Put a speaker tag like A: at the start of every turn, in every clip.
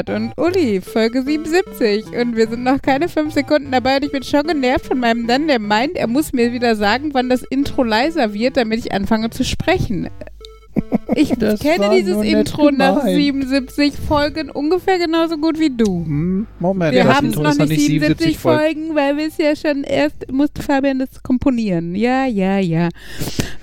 A: Nerd und Uli, Folge 77. Und wir sind noch keine fünf Sekunden dabei und ich bin schon genervt von meinem Dann, der meint, er muss mir wieder sagen, wann das Intro leiser wird, damit ich anfange zu sprechen. Ich
B: Das
A: kenne dieses Intro nach
B: gemeint.
A: 77 Folgen ungefähr genauso gut wie du.
C: Hm, Moment,
A: Wir haben
C: Intro
A: noch nicht 77
C: Folgen.
A: Folgen, weil wir es ja schon erst, musste Fabian das komponieren. Ja, ja, ja.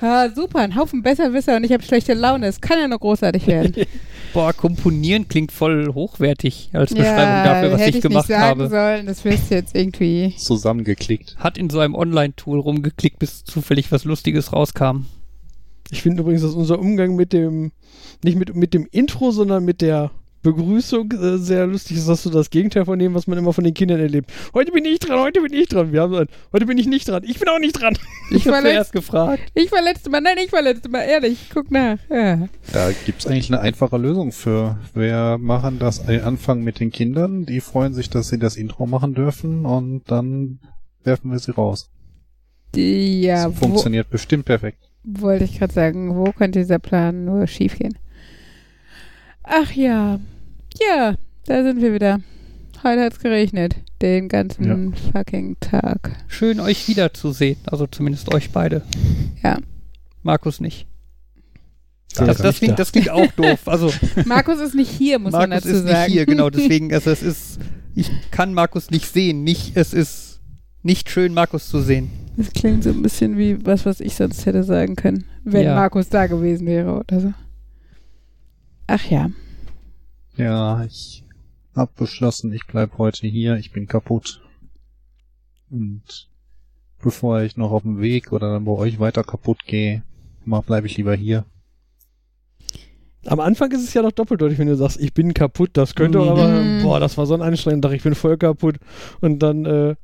A: Ah, super, ein Haufen Besserwisser und ich habe schlechte Laune. Es kann ja nur großartig werden.
B: Boah, komponieren klingt voll hochwertig als Beschreibung
A: ja,
B: dafür, was
A: hätte
B: ich
A: ich
B: gemacht
A: nicht sagen
B: habe.
A: sollen. Das wirst du jetzt irgendwie.
C: Zusammengeklickt.
B: Hat in so einem Online-Tool rumgeklickt, bis zufällig was Lustiges rauskam.
D: Ich finde übrigens, dass unser Umgang mit dem, nicht mit, mit dem Intro, sondern mit der Begrüßung äh, sehr lustig ist, dass du das Gegenteil von dem, was man immer von den Kindern erlebt. Heute bin ich dran, heute bin ich dran. Wir haben so ein, heute bin ich nicht dran. Ich bin auch nicht dran.
B: Ich
A: war
B: zuerst gefragt.
A: Ich war letztes Mal, nein, ich war letztes Mal, ehrlich, guck nach. Ja.
C: Da gibt's eigentlich eine einfache Lösung für. Wir machen das den Anfang mit den Kindern. Die freuen sich, dass sie das Intro machen dürfen und dann werfen wir sie raus.
A: Die, ja,
C: das funktioniert bestimmt perfekt.
A: Wollte ich gerade sagen, wo könnte dieser Plan nur schief gehen? Ach ja, ja, da sind wir wieder. Heute hat's geregnet, den ganzen fucking Tag.
B: Schön, euch wiederzusehen. Also zumindest euch beide.
A: Ja.
B: Markus nicht.
C: Danke.
B: Das, das, klingt, das klingt auch doof. Also
A: Markus ist nicht hier, muss man
B: Markus
A: dazu
B: ist
A: sagen.
B: nicht hier, genau. Deswegen, also es ist, ich kann Markus nicht sehen. Nicht, es ist nicht schön, Markus zu sehen.
A: Das klingt so ein bisschen wie was, was ich sonst hätte sagen können, wenn
B: Ja.
A: Markus da gewesen wäre oder so. Ach ja.
C: Ja, ich hab beschlossen, ich bleib heute hier. Ich bin kaputt. Und bevor ich noch auf dem Weg oder dann bei euch weiter kaputt gehe, bleibe ich lieber hier.
D: Am Anfang ist es ja noch doppeldeutig, wenn du sagst, ich bin kaputt. Das könnte
B: Mhm.
D: aber, boah, das war so ein anstrengender Tag, ich bin voll kaputt. Und dann, äh,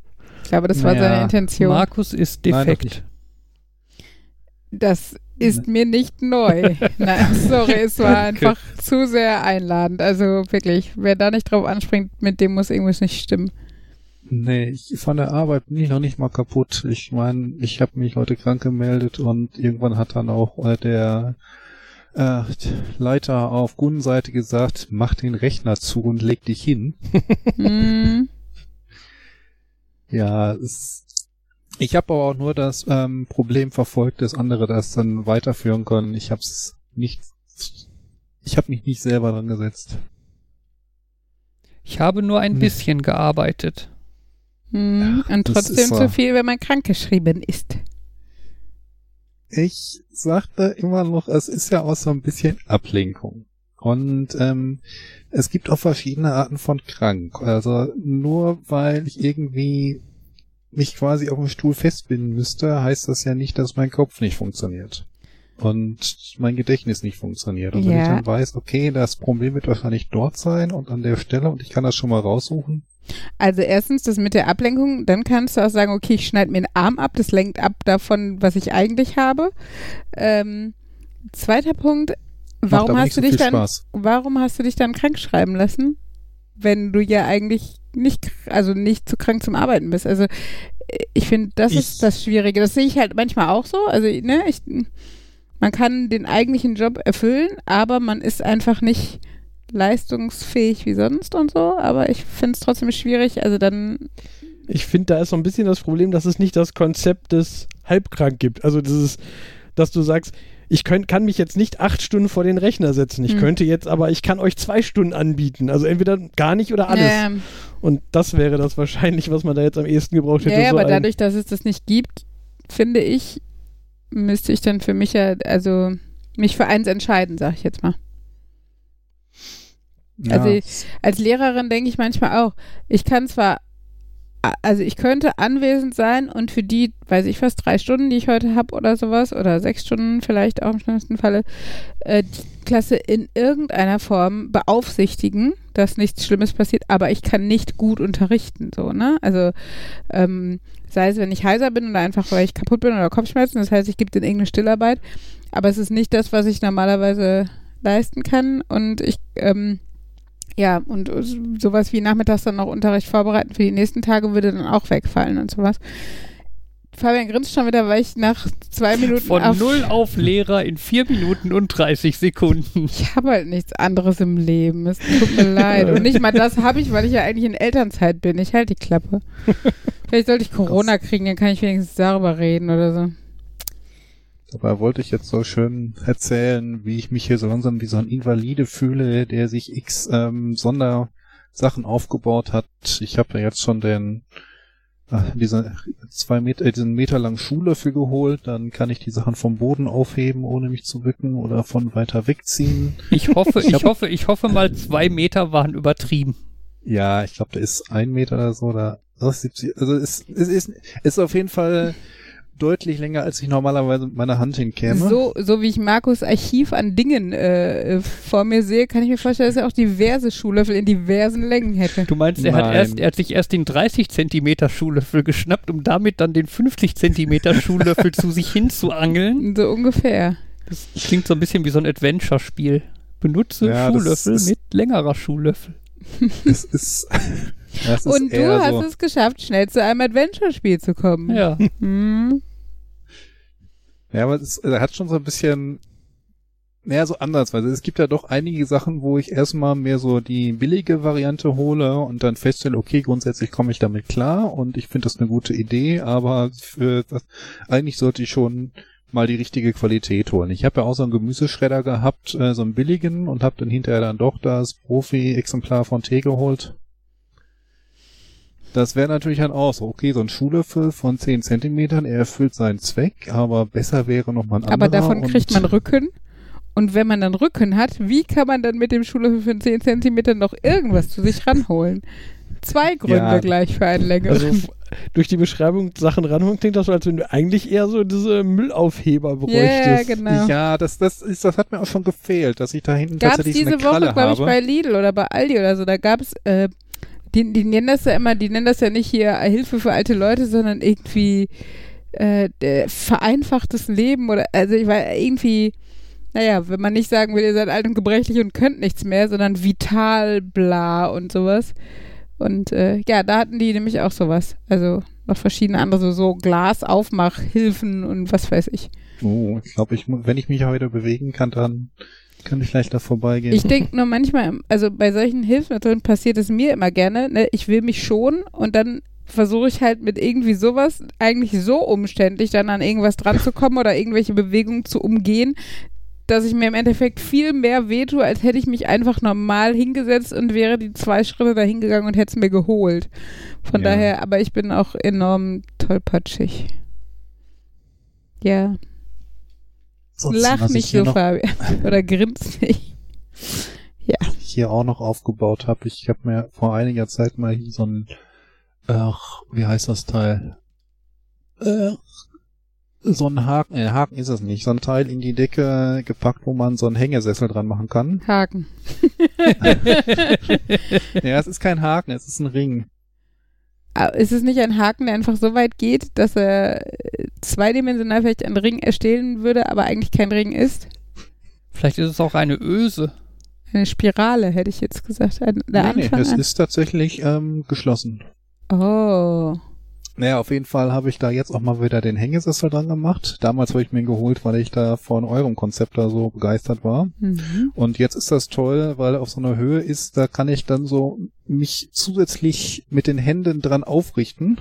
A: Ich glaube, das war
C: Naja,
A: seine Intention.
B: Markus ist
C: Nein,
B: defekt.
C: nicht.
A: Das ist mir nicht neu. Nein, sorry, es war einfach zu sehr einladend. Also wirklich, wer da nicht drauf anspringt, mit dem muss irgendwas nicht stimmen.
C: Nee, ich, von der Arbeit bin ich noch nicht mal kaputt. Ich meine, ich habe mich heute krank gemeldet und irgendwann hat dann auch äh, der äh, Leiter auf Kundenseite gesagt, mach den Rechner zu und leg dich hin. Ja, es, ich habe aber auch nur das ähm, Problem verfolgt, dass andere das dann weiterführen können. Ich habe es nicht, ich habe mich nicht selber dran gesetzt.
B: Ich habe nur ein
C: Hm.
B: bisschen gearbeitet.
A: hm. Und
C: das
A: trotzdem zu viel, wenn man krankgeschrieben ist.
C: Ich sagte immer noch, es ist ja auch so ein bisschen Ablenkung. Und ähm, es gibt auch verschiedene Arten von krank. Also nur weil ich irgendwie mich quasi auf dem Stuhl festbinden müsste, heißt das ja nicht, dass mein Kopf nicht funktioniert. Und mein Gedächtnis nicht funktioniert. Und wenn ich
A: Ja.
C: dann weiß, okay, das Problem wird wahrscheinlich dort sein und an der Stelle und ich kann das schon mal raussuchen.
A: Also erstens das mit der Ablenkung, dann kannst du auch sagen, okay, ich schneide mir einen Arm ab, das lenkt ab davon, was ich eigentlich habe. Ähm, zweiter Punkt, warum hast
C: nicht
A: du
C: so
A: dich dann
C: Spaß.
A: warum hast du dich dann krank schreiben lassen, wenn du ja eigentlich nicht, also nicht zu krank zum Arbeiten bist? Also äh, ich finde, das
C: Ich-
A: ist das Schwierige. Das sehe ich halt manchmal auch so. Also ne, ich, man kann den eigentlichen Job erfüllen, aber man ist einfach nicht leistungsfähig wie sonst und so. Aber ich finde es trotzdem schwierig. Also dann,
D: ich finde, da ist so ein bisschen das Problem, dass es nicht das Konzept des halbkrank gibt. Also dieses, dass du sagst, ich könnt, kann mich jetzt nicht acht Stunden vor den Rechner setzen. Ich
A: Hm.
D: könnte jetzt, aber ich kann euch zwei Stunden anbieten. Also entweder gar nicht oder alles.
A: ähm,
D: Und das wäre das wahrscheinlich, was man da jetzt am ehesten gebraucht hätte.
A: ja, ja,
D: so
A: aber
D: ein-
A: dadurch, dass es das nicht gibt, finde ich, müsste ich dann für mich ja, also mich für eins entscheiden, sag ich jetzt mal. Also
C: ja,
A: Als Lehrerin denke ich manchmal auch, ich kann zwar, also ich könnte anwesend sein und für die, weiß ich was, drei Stunden, die ich heute habe oder sowas, oder sechs Stunden vielleicht auch im schlimmsten Falle, äh, die Klasse in irgendeiner Form beaufsichtigen, dass nichts Schlimmes passiert, aber ich kann nicht gut unterrichten, so, ne? Also, ähm, sei es, wenn ich heiser bin oder einfach, weil ich kaputt bin oder Kopfschmerzen, das heißt, ich gebe den irgendeine Stillarbeit, aber es ist nicht das, was ich normalerweise leisten kann und ich, ähm, ja, und sowas wie nachmittags dann noch Unterricht vorbereiten für die nächsten Tage würde dann auch wegfallen und sowas. Fabian grinst schon wieder, weil ich nach zwei Minuten
B: Von
A: auf,
B: null auf Lehrer in vier Minuten und 30 Sekunden.
A: Ich habe halt nichts anderes im Leben. Es tut mir leid. Und nicht mal das habe ich, weil ich ja eigentlich in Elternzeit bin. Ich halte die Klappe. Vielleicht sollte ich Corona kriegen, dann kann ich wenigstens darüber reden oder so.
C: Dabei wollte ich jetzt so schön erzählen, wie ich mich hier so langsam wie so ein Invalide fühle, der sich x ähm, Sondersachen aufgebaut hat. Ich habe jetzt schon den äh, diese zwei Meter, äh, diesen Meter langen Schuhlöffel geholt, dann kann ich die Sachen vom Boden aufheben, ohne mich zu bücken oder von weiter wegziehen.
B: Ich hoffe,
C: Ich
B: ich, hoffe, ich hoffe mal, zwei Meter waren übertrieben.
C: Ja, ich glaube, der ist ein Meter oder so, oder oh, 70, also es, es ist, ist auf jeden Fall deutlich länger, als ich normalerweise mit meiner Hand hinkäme.
A: So, so wie ich Markus Archiv an Dingen äh, äh, vor mir sehe, kann ich mir vorstellen, dass er auch diverse Schuhlöffel in diversen Längen hätte.
B: Du meinst, er hat, erst, er hat sich erst den 30 Zentimeter Schuhlöffel geschnappt, um damit dann den 50 Zentimeter Schuhlöffel zu sich hinzuangeln?
A: So ungefähr.
B: Das klingt so ein bisschen wie so ein Adventure-Spiel. Benutze
C: Ja,
B: Schuhlöffel
C: ist-
B: mit längerer Schuhlöffel.
C: Es ist
A: Und du hast
C: so,
A: es geschafft, schnell zu einem Adventure-Spiel zu kommen.
B: Ja.
A: Hm.
C: Ja, aber es er hat schon so ein bisschen, naja, so anders, weil es gibt ja doch einige Sachen, wo ich erstmal mehr so die billige Variante hole und dann feststelle, okay, grundsätzlich komme ich damit klar und ich finde das eine gute Idee, aber für das, eigentlich sollte ich schon mal die richtige Qualität holen. Ich habe ja auch so einen Gemüseschredder gehabt, äh, so einen billigen und habe dann hinterher dann doch das Profi-Exemplar von T geholt. Das wäre natürlich dann auch so, okay, so ein Schuhlöffel von 10 Zentimetern, er erfüllt seinen Zweck, aber besser wäre noch mal ein anderer.
A: Aber davon kriegt man Rücken. Und wenn man dann Rücken hat, wie kann man dann mit dem Schuhlöffel für 10 Zentimeter noch irgendwas zu sich ranholen? Zwei Gründe
C: Ja.
A: gleich für einen längeren.
D: Also durch die Beschreibung Sachen ranholen klingt das so, als wenn du eigentlich eher so diese Müllaufheber bräuchtest.
A: Ja, genau.
C: Ja, das, das, ist, das hat mir auch schon gefehlt, dass ich da hinten
A: Gab es
C: tatsächlich
A: diese
C: eine
A: Woche,
C: Kralle
A: glaube ich, bei Lidl oder bei Aldi oder so, da gab es, äh, die, die nennen das ja immer, die nennen das ja nicht hier Hilfe für alte Leute, sondern irgendwie äh, vereinfachtes Leben oder, also ich war irgendwie, naja, wenn man nicht sagen will, ihr seid alt und gebrechlich und könnt nichts mehr, sondern vital, bla und sowas. Und äh, ja, da hatten die nämlich auch sowas. Also noch verschiedene andere, so, so Glasaufmachhilfen und was weiß ich.
C: oh, ich glaube, ich, wenn ich mich wieder bewegen kann, dann kann ich vielleicht da vorbeigehen.
A: Ich denke nur manchmal, also bei solchen Hilfsmitteln passiert es mir immer gerne, ne? ich will mich schonen und dann versuche ich halt mit irgendwie sowas eigentlich so umständlich dann an irgendwas dran zu kommen oder irgendwelche Bewegungen zu umgehen, dass ich mir im Endeffekt viel mehr wehtue, als hätte ich mich einfach normal hingesetzt und wäre die zwei Schritte dahin gegangen und hätte es mir geholt. Von
C: Ja.
A: daher, aber ich bin auch enorm tollpatschig. Ja,
C: Sonst,
A: lach
C: was ich
A: nicht
C: hier
A: so, Fabian. Oder grins nicht.
C: hier auch noch aufgebaut habe. Ich habe mir vor einiger Zeit mal hier so ein, ach, wie heißt das Teil? Äh, so ein Haken, äh, Haken ist es nicht, so ein Teil in die Decke gepackt, wo man so einen Hängesessel dran machen kann.
A: Haken.
C: ja, es ist kein Haken, es ist ein Ring.
A: Ah, Ist es nicht ein Haken, der einfach so weit geht, dass er äh, zweidimensional vielleicht einen Ring erstellen würde, aber eigentlich kein Ring ist?
B: Vielleicht ist es auch eine Öse.
A: Eine Spirale, hätte ich jetzt gesagt. Ein- Der
C: nee, nee,
A: Anfang
C: es
A: an-
C: ist tatsächlich ähm, geschlossen.
A: Oh.
C: Naja, auf jeden Fall habe ich da jetzt auch mal wieder den Hängesessel dran gemacht. Damals habe ich mir ihn geholt, weil ich da von eurem Konzept da so begeistert war.
A: Mhm.
C: Und jetzt ist das toll, weil er auf so einer Höhe ist, da kann ich dann so mich zusätzlich mit den Händen dran aufrichten.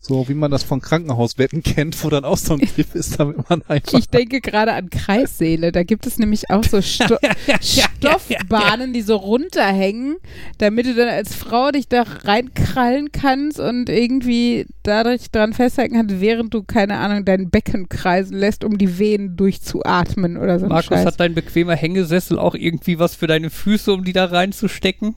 C: So wie man das von Krankenhausbetten kennt, wo dann auch so ein Griff ist, damit man einfach.
A: Ich denke gerade an Kreissäle. Da gibt es nämlich auch so Sto Stoffbahnen, die so runterhängen, damit du dann als Frau dich da reinkrallen kannst und irgendwie dadurch dran festhalten kannst, während du, keine Ahnung, dein Becken kreisen lässt, um die Venen durchzuatmen oder so
B: Markus,
A: Scheiß.
B: hat dein bequemer Hängesessel auch irgendwie was für deine Füße, um die da reinzustecken?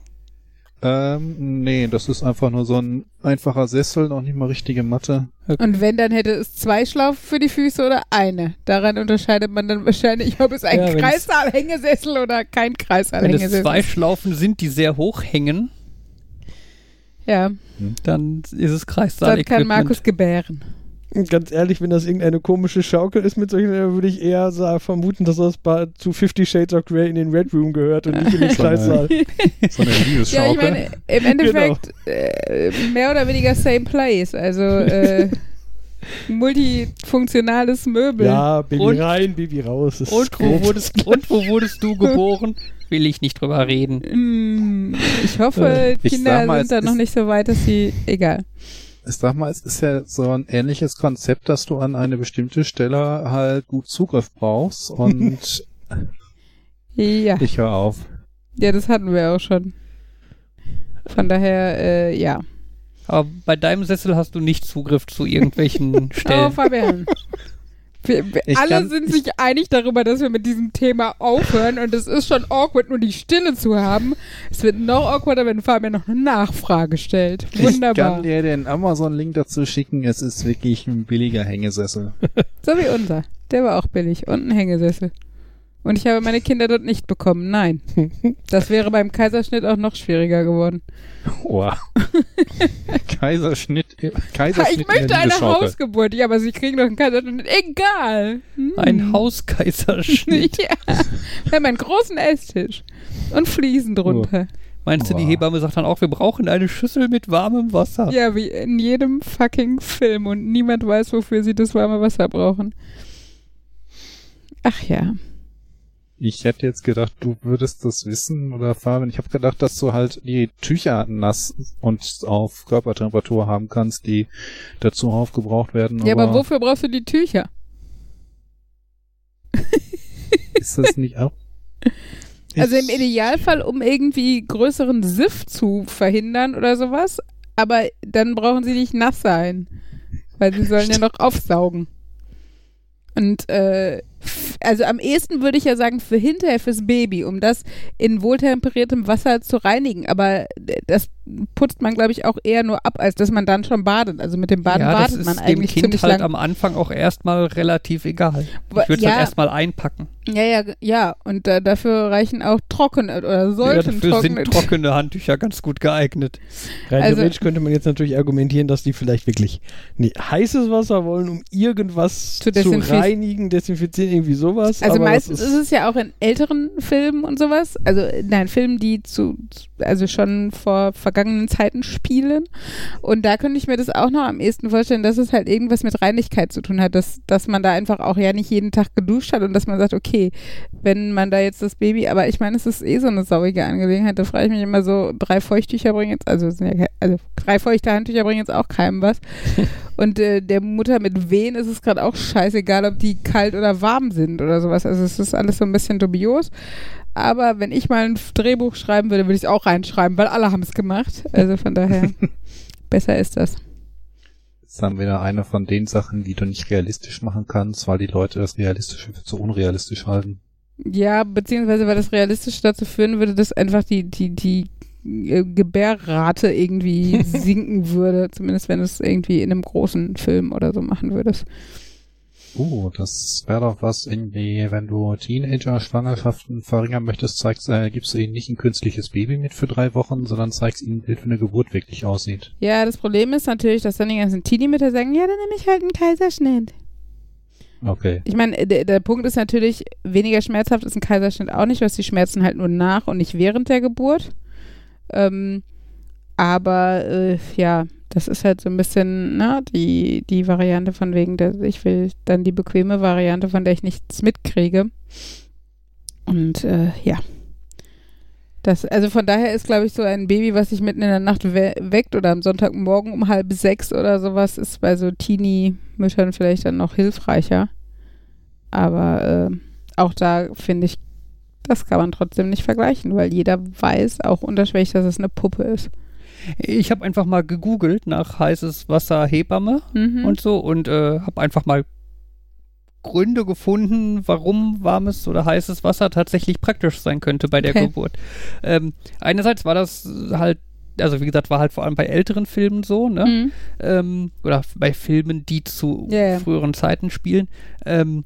C: Ähm, nee, das ist einfach nur so ein einfacher Sessel, noch nicht mal richtige Matte.
A: Und wenn, dann hätte es zwei Schlaufen für die Füße oder eine. Daran unterscheidet man dann wahrscheinlich, ob es ein
B: Ja,
A: Kreissaal-Hängesessel oder kein
B: Wenn es zwei
A: ist.
B: Schlaufen sind, die sehr hoch hängen,
A: Ja,
B: dann ist es
A: dann
B: Kreissaal
A: kann Markus gebären.
D: Und Ganz ehrlich, wenn das irgendeine komische Schaukel ist mit solchen, dann würde ich eher vermuten, dass das bei, zu Fifty Shades of Grey in den Red Room gehört und nicht in den
C: So eine-
D: Kreissaal.
C: So eine
A: Ja, ich
C: Liebesschaukel.
A: meine, im Endeffekt äh, mehr oder weniger same place. Also, äh, multifunktionales Möbel.
D: Ja, Baby
B: Und-
D: rein, Baby raus. ist
B: Und wo, wurdest, und wo wurdest du geboren? Will ich nicht drüber reden.
A: Mm, Ich hoffe,
C: Ich
A: Kinder
C: mal,
A: sind da noch nicht so weit, dass sie. Egal.
C: Ich sag mal, es ist ja so ein ähnliches Konzept, dass du an eine bestimmte Stelle halt gut Zugriff brauchst und
A: Ja.
C: ich höre auf.
A: Ja, das hatten wir auch schon. Von daher, äh, ja.
B: Aber bei deinem Sessel hast du nicht Zugriff zu irgendwelchen
A: Oh,
B: Stellen.
A: Fabian. Wir, wir
C: Ich
A: alle
C: kann-
A: sind sich einig darüber, dass wir mit diesem Thema aufhören und es ist schon awkward, nur die Stille zu haben. Es wird noch awkwarder, wenn Fabian noch eine Nachfrage stellt.
C: Ich
A: Wunderbar.
C: kann dir den Amazon-Link dazu schicken. Es ist wirklich ein billiger Hängesessel.
A: So wie unser. Der war auch billig und ein Hängesessel. Und ich habe meine Kinder dort nicht bekommen. Nein. Das wäre beim Kaiserschnitt auch noch schwieriger geworden.
C: Wow. Kaiserschnitt,
A: Ha,
C: Kaiserschnitt
A: ich möchte eine. Hausgeburt. Ja, aber sie kriegen doch einen Kaiserschnitt. Egal. Hm.
B: Ein Hauskaiserschnitt.
A: Ja. Wir haben einen großen Esstisch. Und Fliesen drunter.
B: Meinst du, die. Hebamme sagt dann auch, wir brauchen eine Schüssel mit warmem Wasser?
A: Ja, wie in jedem fucking Film. Und niemand weiß, wofür sie das warme Wasser brauchen. Ach ja.
C: Ich hätte jetzt gedacht, du würdest das wissen oder Fabian. Ich habe gedacht, dass du halt die Tücher nass und auf Körpertemperatur haben kannst, die dazu aufgebraucht werden.
A: Ja, aber wofür brauchst du die Tücher?
C: ist das nicht auch?
A: Also im Idealfall, um irgendwie größeren Siff zu verhindern oder sowas. Aber dann brauchen sie nicht nass sein. Weil sie sollen ja noch aufsaugen. Und äh, also am ehesten würde ich ja sagen, für hinterher fürs Baby, um das in wohltemperiertem Wasser zu reinigen. Aber das putzt man, glaube ich, auch eher nur ab, als dass man dann schon badet. Also mit dem Baden
B: ja, das
A: wartet
B: ist
A: man
B: dem
A: eigentlich
B: Kind
A: ziemlich
B: halt
A: lang.
B: am Anfang auch erstmal relativ egal. Ich würde es
A: ja.
B: halt erstmal einpacken.
A: Ja, ja, ja. Und äh, dafür reichen auch trockene oder
B: Ja,
A: sollten
B: dafür sind
A: trockene.
B: trockene Handtücher ganz gut geeignet.
D: Rein
A: Also-
D: theoretisch könnte man jetzt natürlich argumentieren, dass die vielleicht wirklich nee, heißes Wasser wollen, um irgendwas
A: Zu
D: zu, reinigen, desinfizieren, irgendwie sowas.
A: Also meistens ist es ja auch in älteren Filmen und sowas. Also nein, Filmen, die zu, also schon vor vergangenen Zeiten spielen. Und da könnte ich mir das auch noch am ehesten vorstellen, dass es halt irgendwas mit Reinigkeit zu tun hat, dass, dass man da einfach auch ja nicht jeden Tag geduscht hat und dass man sagt, okay, wenn man da jetzt das Baby, aber ich meine, es ist eh so eine saurige Angelegenheit, da frage ich mich immer so, drei Feuchttücher bringen jetzt, also, ja, also drei feuchte Handtücher bringen jetzt auch keinem was. Und äh, der Mutter mit Wehen ist es gerade auch scheißegal, ob die kalt oder warm sind oder sowas. Also es ist alles so ein bisschen dubios. Aber wenn ich mal ein Drehbuch schreiben würde, würde ich es auch reinschreiben, weil alle haben es gemacht. Also von daher, besser ist das.
C: Das ist dann wieder eine von den Sachen, die du nicht realistisch machen kannst, weil die Leute das Realistische für zu unrealistisch halten.
A: Ja, beziehungsweise weil das realistisch dazu führen würde, dass einfach die, die, die äh, Gebärrate irgendwie sinken würde. Zumindest wenn du es irgendwie in einem großen Film oder so machen würdest.
C: Uh, das wäre doch was irgendwie, wenn du Teenager-Schwangerschaften verringern möchtest, zeigst, äh, gibst du ihnen nicht ein künstliches Baby mit für drei Wochen, sondern zeigst ihnen ein Bild, wie eine Geburt wirklich aussieht.
A: Ja, das Problem ist natürlich, dass dann die ganzen Teenie-Mütter sagen, ja, dann nehme ich halt einen Kaiserschnitt.
C: Okay.
A: Ich meine, der, der Punkt ist natürlich, weniger schmerzhaft ist ein Kaiserschnitt auch nicht, was die Schmerzen halt nur nach und nicht während der Geburt. Ähm, aber äh, ja, das ist halt so ein bisschen, ne, die, die Variante von wegen, der, ich will dann die bequeme Variante, von der ich nichts mitkriege. Und äh, ja. Das, also von daher ist, glaube ich, so ein Baby, was sich mitten in der Nacht we weckt oder am Sonntagmorgen um halb sechs oder sowas, ist bei so Teenie-Müttern vielleicht dann noch hilfreicher. Aber äh, auch da finde ich, das kann man trotzdem nicht vergleichen, weil jeder weiß, auch unterschwellig, dass es eine Puppe ist.
B: Ich habe einfach mal gegoogelt nach heißes Wasser Hebamme
A: Mhm.
B: und so und äh, habe einfach mal Gründe gefunden, warum warmes oder heißes Wasser tatsächlich praktisch sein könnte bei der
A: Okay.
B: Geburt. Ähm, einerseits war das halt, also wie gesagt, war halt vor allem bei älteren Filmen so, ne?
A: Mhm.
B: ähm, oder bei Filmen, die zu
A: ja.
B: früheren Zeiten spielen, ähm,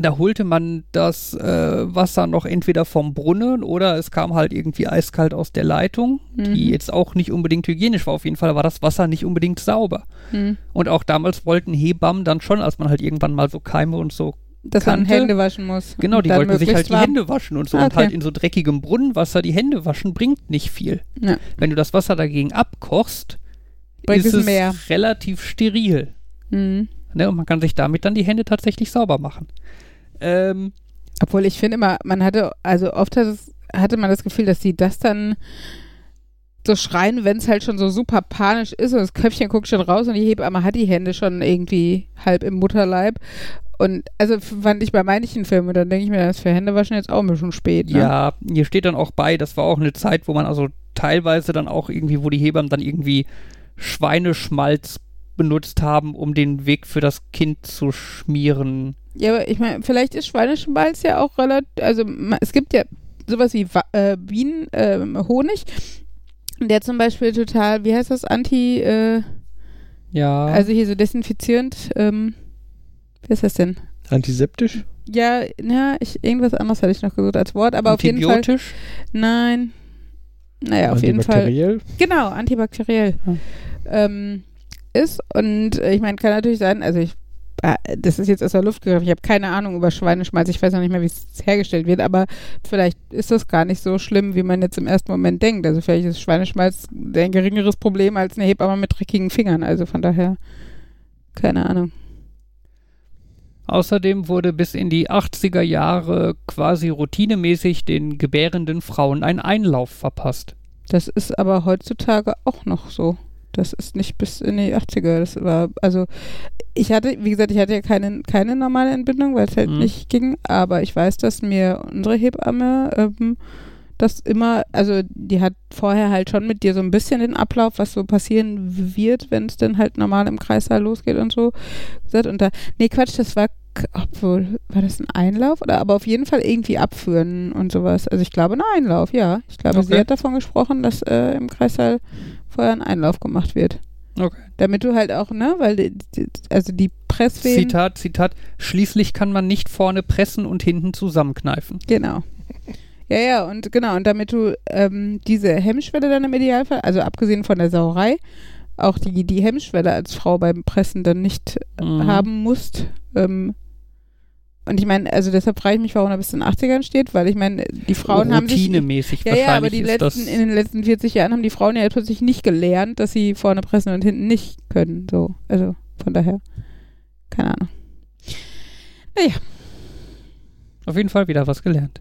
B: da holte man das äh, Wasser noch entweder vom Brunnen oder es kam halt irgendwie eiskalt aus der Leitung, die
A: Mhm.
B: jetzt auch nicht unbedingt hygienisch war. Auf jeden Fall war das Wasser nicht unbedingt sauber.
A: Mhm.
B: Und auch damals wollten Hebammen dann schon, als man halt irgendwann mal so Keime und so,
A: Dass man. Hände waschen muss.
B: genau, die wollten sich halt
A: möglichst
B: die
A: warm.
B: Hände waschen und so.
A: Ah,
B: Und halt
A: okay.
B: in so dreckigem Brunnenwasser die Hände waschen bringt nicht viel.
A: Ja.
B: Wenn du das Wasser dagegen abkochst,
A: Bringt
B: ist
A: es
B: es
A: mehr.
B: relativ steril.
A: Mhm.
B: Ne? Und man kann sich damit dann die Hände tatsächlich sauber machen. Ähm,
A: Obwohl ich finde immer, man hatte, also oft hat es, hatte man das Gefühl, dass sie das dann so schreien, wenn es halt schon so super panisch ist und das Köpfchen guckt schon raus und die Hebamme hat die Hände schon irgendwie halb im Mutterleib. Und also fand ich bei manchen Filmen, dann denke ich mir, das für Hände waschen jetzt auch ein bisschen spät. Ne?
B: Ja, hier steht dann auch bei, das war auch eine Zeit, wo man also teilweise dann auch irgendwie, wo die Hebammen dann irgendwie Schweineschmalz benutzt haben, um den Weg für das Kind zu schmieren.
A: Ja, aber ich meine, vielleicht ist Schweineschmalz ja auch relativ, also es gibt ja sowas wie äh, Bienen, Honig, der zum Beispiel total, wie heißt das, anti, äh,
B: Ja.
A: also hier so desinfizierend, ähm, wie ist das denn?
D: Antiseptisch?
A: Ja, ja, ich, irgendwas anderes hatte ich noch gesucht als Wort, aber auf jeden Fall,
B: Antibiotisch?
A: nein, naja, auf jeden Fall,
D: Antibakteriell?
A: genau, antibakteriell
B: Hm.
A: ähm, ist und äh, ich meine, kann natürlich sein, also ich äh, das ist jetzt aus der Luft gegriffen. Ich habe keine Ahnung über Schweineschmalz. Ich weiß noch nicht mehr, wie es hergestellt wird, aber vielleicht ist das gar nicht so schlimm, wie man jetzt im ersten Moment denkt. Also vielleicht ist Schweineschmalz ein geringeres Problem als eine Hebamme mit dreckigen Fingern. Also von daher, keine Ahnung.
B: Außerdem wurde bis in die 80er Jahre quasi routinemäßig den gebärenden Frauen ein Einlauf verpasst.
A: Das ist aber heutzutage auch noch so. Das ist nicht bis in die 80er. Das war, also ich hatte, wie gesagt, ich hatte ja keine, keine normale Entbindung, weil es halt
B: Mhm.
A: nicht ging, aber ich weiß, dass mir unsere Hebamme ähm, das immer, also die hat vorher halt schon mit dir so ein bisschen den Ablauf, was so passieren wird, wenn es dann halt normal im Kreißsaal losgeht und so gesagt. Und da, nee, Quatsch, das war, obwohl, war das ein Einlauf? Oder aber auf jeden Fall irgendwie abführen und sowas. Also ich glaube, ein Einlauf, ja. Ich glaube, sie
B: Okay.
A: hat davon gesprochen, dass äh, im Kreißsaal vorher ein Einlauf gemacht wird.
B: Okay.
A: Damit du halt auch, ne, weil die, die, also die Presswehen.
B: Zitat, Zitat. Schließlich kann man nicht vorne pressen und hinten zusammenkneifen.
A: Genau. Ja, ja, und genau, und damit du ähm, diese Hemmschwelle dann im Idealfall, also abgesehen von der Sauerei, auch die, die Hemmschwelle als Frau beim Pressen dann nicht äh,
B: Mhm.
A: haben musst. Ähm, und ich meine, also deshalb frage ich mich, warum er bis in den 80ern steht, weil ich meine, die Frauen haben sich.
B: Routinemäßig
A: Ja,
B: wahrscheinlich
A: ja, aber die
B: ist
A: letzten,
B: das.
A: in den letzten 40 Jahren haben die Frauen ja plötzlich nicht gelernt, dass sie vorne pressen und hinten nicht können. So, also von daher, keine Ahnung.
B: Auf jeden Fall wieder was gelernt.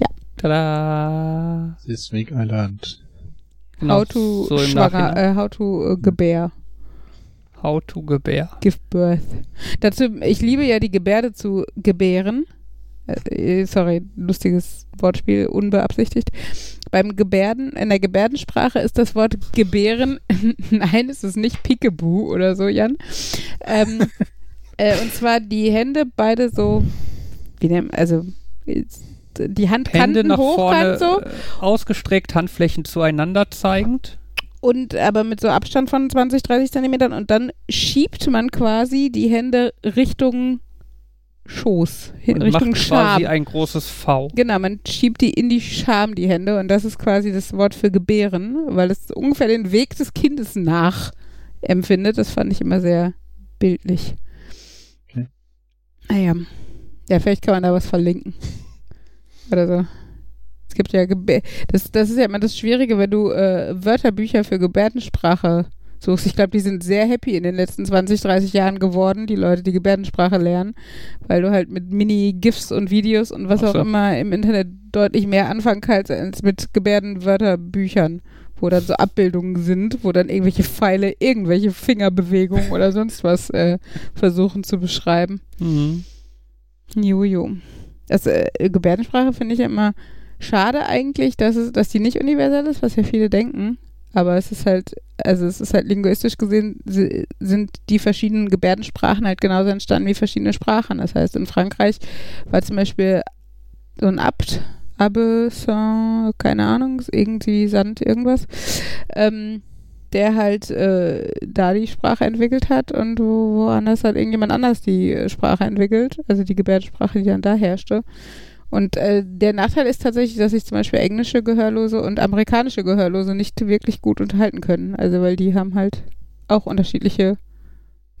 A: Ja.
B: Tada.
C: Sismic Island.
B: Genau,
A: how to
B: so im
A: schwanger,
B: Nachhinein.
A: äh, how to äh, gebär.
B: How to gebär.
A: Give birth. Dazu, ich liebe ja die Gebärde zu gebären. Äh, sorry, lustiges Wortspiel, unbeabsichtigt. Beim Gebärden, in der Gebärdensprache ist das Wort gebären, nein, es ist nicht Peekaboo oder so, Jan. Ähm, äh, und zwar die Hände beide so, wie nennt also äh, die
B: Hände
A: Handkanten
B: nach
A: hochkant
B: vorne
A: so
B: äh, ausgestreckt, Handflächen zueinander zeigend.
A: Und aber mit so Abstand von 20, 30 Zentimetern und dann schiebt man quasi die Hände Richtung Schoß, hin,
B: Und
A: Richtung
B: macht
A: Scham.
B: quasi ein großes V.
A: Genau, man schiebt die in die Scham, die Hände, und das ist quasi das Wort für gebären, weil es ungefähr den Weg des Kindes nachempfindet. Das fand ich immer sehr bildlich.
C: Okay.
A: Naja. Ja, vielleicht kann man da was verlinken. Oder so. Es gibt ja Gebär das, das ist ja immer das Schwierige, wenn du äh, Wörterbücher für Gebärdensprache suchst. Ich glaube, die sind sehr happy in den letzten 20, 30 Jahren geworden, die Leute, die Gebärdensprache lernen, weil du halt mit Mini-GIFs und Videos und was
B: Ach
A: auch
B: so.
A: immer im Internet deutlich mehr anfangen kannst als mit Gebärdenwörterbüchern, wo dann so Abbildungen sind, wo dann irgendwelche Pfeile, irgendwelche Fingerbewegungen oder sonst was äh, versuchen zu beschreiben.
B: Mhm.
A: Jojo. Das, äh, Gebärdensprache finde ich ja immer schade eigentlich, dass, es, dass die nicht universell ist, was ja viele denken. Aber es ist halt, also es ist halt linguistisch gesehen, si- sind die verschiedenen Gebärdensprachen halt genauso entstanden wie verschiedene Sprachen. Das heißt, in Frankreich war zum Beispiel so ein Abt, Abbe, Saint, keine Ahnung, irgendwie Sand, irgendwas, ähm, der halt äh, da die Sprache entwickelt hat und wo, woanders hat irgendjemand anders die äh, Sprache entwickelt, also die Gebärdensprache, die dann da herrschte. Und äh, der Nachteil ist tatsächlich, dass sich zum Beispiel englische Gehörlose und amerikanische Gehörlose nicht wirklich gut unterhalten können. Also weil die haben halt auch unterschiedliche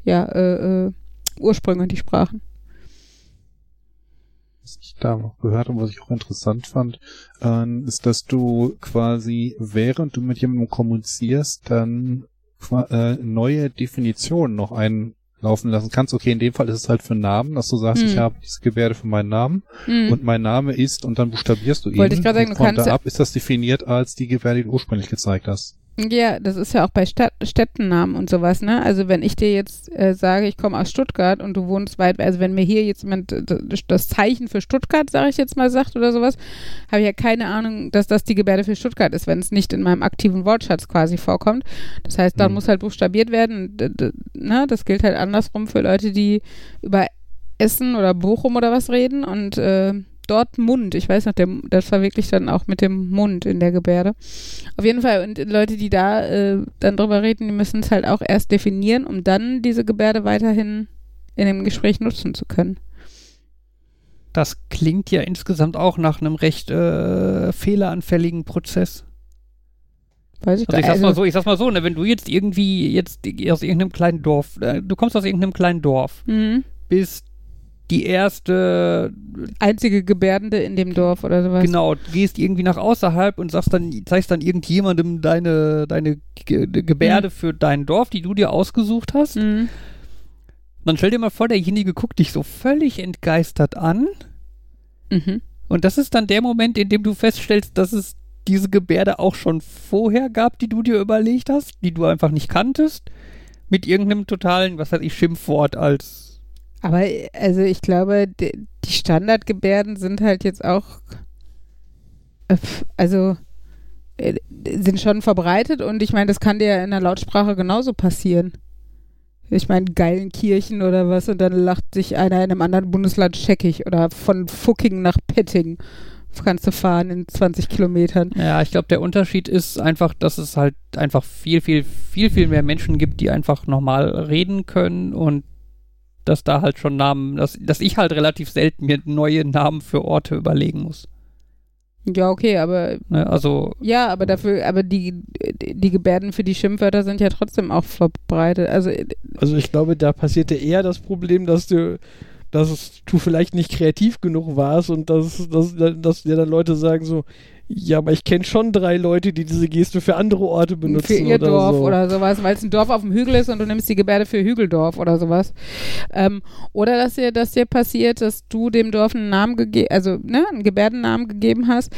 A: ja, äh, äh, Ursprünge, die Sprachen.
C: Was ich da noch gehört habe, was ich auch interessant fand, ähm, ist, dass du quasi, während du mit jemandem kommunizierst, dann äh, neue Definitionen noch ein, laufen lassen kannst. Okay, in dem Fall ist es halt für Namen, dass du sagst,
A: Hm.
C: ich habe diese Gebärde für meinen Namen
A: Mhm.
C: und mein Name ist und dann buchstabierst du ihn.
A: Wollte ich gerade sagen,
C: und
A: du
C: von
A: kannst
C: ab ist das definiert als die Gebärde, die du ursprünglich gezeigt hast.
A: Ja, das ist ja auch bei Stadt Städtennamen und sowas, ne? Also wenn ich dir jetzt äh, sage, ich komme aus Stuttgart und du wohnst weit, also wenn mir hier jetzt jemand das Zeichen für Stuttgart, sage ich jetzt mal, sagt oder sowas, habe ich ja keine Ahnung, dass das die Gebärde für Stuttgart ist, wenn es nicht in meinem aktiven Wortschatz quasi vorkommt. Das heißt, dann
C: Hm.
A: muss halt buchstabiert werden. Ne? Das gilt halt andersrum für Leute, die über Essen oder Bochum oder was reden und äh, dort Mund. Ich weiß noch, der, das war wirklich dann auch mit dem Mund in der Gebärde. Auf jeden Fall, und Leute, die da äh, dann drüber reden, die müssen es halt auch erst definieren, um dann diese Gebärde weiterhin in dem Gespräch nutzen zu können.
B: Das klingt ja insgesamt auch nach einem recht äh, fehleranfälligen Prozess.
A: Weiß ich
B: Also ich sag's
A: nicht.
B: mal so, ich sag's mal so, ne, wenn du jetzt irgendwie jetzt aus irgendeinem kleinen Dorf, äh, du kommst aus irgendeinem kleinen Dorf,
A: Mhm.
B: bist die erste,
A: Einzige Gebärdende in dem Dorf oder sowas.
B: genau, gehst irgendwie nach außerhalb und sagst dann, zeigst dann irgendjemandem deine, deine Ge Gebärde für dein Dorf, die du dir ausgesucht hast.
A: Mhm.
B: Dann stell dir mal vor, derjenige guckt dich so völlig entgeistert an.
A: Mhm.
B: Und das ist dann der Moment, in dem du feststellst, dass es diese Gebärde auch schon vorher gab, die du dir überlegt hast, die du einfach nicht kanntest, mit irgendeinem totalen, was weiß ich, Schimpfwort als.
A: Aber also ich glaube, die, Standardgebärden sind halt jetzt auch, äh, also äh, sind schon verbreitet und ich meine, das kann dir ja in der Lautsprache genauso passieren. Ich meine, geilen Kirchen oder was und dann lacht sich einer in einem anderen Bundesland scheckig oder von Fucking nach Petting kannst du fahren in 20 Kilometern.
B: Ja, ich glaube, der Unterschied ist einfach, dass es halt einfach viel, viel, viel, viel mehr Menschen gibt, die einfach normal reden können und dass da halt schon Namen, dass, dass ich halt relativ selten mir neue Namen für Orte überlegen muss.
A: Ja, okay, aber
B: Ne? Also,
A: ja, aber dafür, aber die, die Gebärden für die Schimpfwörter sind ja trotzdem auch verbreitet. Also
D: Also ich glaube, da passierte eher das Problem, dass du, dass du vielleicht nicht kreativ genug warst und dass, dass, dass dir dann Leute sagen so, ja, aber ich kenne schon drei Leute, die diese Geste für andere Orte benutzen
A: für ihr
D: oder
A: Dorf
D: so.
A: oder sowas, weil es ein Dorf auf dem Hügel ist und du nimmst die Gebärde für Hügeldorf oder sowas. Ähm, oder dass dir, dass dir passiert, dass du dem Dorf einen Namen gegeben, also ne, einen Gebärdennamen gegeben hast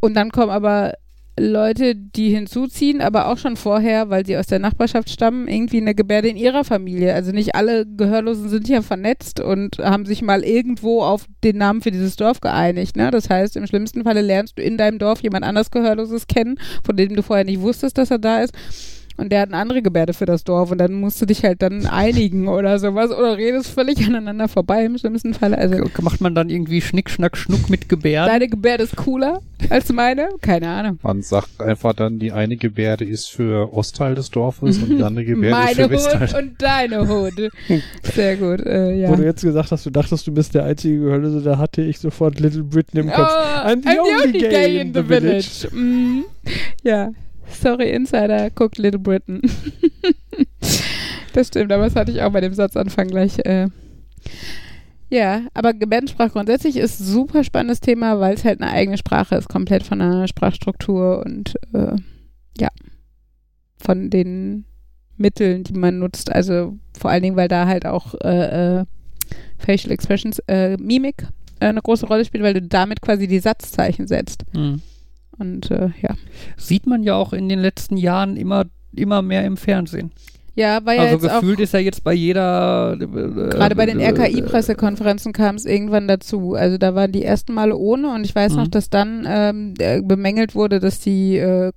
A: und dann kommen aber Leute, die hinzuziehen, aber auch schon vorher, weil sie aus der Nachbarschaft stammen, irgendwie eine Gebärde in ihrer Familie. Also nicht alle Gehörlosen sind ja vernetzt und haben sich mal irgendwo auf den Namen für dieses Dorf geeinigt. Ne? Das heißt, im schlimmsten Falle lernst du in deinem Dorf jemand anders Gehörloses kennen, von dem du vorher nicht wusstest, dass er da ist. Und der hat eine andere Gebärde für das Dorf und dann musst du dich halt dann einigen oder sowas oder redest völlig aneinander vorbei im schlimmsten Falle. Also
B: macht man dann irgendwie Schnick, Schnack, Schnuck mit Gebärden?
A: deine Gebärde ist cooler als meine? Keine Ahnung.
C: Man sagt einfach dann, die eine Gebärde ist für Ostteil des Dorfes und die andere Gebärde ist
A: Meine
C: für Westteil.
A: Hut und deine Hut. Sehr gut, äh, ja.
D: Wo du jetzt gesagt hast, du dachtest, du bist der einzige Gehörlose, da hatte ich sofort Little Britain im Kopf.
A: Oh,
D: I'm the only gay in the village.
A: Mm. Ja, sorry Insider, guckt Little Britain. das stimmt, aber das hatte ich auch bei dem Satzanfang gleich. Äh. Ja, aber Gebärdensprache grundsätzlich ist ein super spannendes Thema, weil es halt eine eigene Sprache ist, komplett von der Sprachstruktur und äh, ja, von den Mitteln, die man nutzt. Also vor allen Dingen, weil da halt auch äh, äh, Facial Expressions, äh, Mimik äh, eine große Rolle spielt, weil du damit quasi die Satzzeichen setzt.
B: Hm.
A: Und äh, ja.
B: Sieht man ja auch in den letzten Jahren immer, immer mehr im Fernsehen.
A: Ja, ja
B: also
A: auch
B: gefühlt ist ja jetzt bei jeder. äh,
A: Gerade bei den RKI-Pressekonferenzen kam es irgendwann dazu. Also da waren die ersten Male ohne und ich weiß noch,
B: Mhm.
A: dass dann ähm, äh, bemängelt wurde, dass die, äh,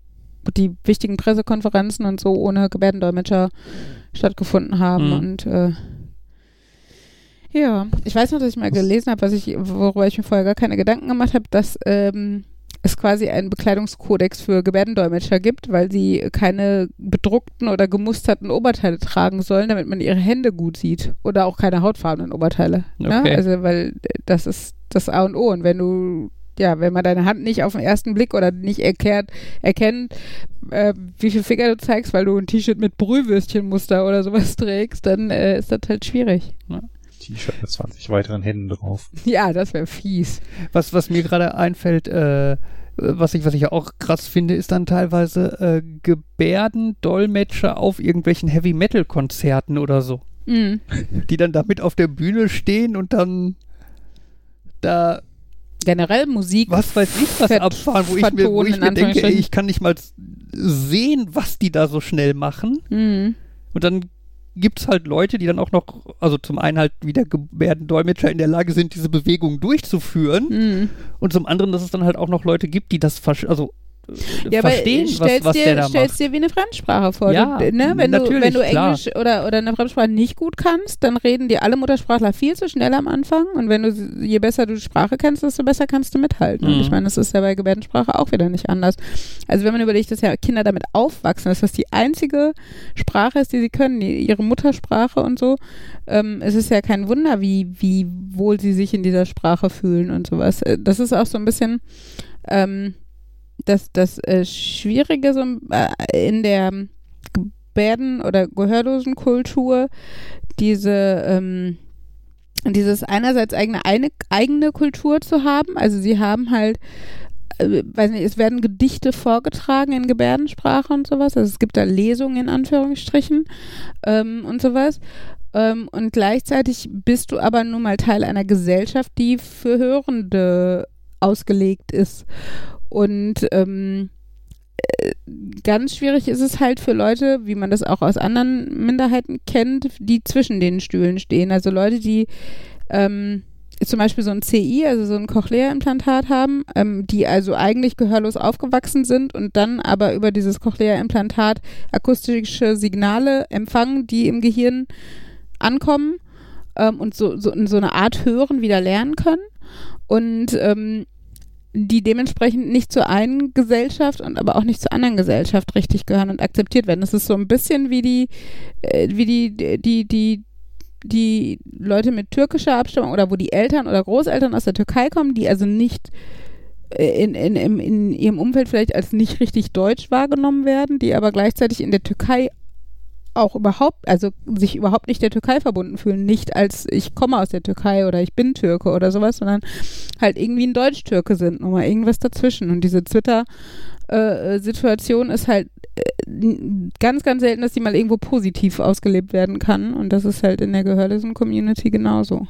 A: die wichtigen Pressekonferenzen und so ohne Gebärdendolmetscher stattgefunden haben.
B: Mhm.
A: Und äh, ja, ich weiß noch, dass ich mal gelesen habe, was ich, worüber ich mir vorher gar keine Gedanken gemacht habe, dass ähm, es quasi einen Bekleidungskodex für Gebärdendolmetscher gibt, weil sie keine bedruckten oder gemusterten Oberteile tragen sollen, damit man ihre Hände gut sieht. Oder auch keine hautfarbenen Oberteile. Ne?
B: Okay.
A: Also, weil das ist das A und O. Und wenn du, ja, wenn man deine Hand nicht auf den ersten Blick oder nicht erklärt, erkennt, äh, wie viel Finger du zeigst, weil du ein T-Shirt mit Brühwürstchenmuster oder sowas trägst, dann äh, ist das halt schwierig.
C: T-Shirt mit 20 weiteren Händen drauf.
A: Ja, das wäre fies.
B: Was, was mir gerade einfällt, äh, was ich, was ich auch krass finde, ist dann teilweise äh, Gebärdendolmetscher auf irgendwelchen Heavy-Metal-Konzerten oder so.
A: Mhm.
B: die dann da mit auf der Bühne stehen und dann da
A: Generell Musik.
B: was weiß ich was abfahren, wo ich mir, wo ich mir denke, ey, ich kann nicht mal sehen, was die da so schnell machen.
A: Mhm.
B: Und dann gibt's halt Leute, die dann auch noch, also zum einen halt wie der Gebärdendolmetscher in der Lage sind, diese Bewegungen durchzuführen.
A: Mhm.
B: Und zum anderen, dass es dann halt auch noch Leute gibt, die das also,
A: Ja,
B: verstehen, was,
A: stellst
B: was
A: dir,
B: der da
A: stellst
B: macht.
A: dir wie eine Fremdsprache vor.
B: Ja,
A: du, ne? wenn, du, wenn du
B: klar.
A: Englisch oder, oder eine Fremdsprache nicht gut kannst, dann reden die alle Muttersprachler viel zu schnell am Anfang. Und wenn du, je besser du die Sprache kennst, desto besser kannst du mithalten. Und
B: Mhm.
A: ich meine, das ist ja bei Gebärdensprache auch wieder nicht anders. Also wenn man überlegt, dass ja Kinder damit aufwachsen, dass das die einzige Sprache ist, die sie können, die, ihre Muttersprache und so, ähm, es ist ja kein Wunder, wie, wie wohl sie sich in dieser Sprache fühlen und sowas. Äh, Das ist auch so ein bisschen ähm, das, das äh, Schwierige so, äh, in der Gebärden- oder Gehörlosenkultur, diese, ähm, dieses einerseits eigene, eine, eigene Kultur zu haben. Also sie haben halt, äh, weiß nicht, es werden Gedichte vorgetragen in Gebärdensprache und sowas. Also es gibt da Lesungen in Anführungsstrichen ähm, und sowas. Ähm, und gleichzeitig bist du aber nun mal Teil einer Gesellschaft, die für Hörende ausgelegt ist. Und ähm, äh, ganz schwierig ist es halt für Leute, wie man das auch aus anderen Minderheiten kennt, die zwischen den Stühlen stehen. Also Leute, die ähm, zum Beispiel so ein CI, also so ein Cochlea-Implantat haben, ähm, die also eigentlich gehörlos aufgewachsen sind und dann aber über dieses Cochlea-Implantat akustische Signale empfangen, die im Gehirn ankommen ähm, und so, so, so eine Art Hören wieder lernen können. Und ähm, die dementsprechend nicht zur einen Gesellschaft und aber auch nicht zur anderen Gesellschaft richtig gehören und akzeptiert werden. Das ist so ein bisschen wie die, äh, wie die, die, die, die Leute mit türkischer Abstammung oder wo die Eltern oder Großeltern aus der Türkei kommen, die also nicht äh, in, in, in, in ihrem Umfeld vielleicht als nicht richtig deutsch wahrgenommen werden, die aber gleichzeitig in der Türkei auch überhaupt, also sich überhaupt nicht der Türkei verbunden fühlen, nicht als ich komme aus der Türkei oder ich bin Türke oder sowas, sondern halt irgendwie ein Deutsch-Türke sind, nochmal irgendwas dazwischen. Und diese Twitter-Situation ist halt äh, ganz, ganz selten, dass die mal irgendwo positiv ausgelebt werden kann. Und das ist halt in der gehörlosen Community genauso.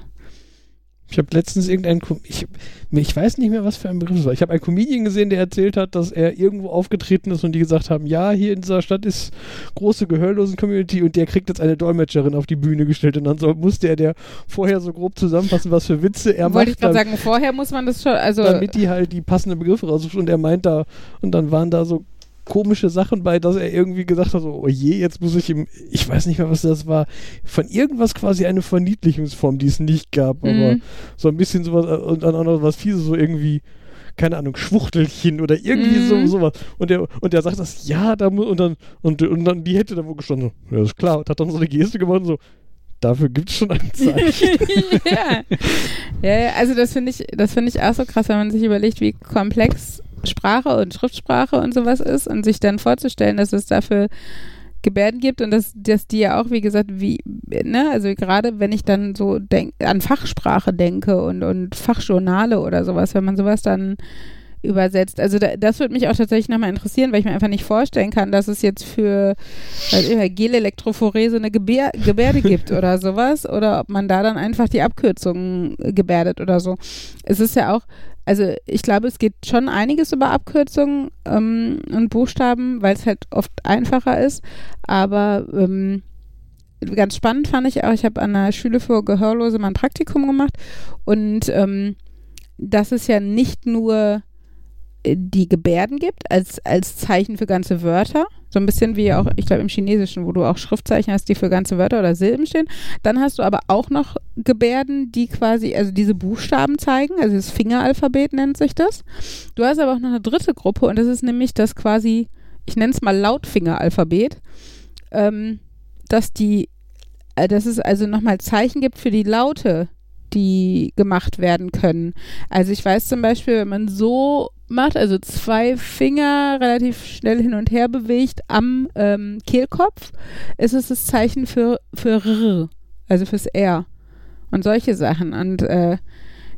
D: Ich habe letztens irgendeinen, ich, ich weiß nicht mehr, was für ein Begriff es war. Ich habe einen Comedian gesehen, der erzählt hat, dass er irgendwo aufgetreten ist und die gesagt haben, ja, hier in dieser Stadt ist große Gehörlosen-Community und der kriegt jetzt eine Dolmetscherin auf die Bühne gestellt und dann soll, musste er der vorher so grob zusammenfassen, was für Witze er
A: Wollte ich
D: macht,
A: gerade
D: dann,
A: sagen, vorher muss man das schon, also
D: damit die halt die passenden Begriffe raussucht und er meint da, und dann waren da so komische Sachen bei, dass er irgendwie gesagt hat, so, oh je, jetzt muss ich ihm, ich weiß nicht mehr, was das war, von irgendwas quasi eine Verniedlichungsform, die es nicht gab, aber
A: Mhm.
D: so ein bisschen sowas äh, und dann auch noch was Fieses, so irgendwie, keine Ahnung, Schwuchtelchen oder irgendwie
A: Mhm.
D: so sowas. Und der, und der sagt das, ja, da und dann, und, und dann die hätte da wohl gestanden, so, ja, ist klar, und hat dann so eine Geste gemacht, so, dafür gibt es schon ein Zeichen.
A: ja. ja, ja, also das finde ich, das finde ich auch so krass, wenn man sich überlegt, wie komplex Sprache und Schriftsprache und sowas ist und sich dann vorzustellen, dass es dafür Gebärden gibt und dass, dass die ja auch, wie gesagt, wie, ne, also gerade wenn ich dann so denk, an Fachsprache denke und, und Fachjournale oder sowas, wenn man sowas dann übersetzt. Also da, das würde mich auch tatsächlich nochmal interessieren, weil ich mir einfach nicht vorstellen kann, dass es jetzt für weiß ich, Gelelektrophorese eine Gebär, Gebärde gibt oder sowas oder ob man da dann einfach die Abkürzungen gebärdet oder so. Es ist ja auch, also ich glaube, es geht schon einiges über Abkürzungen ähm, und Buchstaben, weil es halt oft einfacher ist, aber ähm, ganz spannend fand ich auch, ich habe an der Schule für Gehörlose mal ein Praktikum gemacht. Und ähm, dass es ja nicht nur die Gebärden gibt als, als Zeichen für ganze Wörter. So ein bisschen wie auch, ich glaube, im Chinesischen, wo du auch Schriftzeichen hast, die für ganze Wörter oder Silben stehen. Dann hast du aber auch noch Gebärden, die quasi, also diese Buchstaben zeigen, also das Fingeralphabet nennt sich das. Du hast aber auch noch eine dritte Gruppe und das ist nämlich das quasi, ich nenne es mal Lautfingeralphabet, ähm, dass die, äh, dass es also nochmal Zeichen gibt für die Laute, die gemacht werden können. Also ich weiß zum Beispiel, wenn man so macht, also zwei Finger relativ schnell hin und her bewegt am ähm, Kehlkopf, ist es das Zeichen für, für R, also fürs R und solche Sachen. Und äh,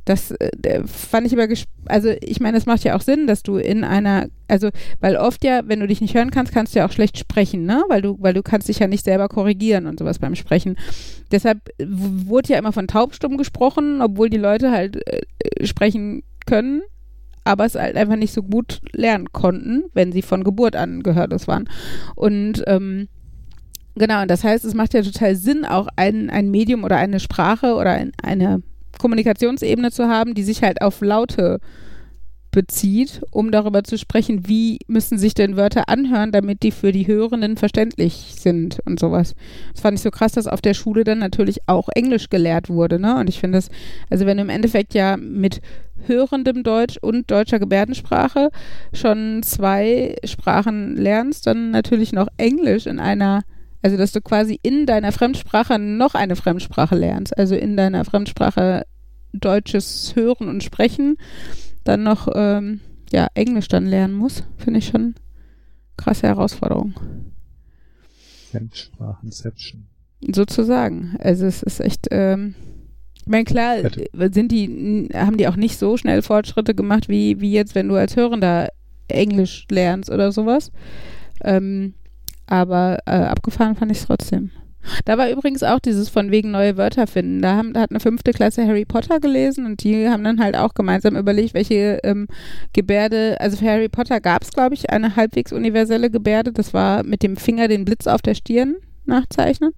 A: das äh, fand ich aber, also ich meine, es macht ja auch Sinn, dass du in einer, also weil oft ja, wenn du dich nicht hören kannst, kannst du ja auch schlecht sprechen, ne? Weil du, weil du kannst dich ja nicht selber korrigieren und sowas beim Sprechen. Deshalb wurde ja immer von taubstumm gesprochen, obwohl die Leute halt äh, sprechen können, aber es halt einfach nicht so gut lernen konnten, wenn sie von Geburt an gehörlos waren. Und ähm, genau, und das heißt, es macht ja total Sinn, auch ein, ein Medium oder eine Sprache oder ein, eine Kommunikationsebene zu haben, die sich halt auf Laute bezieht, um darüber zu sprechen, wie müssen sich denn Wörter anhören, damit die für die Hörenden verständlich sind und sowas. Das fand ich so krass, dass auf der Schule dann natürlich auch Englisch gelehrt wurde, ne? Und ich finde das, also wenn du im Endeffekt ja mit hörendem Deutsch und deutscher Gebärdensprache schon zwei Sprachen lernst, dann natürlich noch Englisch in einer also, dass du quasi in deiner Fremdsprache noch eine Fremdsprache lernst. Also in deiner Fremdsprache deutsches Hören und Sprechen, dann noch ähm, ja, Englisch dann lernen muss, finde ich schon krasse Herausforderung.
C: Fremdsprachenception.
A: Sozusagen. Also es ist echt, ähm, ich meine, klar, sind die, haben die auch nicht so schnell Fortschritte gemacht, wie, wie jetzt, wenn du als Hörender Englisch lernst oder sowas. Ähm, aber äh, abgefahren fand ich es trotzdem. Da war übrigens auch dieses von wegen neue Wörter finden. Da, haben, da hat eine fünfte Klasse Harry Potter gelesen und die haben dann halt auch gemeinsam überlegt, welche ähm, Gebärde, also für Harry Potter gab es, glaube ich, eine halbwegs universelle Gebärde. Das war mit dem Finger den Blitz auf der Stirn nachzeichnen.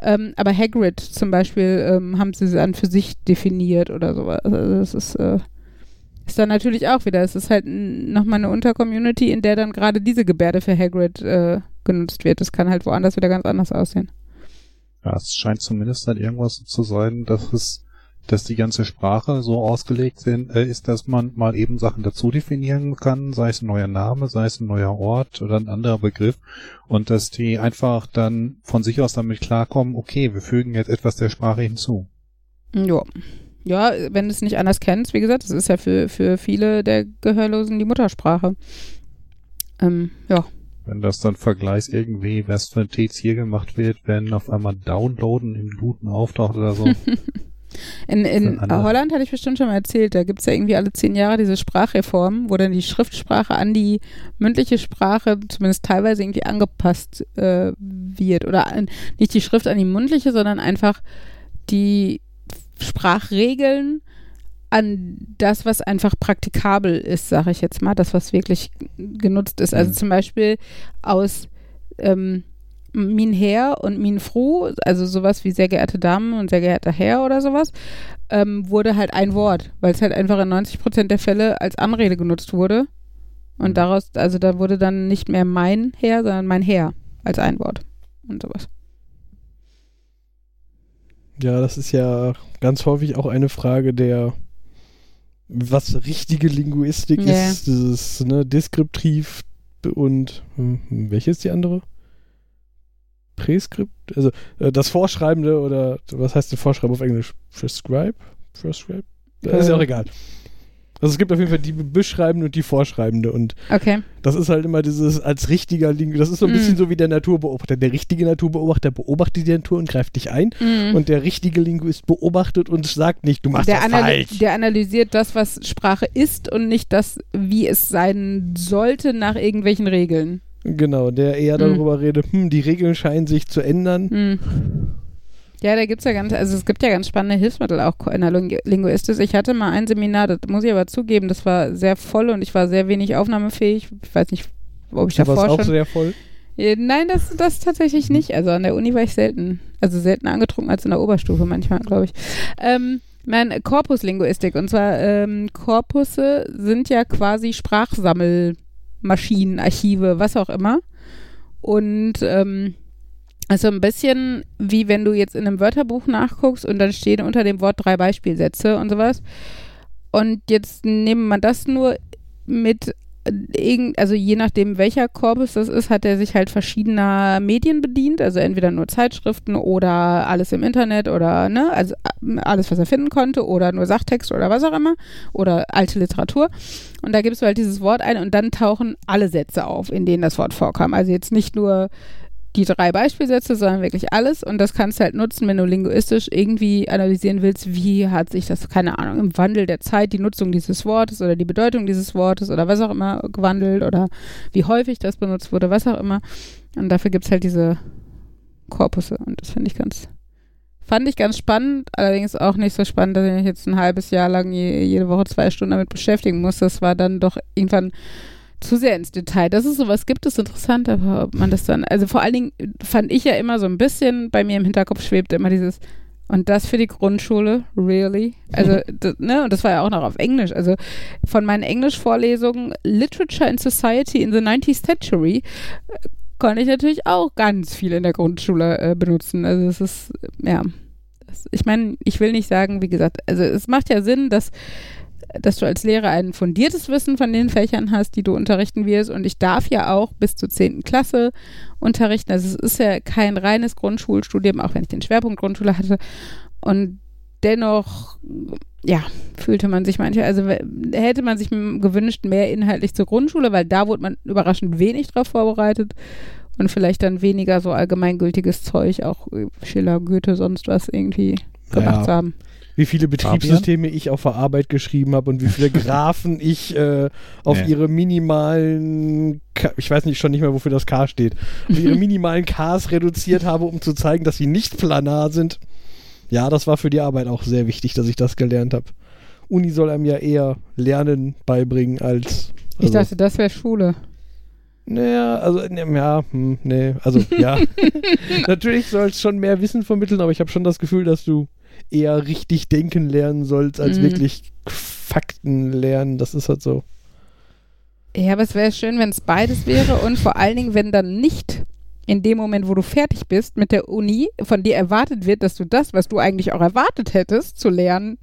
A: Ähm, aber Hagrid zum Beispiel ähm, haben sie dann für sich definiert oder sowas. Also das ist, äh, ist dann natürlich auch wieder, es ist halt nochmal eine Untercommunity, in der dann gerade diese Gebärde für Hagrid äh, genutzt wird. Das kann halt woanders wieder ganz anders aussehen.
C: Ja, es scheint zumindest dann irgendwas zu sein, dass es, dass die ganze Sprache so ausgelegt sind, äh, ist, dass man mal eben Sachen dazu definieren kann, sei es ein neuer Name, sei es ein neuer Ort oder ein anderer Begriff und dass die einfach dann von sich aus damit klarkommen, okay, wir fügen jetzt etwas der Sprache hinzu.
A: Ja. Ja, wenn du es nicht anders kennst, wie gesagt, das ist ja für, für viele der Gehörlosen die Muttersprache. Ähm, ja.
C: Wenn das dann Vergleichs irgendwie, was für ein hier gemacht wird, wenn auf einmal Downloaden im Looten auftaucht oder so.
A: in in Holland hatte ich bestimmt schon mal erzählt, da gibt es ja irgendwie alle zehn Jahre diese Sprachreform, wo dann die Schriftsprache an die mündliche Sprache zumindest teilweise irgendwie angepasst äh, wird. Oder an, nicht die Schrift an die mündliche, sondern einfach die Sprachregeln an das, was einfach praktikabel ist, sage ich jetzt mal, das, was wirklich genutzt ist. Also mhm. zum Beispiel aus ähm, Min Herr und Min Froh, also sowas wie sehr geehrte Damen und sehr geehrter Herr oder sowas, ähm, wurde halt ein Wort, weil es halt einfach in 90 Prozent der Fälle als Anrede genutzt wurde. Und mhm. daraus, also da wurde dann nicht mehr mein Herr, sondern mein Herr als ein Wort und sowas.
D: Ja, das ist ja ganz häufig auch eine Frage der was richtige Linguistik yeah. ist, dieses ne, Deskriptiv und hm, welche ist die andere? Präskript, also äh, das Vorschreibende oder was heißt denn Vorschreiben auf Englisch? Prescribe? Prescribe? Äh, ist ja auch egal. Also es gibt auf jeden Fall die beschreibende und die vorschreibende und
A: okay.
D: das ist halt immer dieses als richtiger Linguist, das ist so ein mm. bisschen so wie der Naturbeobachter. Der richtige Naturbeobachter beobachtet die Natur und greift dich ein mm. und der richtige Linguist beobachtet und sagt nicht, du machst
A: der
D: das falsch.
A: Der analysiert das, was Sprache ist und nicht das, wie es sein sollte nach irgendwelchen Regeln.
D: Genau, der eher mm. darüber redet, hm, die Regeln scheinen sich zu ändern.
A: Ja, da gibt es ja ganz, also es gibt ja ganz spannende Hilfsmittel auch in der Linguistik. Ich hatte mal ein Seminar, das muss ich aber zugeben, das war sehr voll und ich war sehr wenig aufnahmefähig. Ich weiß nicht, ob ich davor schon...
D: auch sehr voll?
A: Nein, das, das tatsächlich nicht. Also an der Uni war ich selten, also seltener angetrunken als in der Oberstufe manchmal, glaube ich. Ähm, mein Korpuslinguistik und zwar ähm, Korpusse sind ja quasi Sprachsammelmaschinen, Archive, was auch immer. Und ähm, also ein bisschen wie wenn du jetzt in einem Wörterbuch nachguckst und dann stehen unter dem Wort drei Beispielsätze und sowas. Und jetzt nehmen man das nur mit also je nachdem welcher Korpus das ist, hat er sich halt verschiedener Medien bedient, also entweder nur Zeitschriften oder alles im Internet oder ne, also alles, was er finden konnte oder nur Sachtext oder was auch immer oder alte Literatur. Und da gibst du halt dieses Wort ein und dann tauchen alle Sätze auf, in denen das Wort vorkam. Also jetzt nicht nur die drei Beispielsätze, sondern wirklich alles. Und das kannst du halt nutzen, wenn du linguistisch irgendwie analysieren willst, wie hat sich das, keine Ahnung, im Wandel der Zeit die Nutzung dieses Wortes oder die Bedeutung dieses Wortes oder was auch immer gewandelt oder wie häufig das benutzt wurde, was auch immer. Und dafür gibt es halt diese Korpusse. Und das finde ich ganz, fand ich ganz spannend, allerdings auch nicht so spannend, dass ich mich jetzt ein halbes Jahr lang je, jede Woche zwei Stunden damit beschäftigen muss. Das war dann doch irgendwann zu sehr ins Detail. Dass es sowas gibt, ist interessant, aber ob man das dann, also vor allen Dingen fand ich ja immer so ein bisschen, bei mir im Hinterkopf schwebte immer dieses, und das für die Grundschule, really? Also, das, ne, und das war ja auch noch auf Englisch. Also von meinen Englischvorlesungen Literature and Society in the 19th Century konnte ich natürlich auch ganz viel in der Grundschule äh, benutzen. Also es ist, ja. Das, ich meine, ich will nicht sagen, wie gesagt, also es macht ja Sinn, dass dass du als Lehrer ein fundiertes Wissen von den Fächern hast, die du unterrichten wirst. Und ich darf ja auch bis zur 10. Klasse unterrichten. Also es ist ja kein reines Grundschulstudium, auch wenn ich den Schwerpunkt Grundschule hatte. Und dennoch, ja, fühlte man sich manche, also hätte man sich gewünscht, mehr inhaltlich zur Grundschule, weil da wurde man überraschend wenig drauf vorbereitet und vielleicht dann weniger so allgemeingültiges Zeug, auch Schiller, Goethe, sonst was irgendwie gemacht
D: Ja.
A: zu haben.
D: Wie viele Betriebssysteme ich auf der Arbeit geschrieben habe und wie viele Graphen ich äh, auf
C: Ja.
D: ihre minimalen, K ich weiß nicht schon nicht mehr, wofür das K steht, auf ihre minimalen Ks reduziert habe, um zu zeigen, dass sie nicht planar sind. Ja, das war für die Arbeit auch sehr wichtig, dass ich das gelernt habe. Uni soll einem ja eher Lernen beibringen als.
A: Ich
D: also-
A: dachte, das wäre Schule.
D: Naja, also, ja, hm, nee, also, ja. Natürlich soll es schon mehr Wissen vermitteln, aber ich habe schon das Gefühl, dass du eher richtig denken lernen sollst, als
A: Mhm.
D: wirklich Fakten lernen. Das ist halt so.
A: Ja, aber es wäre schön, wenn es beides wäre und vor allen Dingen, wenn dann nicht in dem Moment, wo du fertig bist mit der Uni, von dir erwartet wird, dass du das, was du eigentlich auch erwartet hättest zu lernen,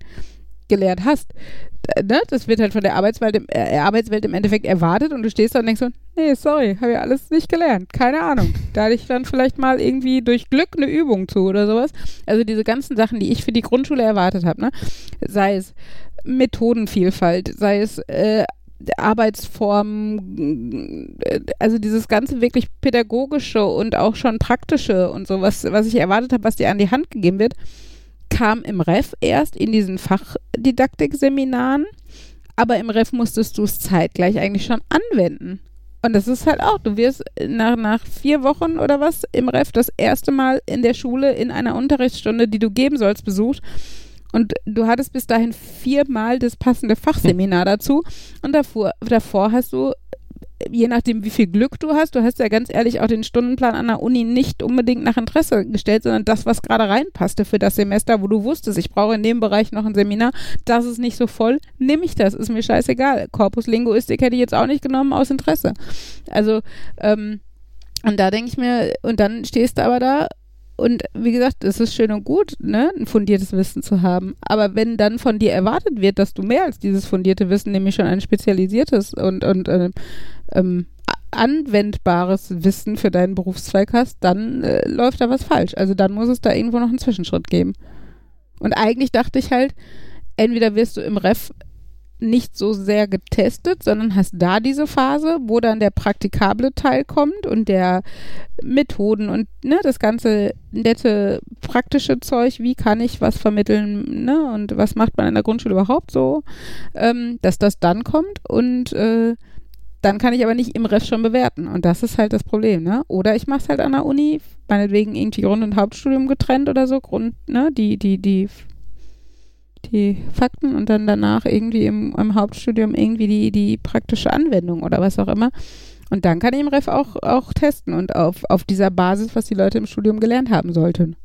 A: gelernt hast. D- Ne? Das wird halt von der Arbeitswelt im, äh, Arbeitswelt im Endeffekt erwartet und du stehst da und denkst so, nee, sorry, habe ja alles nicht gelernt, keine Ahnung. Da hatte ich dann vielleicht mal irgendwie durch Glück eine Übung zu oder sowas. Also diese ganzen Sachen, die ich für die Grundschule erwartet habe, ne? sei es Methodenvielfalt, sei es äh, Arbeitsformen, äh, also dieses ganze wirklich pädagogische und auch schon praktische und so, was, was ich erwartet habe, was dir an die Hand gegeben wird, kam im Ref erst in diesen Fachdidaktikseminaren, aber im Ref musstest du es zeitgleich eigentlich schon anwenden. Und das ist halt auch, du wirst nach, nach vier Wochen oder was im Ref das erste Mal in der Schule in einer Unterrichtsstunde, die du geben sollst, besucht. Und du hattest bis dahin viermal das passende Fachseminar dazu. Und davor, davor hast du, je nachdem, wie viel Glück du hast, du hast ja ganz ehrlich auch den Stundenplan an der Uni nicht unbedingt nach Interesse gestellt, sondern das, was gerade reinpasste für das Semester, wo du wusstest, ich brauche in dem Bereich noch ein Seminar, das ist nicht so voll, nehme ich das, ist mir scheißegal. Korpus Linguistik hätte ich jetzt auch nicht genommen aus Interesse. Also, ähm, und da denke ich mir, und dann stehst du aber da und wie gesagt, es ist schön und gut, ne, ein fundiertes Wissen zu haben. Aber wenn dann von dir erwartet wird, dass du mehr als dieses fundierte Wissen, nämlich schon ein spezialisiertes und, und ähm, ähm, anwendbares Wissen für deinen Berufszweig hast, dann äh, läuft da was falsch. Also dann muss es da irgendwo noch einen Zwischenschritt geben. Und eigentlich dachte ich halt, entweder wirst du im Ref nicht so sehr getestet, sondern hast da diese Phase, wo dann der praktikable Teil kommt und der Methoden und ne, das ganze nette praktische Zeug, wie kann ich was vermitteln, ne, und was macht man in der Grundschule überhaupt so, ähm, dass das dann kommt und äh, dann kann ich aber nicht im Rest schon bewerten und das ist halt das Problem, ne? Oder ich mache es halt an der Uni, meinetwegen irgendwie Grund- und Hauptstudium getrennt oder so, Grund, ne, die, die, die die Fakten und dann danach irgendwie im, im Hauptstudium irgendwie die, die praktische Anwendung oder was auch immer. Und dann kann ich im Ref auch, auch testen und auf, auf dieser Basis, was die Leute im Studium gelernt haben sollten.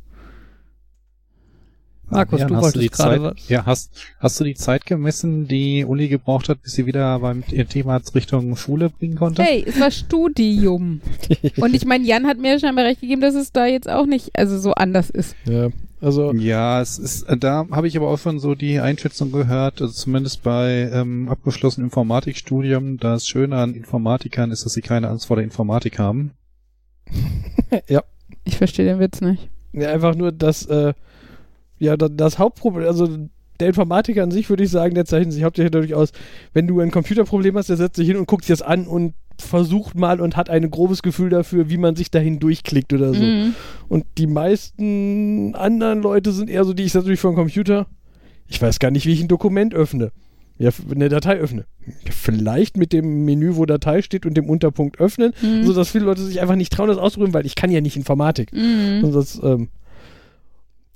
B: Markus,
C: Fabian,
B: du
C: hast
B: wolltest
C: die
B: gerade
C: Zeit,
B: was.
C: Ja, hast, hast du die Zeit gemessen, die Uli gebraucht hat, bis sie wieder beim Thema Richtung Schule bringen konnte?
A: Hey, es war Studium. und ich meine, Jan hat mir scheinbar recht gegeben, dass es da jetzt auch nicht also so anders ist.
D: Ja, also
C: Ja, es ist, äh, da habe ich aber auch schon so die Einschätzung gehört, also zumindest bei ähm, abgeschlossenem Informatikstudium, das Schöne an Informatikern ist, dass sie keine Angst vor der Informatik haben.
A: Ich verstehe den Witz nicht.
D: Ja, einfach nur das, äh, ja, da- das Hauptproblem, also der Informatiker an sich würde ich sagen, der zeichnet sich hauptsächlich dadurch aus, wenn du ein Computerproblem hast, der setzt sich hin und guckt sich das an und versucht mal und hat ein grobes Gefühl dafür, wie man sich dahin durchklickt oder so.
A: Mhm.
D: Und die meisten anderen Leute sind eher so, die ich setze mich vor den Computer. Ich weiß gar nicht, wie ich ein Dokument öffne. Ja, eine Datei öffne. Vielleicht mit dem Menü, wo Datei steht und dem Unterpunkt öffnen,
A: Mhm.
D: so dass viele Leute sich einfach nicht trauen, das auszuprobieren, weil ich kann ja nicht Informatik.
A: Mhm.
D: Und, das, ähm,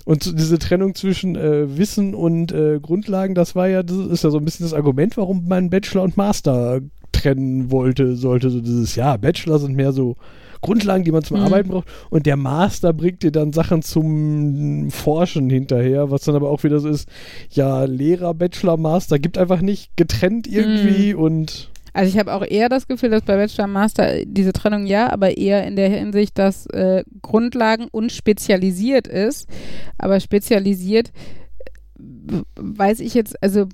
D: und diese Trennung zwischen äh, Wissen und äh, Grundlagen, das war ja, das ist ja so ein bisschen das Argument, warum man Bachelor und Master trennen wollte, sollte. So dieses, ja, Bachelor sind mehr so Grundlagen, die man zum
A: Mhm.
D: Arbeiten braucht. Und der Master bringt dir dann Sachen zum Forschen hinterher, was dann aber auch wieder so ist, ja, Lehrer, Bachelor, Master gibt einfach nicht getrennt irgendwie und
A: Also ich habe auch eher das Gefühl, dass bei Bachelor und Master diese Trennung ja, aber eher in der Hinsicht, dass äh, Grundlagen und spezialisiert ist. Aber spezialisiert äh, weiß ich jetzt, also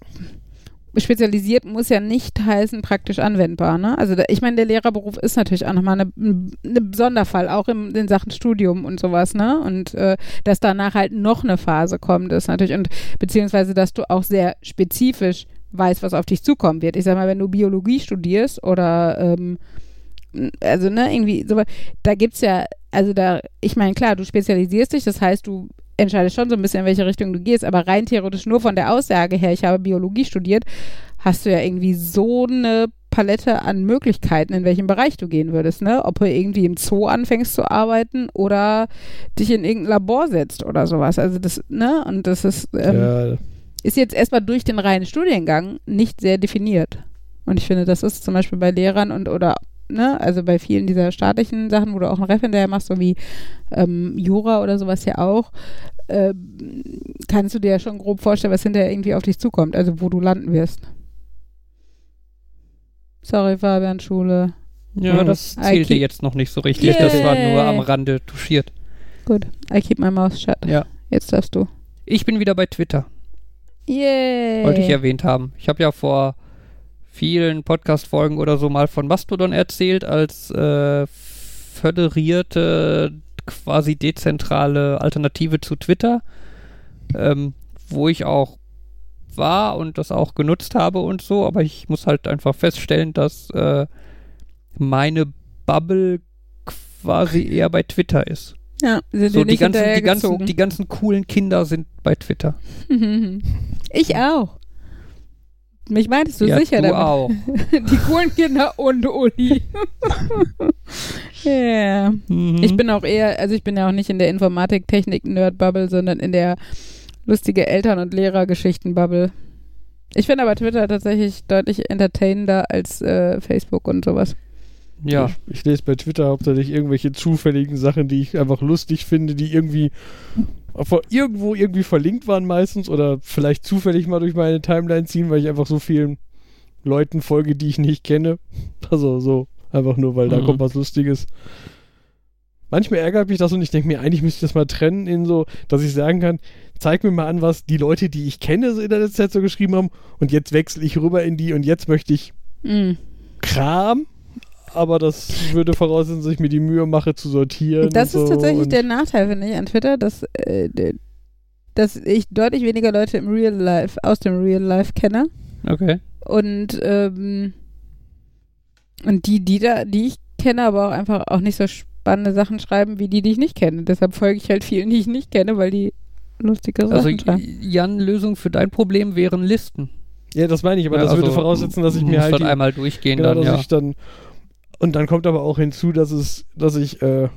A: spezialisiert muss ja nicht heißen praktisch anwendbar. Ne? Also da, ich meine, der Lehrerberuf ist natürlich auch nochmal eine, eine Sonderfall, auch im, in Sachen Studium und sowas. Ne? Und äh, dass danach halt noch eine Phase kommt, ist natürlich, und beziehungsweise, dass du auch sehr spezifisch weißt, was auf dich zukommen wird. Ich sag mal, wenn du Biologie studierst oder ähm, also ne, irgendwie so, da gibt's ja, also da, ich meine, klar, du spezialisierst dich, das heißt, du entscheidest schon so ein bisschen, in welche Richtung du gehst, aber rein theoretisch nur von der Aussage her, ich habe Biologie studiert, hast du ja irgendwie so eine Palette an Möglichkeiten, in welchem Bereich du gehen würdest, ne? Ob du irgendwie im Zoo anfängst zu arbeiten oder dich in irgendein Labor setzt oder sowas. Also das, ne? Und das ist, ähm,
D: ja,
A: ist jetzt erstmal durch den reinen Studiengang nicht sehr definiert. Und ich finde, das ist zum Beispiel bei Lehrern und oder, ne, also bei vielen dieser staatlichen Sachen, wo du auch einen Ref hinterher machst, so wie ähm, Jura oder sowas ja auch, ähm, kannst du dir ja schon grob vorstellen, was hinterher irgendwie auf dich zukommt, also wo du landen wirst. Sorry, Fabian, Schule.
B: Ja,
D: Mhm.
B: das
A: I
B: zählte
A: keep-
B: jetzt noch nicht so richtig. Das war nur
A: Yeah.
B: am Rande touchiert.
A: Gut, I keep my mouth shut.
B: Ja.
A: Jetzt darfst du.
B: Ich bin wieder bei Twitter.
A: Yay.
B: Wollte ich erwähnt haben. Ich habe ja vor vielen Podcast-Folgen oder so mal von Mastodon erzählt, als äh, föderierte, quasi dezentrale Alternative zu Twitter, ähm, wo ich auch war und das auch genutzt habe und so, aber ich muss halt einfach feststellen, dass äh, meine Bubble quasi eher bei Twitter ist.
A: Ja, sind
B: So die ganzen, die, ganzen, die ganzen coolen Kinder sind bei Twitter.
A: ich auch. Mich meintest du
B: ja,
A: sicher
B: du
A: damit?
B: auch.
A: Die coolen Kinder und Uli. Ja.
B: Mhm.
A: Ich bin auch eher, also ich bin ja auch nicht in der Informatik-Technik-Nerd-Bubble, sondern in der lustige Eltern- und Lehrergeschichten-Bubble. Ich finde aber Twitter tatsächlich deutlich entertainender als äh, Facebook und sowas.
B: Ja.
D: Ich, ich lese bei Twitter hauptsächlich irgendwelche zufälligen Sachen, die ich einfach lustig finde, die irgendwie vor- irgendwo irgendwie verlinkt waren meistens oder vielleicht zufällig mal durch meine Timeline ziehen, weil ich einfach so vielen Leuten folge, die ich nicht kenne. Also so einfach nur, weil da
B: Mhm.
D: kommt was Lustiges. Manchmal ärgert mich das und ich denke mir, eigentlich müsste ich das mal trennen in so, dass ich sagen kann, zeig mir mal an, was die Leute, die ich kenne, so in der letzten Zeit so geschrieben haben und jetzt wechsle ich rüber in die und jetzt möchte ich
A: Mm.
D: Kram, aber das würde voraussetzen, dass ich mir die Mühe mache zu sortieren.
A: Das
D: und
A: ist
D: so
A: tatsächlich
D: und
A: der Nachteil, finde ich, an Twitter, dass, äh, dass ich deutlich weniger Leute im Real Life, aus dem Real Life kenne.
B: Okay.
A: Und, ähm, und die, die da, die ich kenne, aber auch einfach auch nicht so spannende Sachen schreiben, wie die, die ich nicht kenne. Deshalb folge ich halt vielen, die ich nicht kenne, weil die lustige Sachen
B: Also
A: schreiben.
B: Jan, Lösung für dein Problem wären Listen.
D: Ja, das meine ich, aber
B: Ja,
D: das
B: also,
D: würde voraussetzen, dass ich mir halt die,
B: einmal durchgehen
D: genau,
B: dann,
D: dass
B: ja.
D: ich dann und dann kommt aber auch hinzu, dass es, dass ich, äh,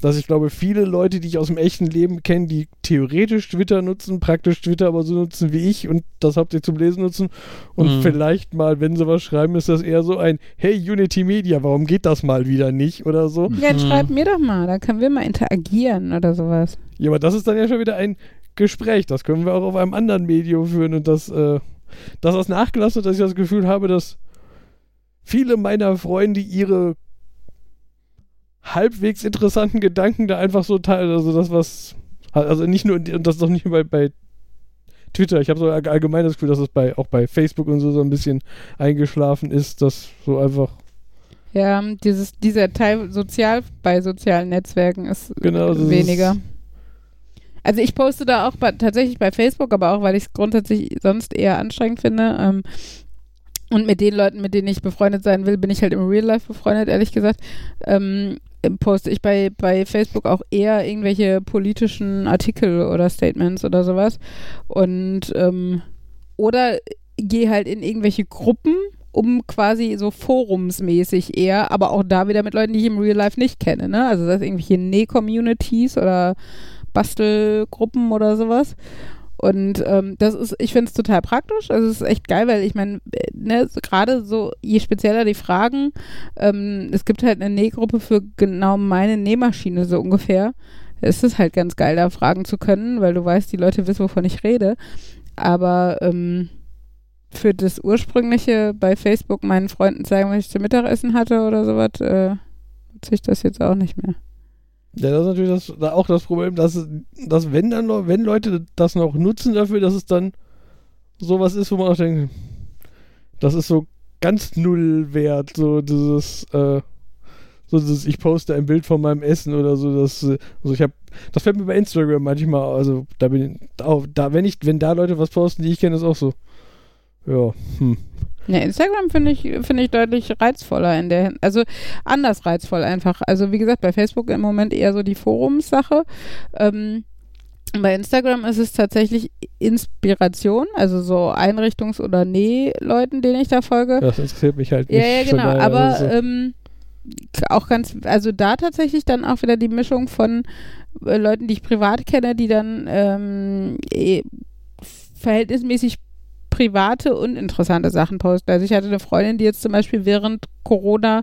D: dass ich glaube, viele Leute, die ich aus dem echten Leben kenne, die theoretisch Twitter nutzen, praktisch Twitter aber so nutzen wie ich und das hauptsächlich zum Lesen nutzen und
B: Mhm.
D: vielleicht mal, wenn sie was schreiben, ist das eher so ein Hey Unity Media, warum geht das mal wieder nicht oder so?
A: Ja, dann
B: Mhm.
A: schreib mir doch mal, da können wir mal interagieren oder sowas.
D: Ja, aber das ist dann ja schon wieder ein Gespräch. Das können wir auch auf einem anderen Medium führen und das, äh, das ist nachgelassen, dass ich das Gefühl habe, dass viele meiner Freunde ihre halbwegs interessanten Gedanken da einfach so teilen. Also das, was. Also nicht nur, und das ist doch nicht bei, bei Twitter. Ich habe so all- allgemein das Gefühl, dass es bei, auch bei Facebook und so so ein bisschen eingeschlafen ist, dass so einfach.
A: Ja, dieses, dieser Teil sozial bei sozialen Netzwerken ist
D: Genau, ist-
A: weniger. Also ich poste da auch bei, tatsächlich bei Facebook, aber auch, weil ich es grundsätzlich sonst eher anstrengend finde, ähm, Und mit den Leuten, mit denen ich befreundet sein will, bin ich halt im Real Life befreundet, ehrlich gesagt. Ähm, poste ich bei, bei Facebook auch eher irgendwelche politischen Artikel oder Statements oder sowas. Und ähm, oder gehe halt in irgendwelche Gruppen, um quasi so forumsmäßig eher, aber auch da wieder mit Leuten, die ich im Real Life nicht kenne, ne? Also das irgendwelche Näh-Communities oder Bastelgruppen oder sowas. Und ähm, das ist, ich finde es total praktisch. Also es ist echt geil, weil ich meine, ne, gerade so, je spezieller die Fragen, ähm, es gibt halt eine Nähgruppe für genau meine Nähmaschine so ungefähr. Es ist halt ganz geil, da fragen zu können, weil du weißt, die Leute wissen, wovon ich rede. Aber ähm, für das ursprüngliche bei Facebook meinen Freunden zeigen, was ich zum Mittagessen hatte oder sowas, äh, nutze ich das jetzt auch nicht mehr.
D: Ja, das ist natürlich das, da auch das Problem, dass, dass wenn dann wenn Leute das noch nutzen dafür, dass es dann sowas ist, wo man auch denkt, das ist so ganz null wert, so dieses, äh, so dieses, ich poste ein Bild von meinem Essen oder so, das, also ich habe, das fällt mir bei Instagram manchmal, also da bin ich, da, wenn ich, wenn da Leute was posten, die ich kenne, ist auch so, ja, hm.
A: Ja, Instagram finde ich, finde ich deutlich reizvoller in der, also anders reizvoll einfach. Also wie gesagt, bei Facebook im Moment eher so die Forumssache. Ähm, bei Instagram ist es tatsächlich Inspiration, also so Einrichtungs- oder Nähleuten, denen ich da folge.
D: Das interessiert mich halt nicht.
A: Ja, ja, genau.
D: Daher,
A: Aber
D: also,
A: ähm, auch ganz, also da tatsächlich dann auch wieder die Mischung von äh, Leuten, die ich privat kenne, die dann ähm, eh, verhältnismäßig private und interessante Sachen posten. Also ich hatte eine Freundin, die jetzt zum Beispiel während Corona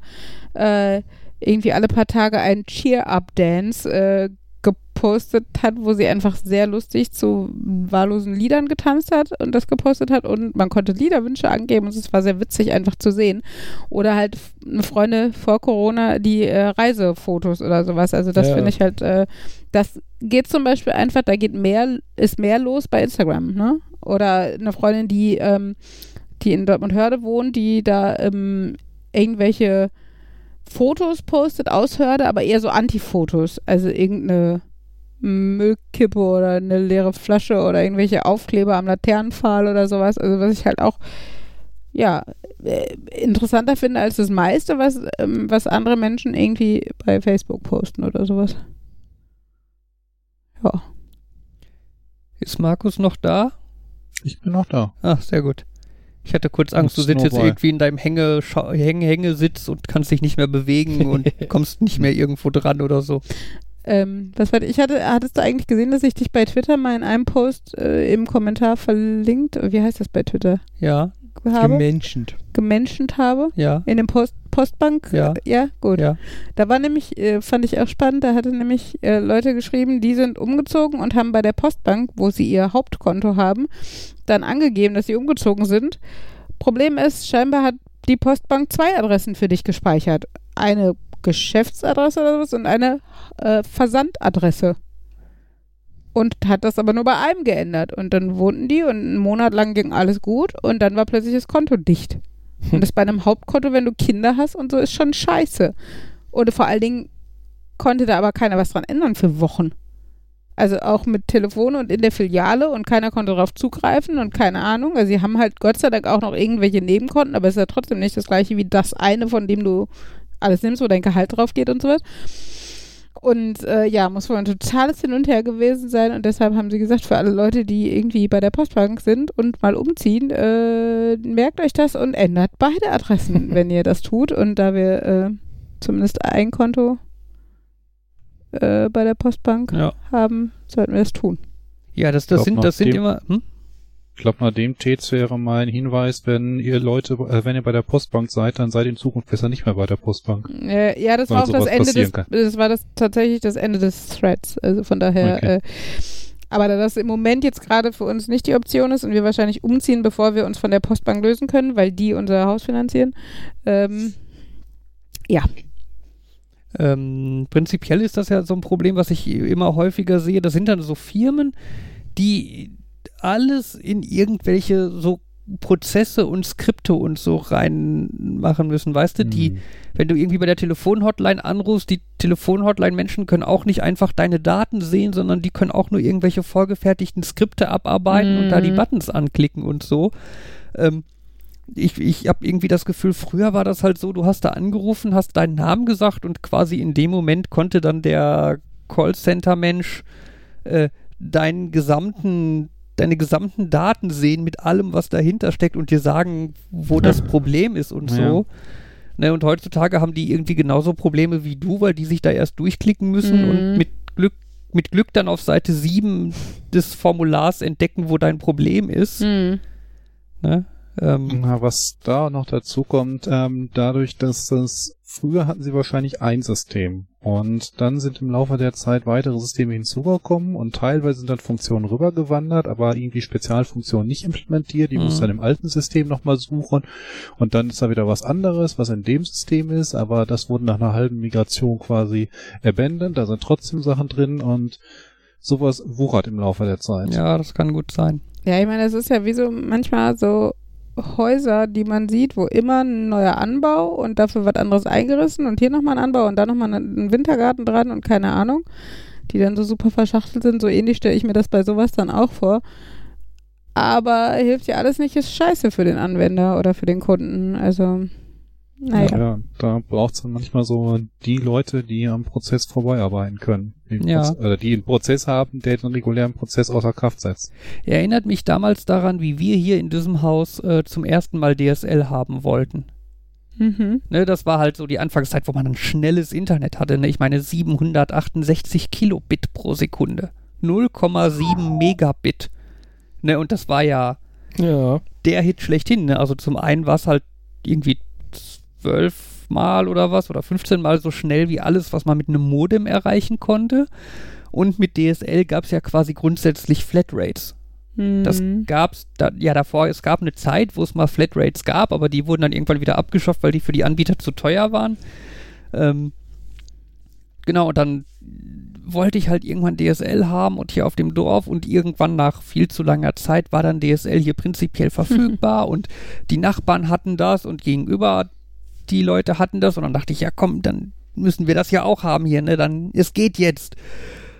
A: äh, irgendwie alle paar Tage einen Cheer-Up-Dance äh, gepostet hat, wo sie einfach sehr lustig zu wahllosen Liedern getanzt hat und das gepostet hat und man konnte Liederwünsche angeben und es war sehr witzig einfach zu sehen. Oder halt eine Freundin vor Corona, die äh, Reisefotos oder sowas. Also das
D: Ja.
A: finde ich halt, äh, das geht zum Beispiel einfach, da geht mehr, ist mehr los bei Instagram, ne? Oder eine Freundin, die, ähm, die in Dortmund-Hörde wohnt, die da ähm, irgendwelche Fotos postet aus Hörde, aber eher so Antifotos. Also irgendeine Müllkippe oder eine leere Flasche oder irgendwelche Aufkleber am Laternenpfahl oder sowas. Also was ich halt auch ja äh, interessanter finde als das meiste, was, ähm, was andere Menschen irgendwie bei Facebook posten oder sowas. Ja.
B: Ist Markus noch da?
C: Ich bin noch da.
B: Ah, sehr gut. Ich hatte kurz Angst, du sitzt jetzt irgendwie in deinem Hänge, Hänge, Hängesitz und kannst dich nicht mehr bewegen und kommst nicht mehr irgendwo dran oder so.
A: Ähm, was war ich hatte, hattest du eigentlich gesehen, dass ich dich bei Twitter mal in einem Post äh, im Kommentar verlinkt, wie heißt das bei Twitter?
B: Ja,
A: Habe?
D: gemenschent.
A: gemenschent habe?
B: ja,
A: In dem Post Postbank?
B: Ja.
A: Ja, gut.
B: ja.
A: Da war nämlich, äh, fand ich auch spannend, da hatte nämlich äh, Leute geschrieben, die sind umgezogen und haben bei der Postbank, wo sie ihr Hauptkonto haben, dann angegeben, dass sie umgezogen sind. Problem ist, scheinbar hat die Postbank zwei Adressen für dich gespeichert. Eine Geschäftsadresse oder was und eine äh, Versandadresse. Und hat das aber nur bei einem geändert. Und dann wohnten die und einen Monat lang ging alles gut und dann war plötzlich das Konto dicht. Und das bei einem Hauptkonto, wenn du Kinder hast und so, ist schon scheiße. Und vor allen Dingen konnte da aber keiner was dran ändern für Wochen. Also auch mit Telefon und in der Filiale und keiner konnte darauf zugreifen und keine Ahnung. Also sie haben halt Gott sei Dank auch noch irgendwelche Nebenkonten, aber es ist ja trotzdem nicht das gleiche wie das eine, von dem du alles nimmst, wo dein Gehalt drauf geht und sowas. Und äh, ja, muss wohl ein totales Hin und Her gewesen sein und deshalb haben sie gesagt, für alle Leute, die irgendwie bei der Postbank sind und mal umziehen, äh, merkt euch das und ändert beide Adressen, wenn ihr das tut. Und da wir äh, zumindest ein Konto äh, bei der Postbank
B: Ja,
A: haben, sollten wir das tun.
B: ja das, das sind, das sind immer, hm?
C: Ich glaube, nach dem Tets wäre mein Hinweis, wenn ihr Leute, äh, wenn ihr bei der Postbank seid, dann seid in Zukunft besser nicht mehr bei der Postbank.
A: Äh, ja, das war auch das Ende des,
C: kann.
A: das war das tatsächlich das Ende des Threads. Also von daher,
C: Okay.
A: äh, aber da das im Moment jetzt gerade für uns nicht die Option ist und wir wahrscheinlich umziehen, bevor wir uns von der Postbank lösen können, weil die unser Haus finanzieren, ähm, ja.
B: Ähm, prinzipiell ist das ja so ein Problem, was ich immer häufiger sehe. Das sind dann so Firmen, die alles in irgendwelche so Prozesse und Skripte und so reinmachen müssen. Weißt du, die,
C: Hm.
B: wenn du irgendwie bei der Telefonhotline anrufst, die Telefonhotline-Menschen können auch nicht einfach deine Daten sehen, sondern die können auch nur irgendwelche vorgefertigten Skripte abarbeiten und da die
A: Mhm.
B: Buttons anklicken und so. Ähm, ich, ich habe irgendwie das Gefühl, früher war das halt so, du hast da angerufen, hast deinen Namen gesagt und quasi in dem Moment konnte dann der Callcenter-Mensch äh, deinen gesamten deine gesamten Daten sehen mit allem, was dahinter steckt und dir sagen, wo das Problem ist und
C: Ja.
B: so. Ne, und heutzutage haben die irgendwie genauso Probleme wie du, weil die sich da erst durchklicken müssen
A: Mhm.
B: und mit Glück, mit Glück dann auf Seite 7 des Formulars entdecken, wo dein Problem ist.
A: Hm.
B: Ne? Ähm,
C: was da noch dazu kommt, ähm, dadurch, dass das früher hatten sie wahrscheinlich ein System und dann sind im Laufe der Zeit weitere Systeme hinzugekommen und teilweise sind dann Funktionen rübergewandert, aber irgendwie Spezialfunktionen nicht implementiert, die
B: Mhm.
C: muss dann im alten System nochmal suchen und dann ist da wieder was anderes, was in dem System ist, aber das wurde nach einer halben Migration quasi abandoned, da sind trotzdem Sachen drin und sowas wuchert im Laufe der Zeit.
B: ja, das kann gut sein.
A: Ja, ich meine, das ist ja wie so manchmal so Häuser, die man sieht, wo immer ein neuer Anbau und dafür was anderes eingerissen und hier nochmal ein Anbau und da nochmal ein Wintergarten dran und keine Ahnung, die dann so super verschachtelt sind. So ähnlich stelle ich mir das bei sowas dann auch vor. Aber hilft ja alles nicht, ist scheiße für den Anwender oder für den Kunden. Also, naja.
C: Ja, da braucht es dann manchmal so die Leute, die am Prozess vorbeiarbeiten können. Die,
B: Ja.
C: Proz- oder die einen Prozess haben, der den regulären Prozess außer Kraft setzt.
B: Erinnert mich damals daran, wie wir hier in diesem Haus äh, zum ersten Mal DSL haben wollten.
A: Mhm.
B: Ne, das war halt so die Anfangszeit, wo man ein schnelles Internet hatte. Ne? Ich meine 768 Kilobit pro Sekunde. 0,7 Megabit. Ne, und das war ja
D: Ja.
B: der Hit schlechthin. Ne? Also zum einen war es halt irgendwie zwölfmal oder was oder 15 Mal so schnell wie alles, was man mit einem Modem erreichen konnte. Und mit DSL gab es ja quasi grundsätzlich Flatrates. Das
A: Mhm.
B: gab's da, ja davor, es gab eine Zeit, wo es mal Flatrates gab, aber die wurden dann irgendwann wieder abgeschafft, weil die für die Anbieter zu teuer waren. Ähm, genau, und dann wollte ich halt irgendwann DSL haben und hier auf dem Dorf und irgendwann nach viel zu langer Zeit war dann DSL hier prinzipiell verfügbar und die Nachbarn hatten das und gegenüber die Leute hatten das und dann dachte ich, ja komm, dann müssen wir das ja auch haben hier, ne? Dann, es geht jetzt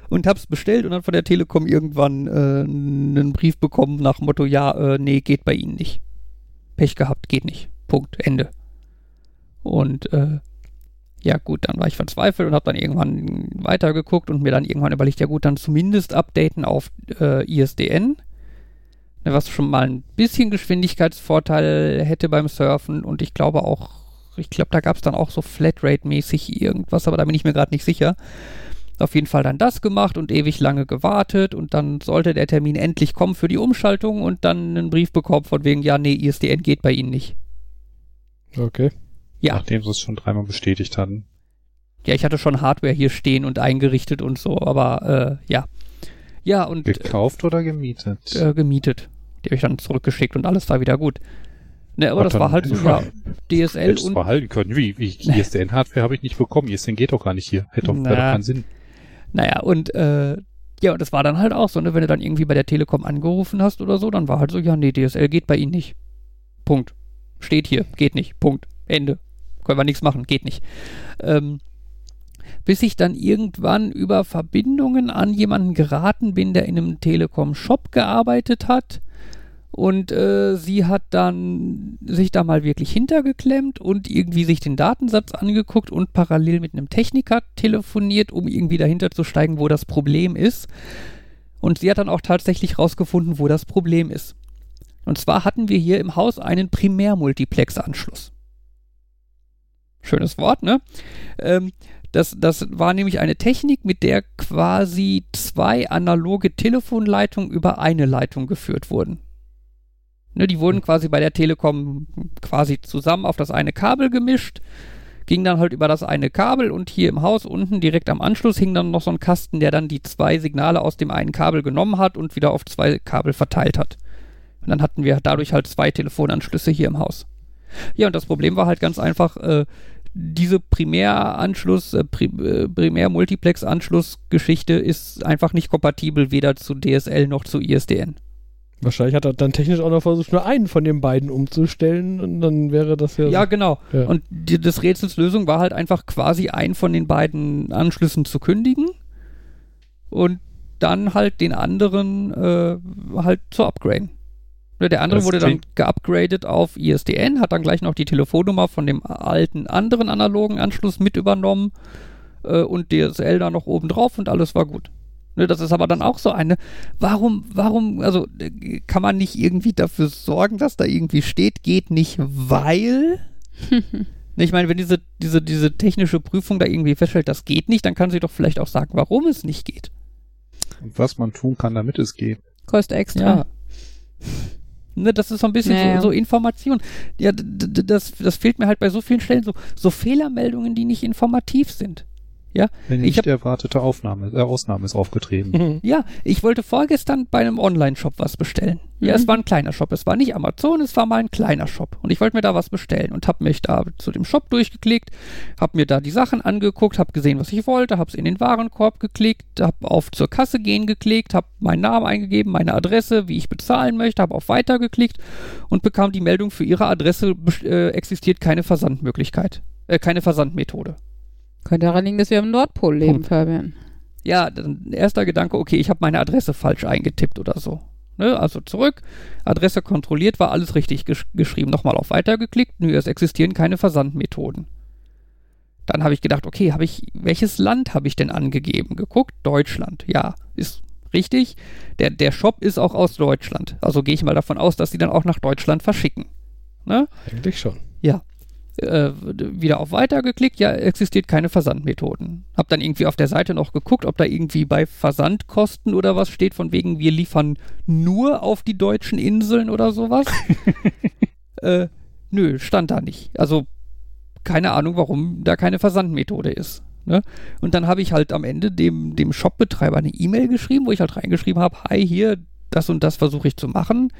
B: und hab's bestellt und dann von der Telekom irgendwann äh, einen Brief bekommen nach Motto, ja, äh, nee, geht bei Ihnen nicht. Pech gehabt, geht nicht. Punkt, Ende. Und äh, ja gut, dann war ich verzweifelt und habe dann irgendwann weitergeguckt und mir dann irgendwann überlegt, ja gut, dann zumindest updaten auf äh, ISDN, ne, was schon mal ein bisschen Geschwindigkeitsvorteil hätte beim Surfen und ich glaube auch, ich glaube, da gab es dann auch so Flatrate-mäßig irgendwas, aber da bin ich mir gerade nicht sicher. Auf jeden Fall dann das gemacht und ewig lange gewartet und dann sollte der Termin endlich kommen für die Umschaltung und dann einen Brief bekommen von wegen, ja, nee, ISDN geht bei Ihnen nicht.
D: Okay.
B: Ja,
C: Nachdem sie es schon dreimal bestätigt hatten.
B: ja, ich hatte schon Hardware hier stehen und eingerichtet und so, aber äh, ja. Ja, und
C: Gekauft oder gemietet?
B: äh, gemietet. Die habe ich dann zurückgeschickt und alles war wieder gut. Ne, aber das war halt so, ja, DSL
C: Hättest
B: und
C: verhalten können. Wie? Wie? ISDN-Hardware habe ich nicht bekommen. ISDN geht doch gar nicht hier. Hätte doch, doch keinen Sinn.
B: Naja, und äh, ja, und das war dann halt auch so, ne, wenn du dann irgendwie bei der Telekom angerufen hast oder so, dann war halt so, ja, nee, DSL geht bei Ihnen nicht. Punkt. Steht hier, geht nicht. Punkt. Ende. Können wir nichts machen, geht nicht. Ähm, bis ich dann irgendwann über Verbindungen an jemanden geraten bin, der in einem Telekom-Shop gearbeitet hat. Und äh, sie hat dann sich da mal wirklich hintergeklemmt und irgendwie sich den Datensatz angeguckt und parallel mit einem Techniker telefoniert, um irgendwie dahinter zu steigen, wo das Problem ist. Und sie hat dann auch tatsächlich rausgefunden, wo das Problem ist. Und zwar hatten wir hier im Haus einen Primärmultiplex-Anschluss. Schönes Wort, ne? Ähm, das, das war nämlich eine Technik, mit der quasi zwei analoge Telefonleitungen über eine Leitung geführt wurden. Ne, die wurden quasi bei der Telekom quasi zusammen auf das eine Kabel gemischt, ging dann halt über das eine Kabel und hier im Haus unten direkt am Anschluss hing dann noch so ein Kasten, der dann die zwei Signale aus dem einen Kabel genommen hat und wieder auf zwei Kabel verteilt hat. Und dann hatten wir dadurch halt zwei Telefonanschlüsse hier im Haus. Ja, und das Problem war halt ganz einfach, äh, diese Primäranschluss, äh, äh, Primär-Multiplex-Anschlussgeschichte ist einfach nicht kompatibel weder zu DSL noch zu ISDN.
D: Wahrscheinlich hat er dann technisch auch noch versucht, nur einen von den beiden umzustellen und dann wäre das ja.
B: Ja, genau.
D: Ja.
B: Und die, des Rätsels Lösung war halt einfach quasi einen von den beiden Anschlüssen zu kündigen und dann halt den anderen äh, halt zu upgraden. Der andere
C: Das
B: wurde dann geupgradet auf ISDN, hat dann gleich noch die Telefonnummer von dem alten anderen analogen Anschluss mit übernommen äh, und DSL da noch oben drauf und alles war gut. Ne, das ist aber dann auch so eine, warum, warum, also äh, kann man nicht irgendwie dafür sorgen, dass da irgendwie steht, geht nicht, weil? Ne, Ich meine, wenn diese, diese, diese technische Prüfung da irgendwie feststellt, das geht nicht, dann kann sie doch vielleicht auch sagen, warum es nicht geht.
C: Und was man tun kann, damit es geht.
A: Kostet extra.
B: Ja. Ne, das ist so ein bisschen
A: Ja, ja.
B: so, so Information. Ja, das, das fehlt mir halt bei so vielen Stellen, so, so Fehlermeldungen, die nicht informativ sind.
C: Wenn
B: Ich
C: nicht
B: hab-
C: erwartete Aufnahme, äh, Ausnahme ist aufgetreten.
D: Mhm.
B: Ja, ich wollte vorgestern bei einem Online-Shop was bestellen. Ja,
A: Mhm.
B: es war ein kleiner Shop. Es war nicht Amazon, es war mal ein kleiner Shop. Und ich wollte mir da was bestellen und habe mich da zu dem Shop durchgeklickt, habe mir da die Sachen angeguckt, habe gesehen, was ich wollte, habe es in den Warenkorb geklickt, habe auf zur Kasse gehen geklickt, habe meinen Namen eingegeben, meine Adresse, wie ich bezahlen möchte, habe auf Weiter geklickt und bekam die Meldung, für Ihre Adresse äh, existiert keine Versandmöglichkeit, äh, keine Versandmethode.
A: Könnte daran liegen, dass wir am Nordpol leben,
B: Punkt.
A: Fabian.
B: Ja, dann erster Gedanke, okay, ich habe meine Adresse falsch eingetippt oder so. Ne, also zurück, Adresse kontrolliert, war alles richtig gesch geschrieben. Nochmal auf Weiter geklickt, nö, es existieren keine Versandmethoden. Dann habe ich gedacht, okay, habe ich, welches Land habe ich denn angegeben? Geguckt, Deutschland. Ja, ist richtig. Der, der Shop ist auch aus Deutschland. Also gehe ich mal davon aus, dass sie dann auch nach Deutschland verschicken. Ne?
D: Eigentlich schon.
B: Äh, wieder auf Weiter geklickt, ja, existiert keine Versandmethoden. Hab dann irgendwie auf der Seite noch geguckt, ob da irgendwie bei Versandkosten oder was steht, von wegen wir liefern nur auf die deutschen Inseln oder sowas. äh, nö, stand da nicht. Also keine Ahnung, warum da keine Versandmethode ist. Ne? Und dann habe ich halt am Ende dem, dem Shopbetreiber eine E-Mail geschrieben, wo ich halt reingeschrieben habe, hi, hier, das und das versuche ich zu machen.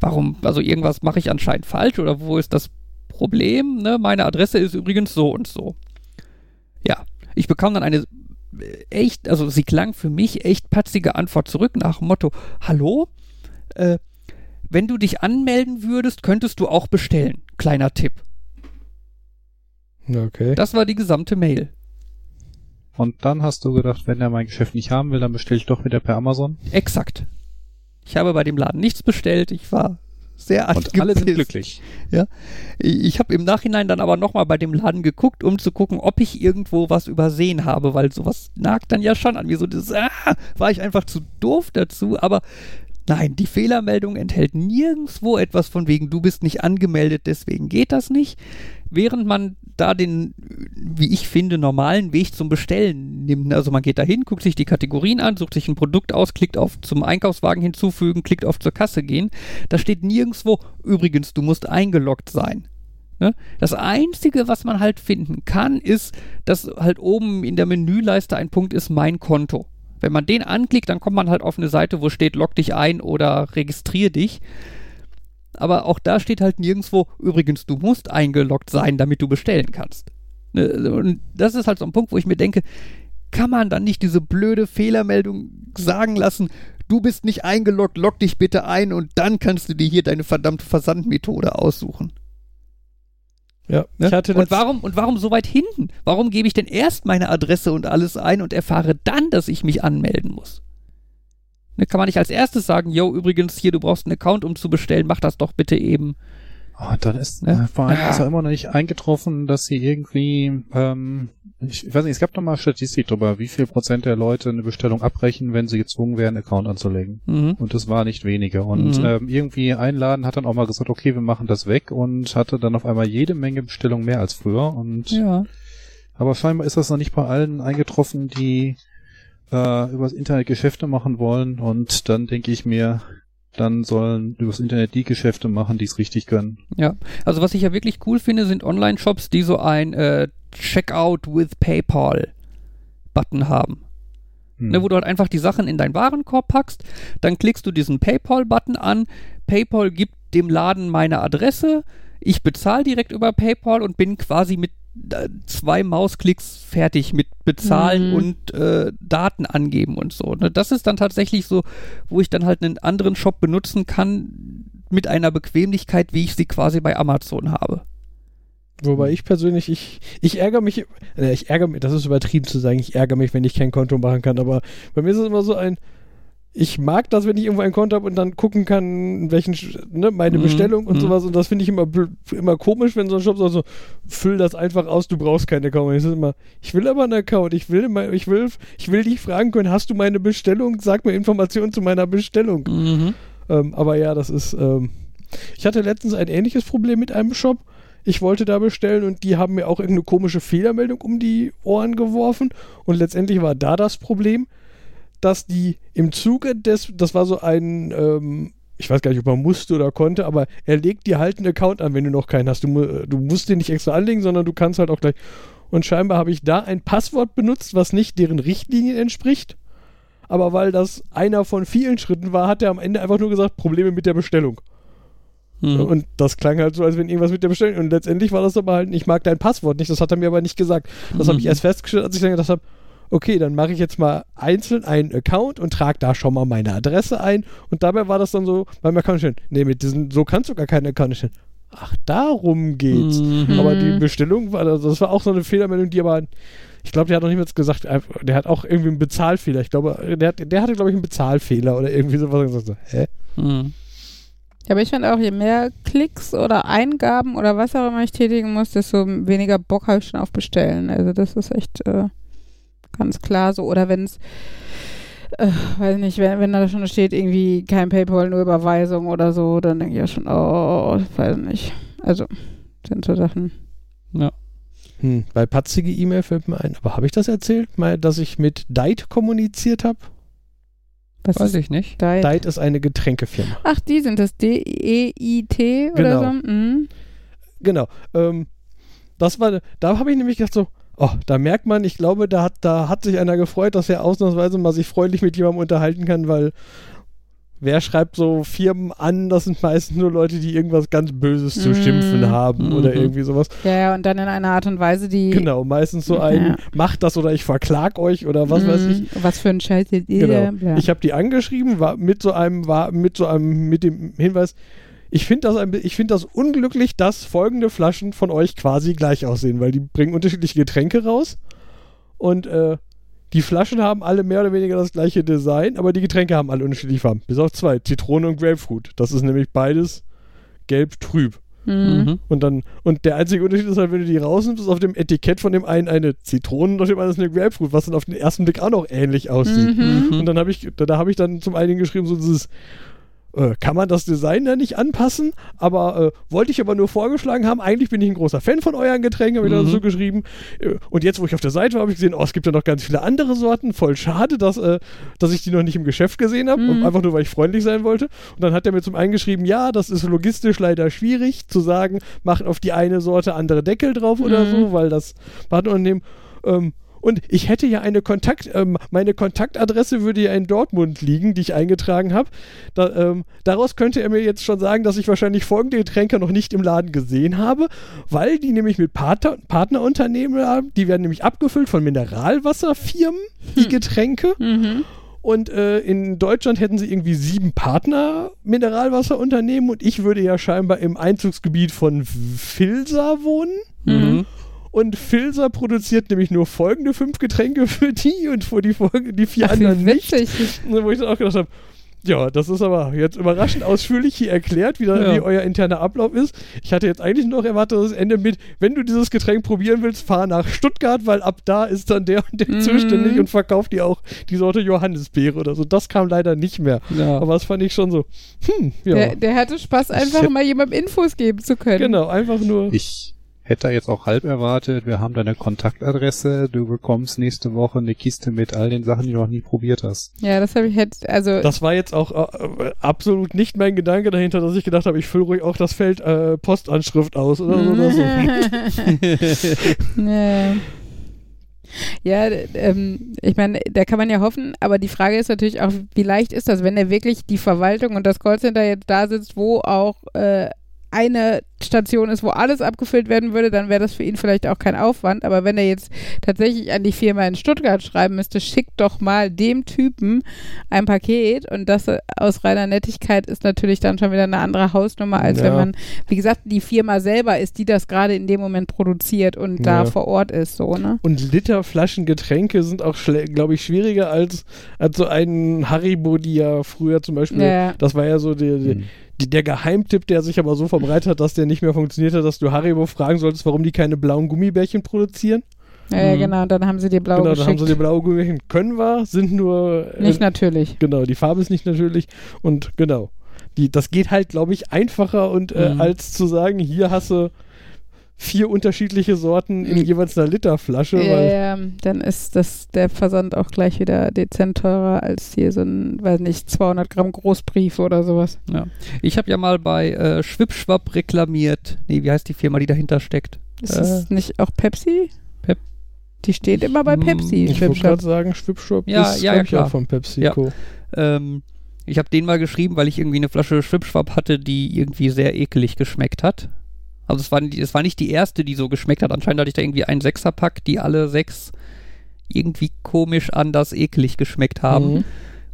B: Warum, also irgendwas mache ich anscheinend falsch oder wo ist das Problem? Ne? Meine Adresse ist übrigens so und so. Ja, ich bekam dann eine äh, echt, also sie klang für mich echt patzige Antwort zurück nach dem Motto, hallo, äh, wenn du dich anmelden würdest, könntest du auch bestellen. Kleiner Tipp.
D: Okay.
B: Das war die gesamte Mail.
C: Und dann hast du gedacht, wenn er mein Geschäft nicht haben will, dann bestelle ich doch wieder per Amazon.
B: Exakt. Ich habe bei dem Laden nichts bestellt. Ich war sehr
C: Und alle sind
B: angepisst.
C: glücklich.
B: Ich ich habe im Nachhinein dann aber nochmal bei dem Laden geguckt, um zu gucken, ob ich irgendwo was übersehen habe, weil sowas nagt dann ja schon an mir. So das, ah, war ich einfach zu doof dazu, aber nein, die Fehlermeldung enthält nirgendwo etwas von wegen, du bist nicht angemeldet, deswegen geht das nicht. Während man da den, wie ich finde, normalen Weg zum Bestellen nimmt. Also man geht da hin, guckt sich die Kategorien an, sucht sich ein Produkt aus, klickt auf zum Einkaufswagen hinzufügen, klickt auf zur Kasse gehen. Da steht nirgendwo, übrigens, du musst eingeloggt sein. Ne? Das Einzige, was man halt finden kann, ist, dass halt oben in der Menüleiste ein Punkt ist, mein Konto. Wenn man den anklickt, dann kommt man halt auf eine Seite, wo steht, log dich ein oder registrier dich. Aber auch da steht halt nirgendwo, übrigens, du musst eingeloggt sein, damit du bestellen kannst. Ne? Und das ist halt so ein Punkt, wo ich mir denke, kann man dann nicht diese blöde Fehlermeldung sagen lassen, du bist nicht eingeloggt, log dich bitte ein und dann kannst du dir hier deine verdammte Versandmethode aussuchen.
D: Ja,
B: Ne? und warum und warum so weit hinten? Warum gebe ich denn erst meine Adresse und alles ein und erfahre dann, dass ich mich anmelden muss? Ne, kann man nicht als erstes sagen, yo, übrigens hier, du brauchst einen Account, um zu bestellen, mach das doch bitte eben.
C: Oh, dann ist
B: Ne?
C: vor allem ist ja immer noch nicht eingetroffen, dass sie irgendwie, ähm, ich, ich weiß nicht, es gab doch mal Statistik darüber, wie viel Prozent der Leute eine Bestellung abbrechen, wenn sie gezwungen werden, einen Account anzulegen.
B: Mhm.
C: Und das war nicht weniger. Und
B: Mhm.
C: ähm, irgendwie ein Laden hat dann auch mal gesagt, okay, wir machen das weg und hatte dann auf einmal jede Menge Bestellungen mehr als früher. Und
B: Ja.
C: aber scheinbar ist das noch nicht bei allen eingetroffen, die äh, übers Internet Geschäfte machen wollen. Und dann denke ich mir, dann sollen übers Internet die Geschäfte machen, die es richtig können.
B: Ja, also was ich ja wirklich cool finde, sind Online-Shops, die so ein äh, Checkout with PayPal-Button haben.
C: Hm.
B: Ne, wo du halt einfach die Sachen in deinen Warenkorb packst, dann klickst du diesen PayPal-Button an, PayPal gibt dem Laden meine Adresse, ich bezahle direkt über PayPal und bin quasi mit zwei Mausklicks fertig mit Bezahlen
A: Mhm.
B: und äh, Daten angeben und so. Ne? Das ist dann tatsächlich so, wo ich dann halt einen anderen Shop benutzen kann mit einer Bequemlichkeit, wie ich sie quasi bei Amazon habe.
D: Wobei ich persönlich, ich, ich ärgere mich, äh, ich ärgere mich, das ist übertrieben zu sagen, ich ärgere mich, wenn ich kein Konto machen kann, aber bei mir ist es immer so ein, ich mag das, wenn ich irgendwo ein Konto habe und dann gucken kann, welchen, ne, meine
B: Mhm,
D: Bestellung und
B: mhm.
D: sowas. Und das finde ich immer, immer komisch, wenn so ein Shop sagt so, füll das einfach aus, du brauchst keinen Account. Ich sage immer, ich will aber einen Account, ich will, ich will, ich will dich fragen können, hast du meine Bestellung? Sag mir Informationen zu meiner Bestellung.
B: Mhm.
D: Ähm, aber ja, das ist, ähm, ich hatte letztens ein ähnliches Problem mit einem Shop. Ich wollte da bestellen und die haben mir auch irgendeine komische Fehlermeldung um die Ohren geworfen. Und letztendlich war da das Problem, dass die im Zuge des, das war so ein, ähm, ich weiß gar nicht, ob man musste oder konnte, aber er legt dir halt einen Account an, wenn du noch keinen hast. Du, du musst den nicht extra anlegen, sondern du kannst halt auch gleich. Und scheinbar habe ich da ein Passwort benutzt, was nicht deren Richtlinien entspricht. Aber weil das einer von vielen Schritten war, hat er am Ende einfach nur gesagt, Probleme mit der Bestellung.
B: Mhm.
D: Und das klang halt so, als wenn irgendwas mit der Bestellung. Und letztendlich war das aber halt, ich mag dein Passwort nicht, das hat er mir aber nicht gesagt. Das habe ich
B: Mhm.
D: erst festgestellt, als ich dann gedacht habe, okay, dann mache ich jetzt mal einzeln einen Account und trage da schon mal meine Adresse ein. Und dabei war das dann so beim Account stehen. Nee, mit diesen, so kannst du gar keinen Account stellen. Ach, darum geht's.
B: Mhm.
D: Aber die. Bestellung war, also das war auch so eine Fehlermeldung, die aber, ich glaube, der hat noch nicht mal gesagt, einfach- der hat auch irgendwie einen Bezahlfehler. Ich glaube, der, hat, der hatte, glaube ich, einen Bezahlfehler oder irgendwie sowas. Und ich so, hä?
B: Mhm.
A: Ja, aber ich finde auch, je mehr Klicks oder Eingaben oder was auch immer ich tätigen muss, desto weniger Bock habe ich schon auf Bestellen. Also das ist echt äh, ganz klar so. Oder wenn es, äh, weiß nicht, wenn, wenn da schon steht, irgendwie kein PayPal, nur Überweisung oder so, dann denke ich ja schon, oh, weiß nicht. Also, sind so Sachen.
D: Hm, bei patzige E-Mail fällt mir ein, aber habe ich das erzählt? Mal, dass ich mit Dite kommuniziert habe?
A: Was
B: Weiß
A: ist
B: ich nicht.
A: Diet?
D: Dite ist eine Getränkefirma.
A: Ach, die sind das. D-E-I-T oder
D: Genau.
A: so? Mhm.
D: Genau. Ähm, das war, da habe ich nämlich gedacht so, oh, da merkt man, ich glaube, da hat, da hat sich einer gefreut, dass er ausnahmsweise mal sich freundlich mit jemandem unterhalten kann, weil wer schreibt so Firmen an, das sind meistens nur Leute, die irgendwas ganz Böses zu
A: Mhm.
D: schimpfen haben oder
B: Mhm.
D: irgendwie sowas.
A: Ja, ja, und dann in einer Art und Weise, die.
D: Genau, meistens so ein,
A: Ja.
D: macht das oder ich verklag euch oder was weiß ich.
A: Mhm. Was für ein Scheiß ihr
D: Genau.
A: bla.
D: Ich habe die angeschrieben, war mit so einem, war mit so einem, mit dem Hinweis, ich finde das, ein bi- ich finde das unglücklich, dass folgende Flaschen von euch quasi gleich aussehen, weil die bringen unterschiedliche Getränke raus und äh, die Flaschen haben alle mehr oder weniger das gleiche Design, aber die Getränke haben alle unterschiedliche Farben. Bis auf zwei, Zitrone und Grapefruit. Das ist nämlich beides gelb-trüb.
A: Mhm.
B: Mhm.
D: Und dann, und der einzige Unterschied ist halt, wenn du die rausnimmst, ist auf dem Etikett von dem einen eine Zitrone und auf dem anderen ist eine Grapefruit, was dann auf den ersten Blick auch noch ähnlich aussieht.
A: Mhm.
B: Mhm.
D: Und dann habe ich, da, da habe ich dann zum einen geschrieben, so dieses, äh, kann man das Design da nicht anpassen? Aber äh, wollte ich aber nur vorgeschlagen haben. Eigentlich bin ich ein großer Fan von euren Getränken, habe ich
B: Mhm.
D: so geschrieben. Äh, und jetzt, wo ich auf der Seite war, habe ich gesehen, oh, es gibt ja noch ganz viele andere Sorten. Voll schade, dass, äh, dass ich die noch nicht im Geschäft gesehen habe.
A: Mhm.
D: Einfach nur, weil ich freundlich sein wollte. Und dann hat er mir zum einen geschrieben, ja, das ist logistisch leider schwierig zu sagen, macht auf die eine Sorte andere Deckel drauf oder
A: Mhm.
D: so, weil das Partnerunternehmen. Ähm, und ich hätte ja eine Kontakt, ähm, meine Kontaktadresse würde ja in Dortmund liegen, die ich eingetragen habe. Da, ähm, daraus könnte er mir jetzt schon sagen, dass ich wahrscheinlich folgende Getränke noch nicht im Laden gesehen habe, weil die nämlich mit Partner, Partnerunternehmen haben. Die werden nämlich abgefüllt von Mineralwasserfirmen, die Getränke.
A: Mhm.
D: Und äh, in Deutschland hätten sie irgendwie sieben Partner Mineralwasserunternehmen und ich würde ja scheinbar im Einzugsgebiet von Filsa wohnen.
B: Mhm.
D: Und Filsa produziert nämlich nur folgende fünf Getränke für die und für die, Folge, die vier
A: Ach,
D: anderen nicht. Wo ich dann auch gedacht habe, ja, das ist aber jetzt überraschend ausführlich hier erklärt, wie, da,
B: Ja.
D: wie euer interner Ablauf ist. Ich hatte jetzt eigentlich noch erwartet, dass es endet mit, wenn du dieses Getränk probieren willst, fahr nach Stuttgart, weil ab da ist dann der und der
A: Mhm.
D: zuständig und verkauft dir auch die Sorte Johannisbeere oder so. Das kam leider nicht mehr.
B: Ja.
D: Aber das fand ich schon so, hm, ja.
A: Der, der hatte Spaß, einfach
C: hätte-
A: mal jemandem Infos geben zu können.
D: genau, einfach nur.
C: Ich hätte da jetzt auch halb erwartet, wir haben deine Kontaktadresse, du bekommst nächste Woche eine Kiste mit all den Sachen, die du noch nie probiert hast.
A: Ja, das habe ich hätte, also
D: Das war jetzt auch äh, absolut nicht mein Gedanke dahinter, dass ich gedacht habe, ich fülle ruhig auch das Feld äh, Postanschrift aus oder so. Oder so.
A: ja. Ähm, ich meine, da kann man ja hoffen, aber die Frage ist natürlich auch, wie leicht ist das, wenn er wirklich die Verwaltung und das Callcenter jetzt da sitzt, wo auch äh, eine Station ist, wo alles abgefüllt werden würde, dann wäre das für ihn vielleicht auch kein Aufwand. Aber wenn er jetzt tatsächlich an die Firma in Stuttgart schreiben müsste, schickt doch mal dem Typen ein Paket und das äh, aus reiner Nettigkeit ist natürlich dann schon wieder eine andere Hausnummer, als
D: Ja.
A: wenn man, wie gesagt, die Firma selber ist, die das gerade in dem Moment produziert und da
D: Ja.
A: vor Ort ist, so, ne?
D: Und Literflaschen Getränke sind auch, glaube ich, schwieriger als, als so ein Haribo, die ja früher zum Beispiel,
A: Ja.
D: das war ja so die, die,
C: Hm.
D: die, der Geheimtipp, der sich aber so verbreitet hat, dass der nicht mehr funktioniert hat, dass du Haribo fragen solltest, warum die keine blauen Gummibärchen produzieren.
A: Ja,
B: Mhm.
A: genau, dann haben sie dir blau
D: genau, dann haben sie die blauen Gummibärchen. Können wir, sind nur. äh,
A: Nicht natürlich.
D: Genau, die Farbe ist nicht natürlich. Und genau. Die, das geht halt, glaube ich, einfacher und äh,
B: Mhm.
D: als zu sagen, hier hast du vier unterschiedliche Sorten in jeweils einer Literflasche.
A: Ja,
D: weil,
A: ja, dann ist das der Versand auch gleich wieder dezent teurer als hier so ein, weiß nicht, 200 Gramm Großbrief oder sowas.
B: Ich habe ja mal bei äh, Schwipschwapp reklamiert. Nee, wie heißt die Firma, die dahinter steckt?
A: Ist
B: Äh,
A: das nicht auch Pepsi?
B: Pep-
A: Die steht immer bei
B: Mm,
A: Pepsi.
D: Ich wollte
A: Schwipschwapp.
D: gerade sagen, Schwipschwap
B: Ja,
D: ist
B: ja, ja, klar.
D: auch von PepsiCo.
B: Ähm, ich habe den mal geschrieben, weil ich irgendwie eine Flasche Schwipschwapp hatte, die irgendwie sehr ekelig geschmeckt hat. Also es war, es war nicht die erste, die so geschmeckt hat. Anscheinend hatte ich da irgendwie einen Sechserpack, die alle sechs irgendwie komisch anders ekelig geschmeckt haben.
D: Mhm.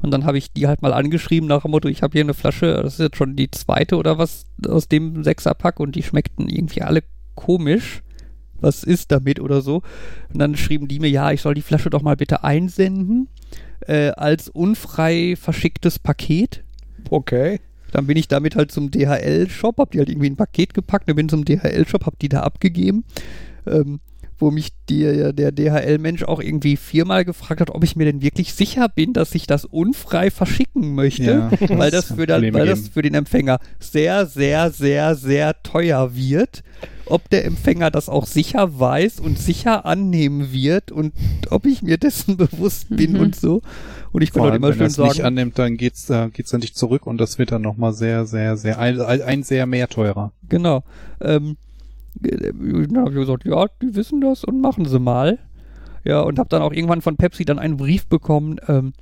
B: Und dann habe ich die halt mal angeschrieben nach dem Motto, ich habe hier eine Flasche, das ist jetzt schon die zweite oder was aus dem Sechserpack und die schmeckten irgendwie alle komisch. Was ist damit oder so? Und dann schrieben die mir, ja, ich soll die Flasche doch mal bitte einsenden äh, als unfrei verschicktes Paket.
D: Okay.
B: Dann bin ich damit halt zum DHL-Shop, hab die halt irgendwie in ein Paket gepackt, dann bin zum DHL-Shop, hab die da abgegeben. Ähm, wo mich die, der DHL-Mensch auch irgendwie viermal gefragt hat, ob ich mir denn wirklich sicher bin, dass ich das unfrei verschicken möchte,
C: Ja,
B: weil das, für, dann,
C: Probleme
B: weil das für den Empfänger sehr, sehr, sehr, sehr teuer wird. Ob der Empfänger das auch sicher weiß und sicher annehmen wird und ob ich mir dessen bewusst bin
A: Mhm.
B: und so. Und ich
C: Vor
B: auch
C: allem,
B: immer
C: wenn er
B: schön
C: es nicht
B: sagen,
C: annimmt, dann geht's, äh, geht's dann nicht zurück und das wird dann nochmal sehr, sehr, sehr, ein, ein sehr mehr teurer.
B: Genau. Ähm, äh, dann habe ich gesagt, ja, die wissen das und machen sie mal. Ja, und habe dann auch irgendwann von Pepsi dann einen Brief bekommen, ähm,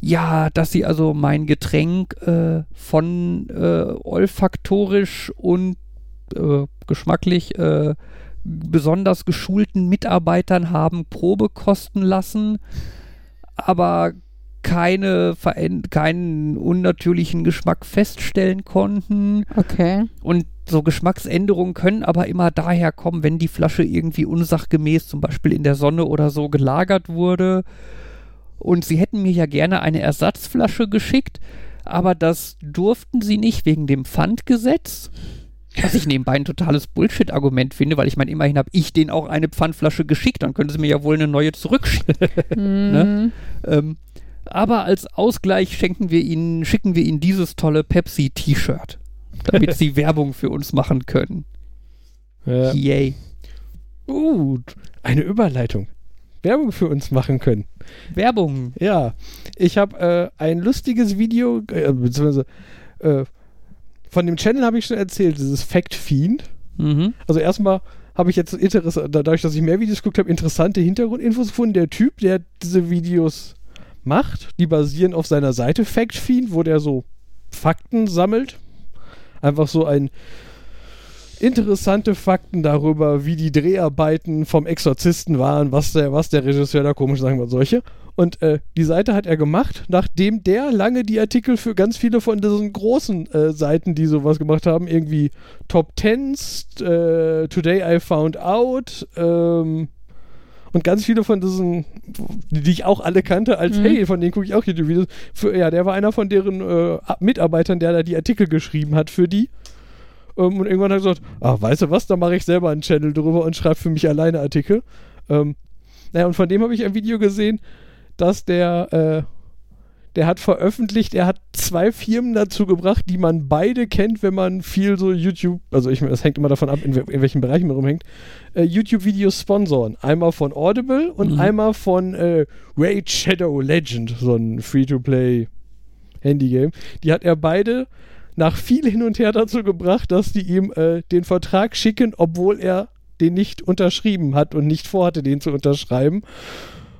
B: ja, dass sie also mein Getränk äh, von äh, olfaktorisch und äh, geschmacklich äh, besonders geschulten Mitarbeitern haben Probe kosten lassen, aber keine keinen unnatürlichen Geschmack feststellen konnten.
A: Okay.
B: Und so Geschmacksänderungen können aber immer daher kommen, wenn die Flasche irgendwie unsachgemäß zum Beispiel in der Sonne oder so gelagert wurde. Und sie hätten mir ja gerne eine Ersatzflasche geschickt, aber das durften sie nicht wegen dem Pfandgesetz. Was ich nebenbei ein totales Bullshit-Argument finde, weil ich meine, immerhin habe ich denen auch eine Pfandflasche geschickt, dann können sie mir ja wohl eine neue zurückschicken.
A: Mhm.
B: ähm, aber als Ausgleich schenken wir ihnen, schicken wir ihnen dieses tolle Pepsi-T-Shirt, damit sie Werbung für uns machen können.
D: Ja.
B: Yay.
D: Uh, eine Überleitung. Werbung für uns machen können.
B: Werbung.
D: Ja, ich habe äh, ein lustiges Video, äh, beziehungsweise äh, von dem Channel habe ich schon erzählt, dieses Fact Fiend.
B: Mhm.
D: Also erstmal habe ich jetzt Interesse, dadurch, dass ich mehr Videos geguckt habe, interessante Hintergrundinfos gefunden. Der Typ, der diese Videos macht, die basieren auf seiner Seite Fact Fiend, wo der so Fakten sammelt. Einfach so ein interessante Fakten darüber, wie die Dreharbeiten vom Exorzisten waren, was der, was der Regisseur da komisch sagen wir solche. Und äh, die Seite hat er gemacht, nachdem der lange die Artikel für ganz viele von diesen großen äh, Seiten, die sowas gemacht haben, irgendwie Top Tens, äh, Today I Found Out, ähm, und ganz viele von diesen, die, ich auch alle kannte, als
A: Mhm.
D: hey, von denen gucke ich auch YouTube-Videos. Ja, der war einer von deren äh, Mitarbeitern, der da die Artikel geschrieben hat für die. Ähm, und irgendwann hat er gesagt, ah, weißt du was, da mache ich selber einen Channel drüber und schreibe für mich alleine Artikel. Ähm, naja, und von dem habe ich ein Video gesehen, dass der, äh, der hat veröffentlicht, er hat zwei Firmen dazu gebracht, die man beide kennt, wenn man viel so YouTube, also ich, das hängt immer davon ab, in, in welchen Bereichen man rumhängt, äh, YouTube-Videos sponsoren. Einmal von Audible und
B: Mhm.
D: einmal von äh, Raid Shadow Legend, so ein Free-to-Play Handy-Game. Die hat er beide nach viel hin und her dazu gebracht, dass die ihm äh, den Vertrag schicken, obwohl er den nicht unterschrieben hat und nicht vorhatte, den zu unterschreiben.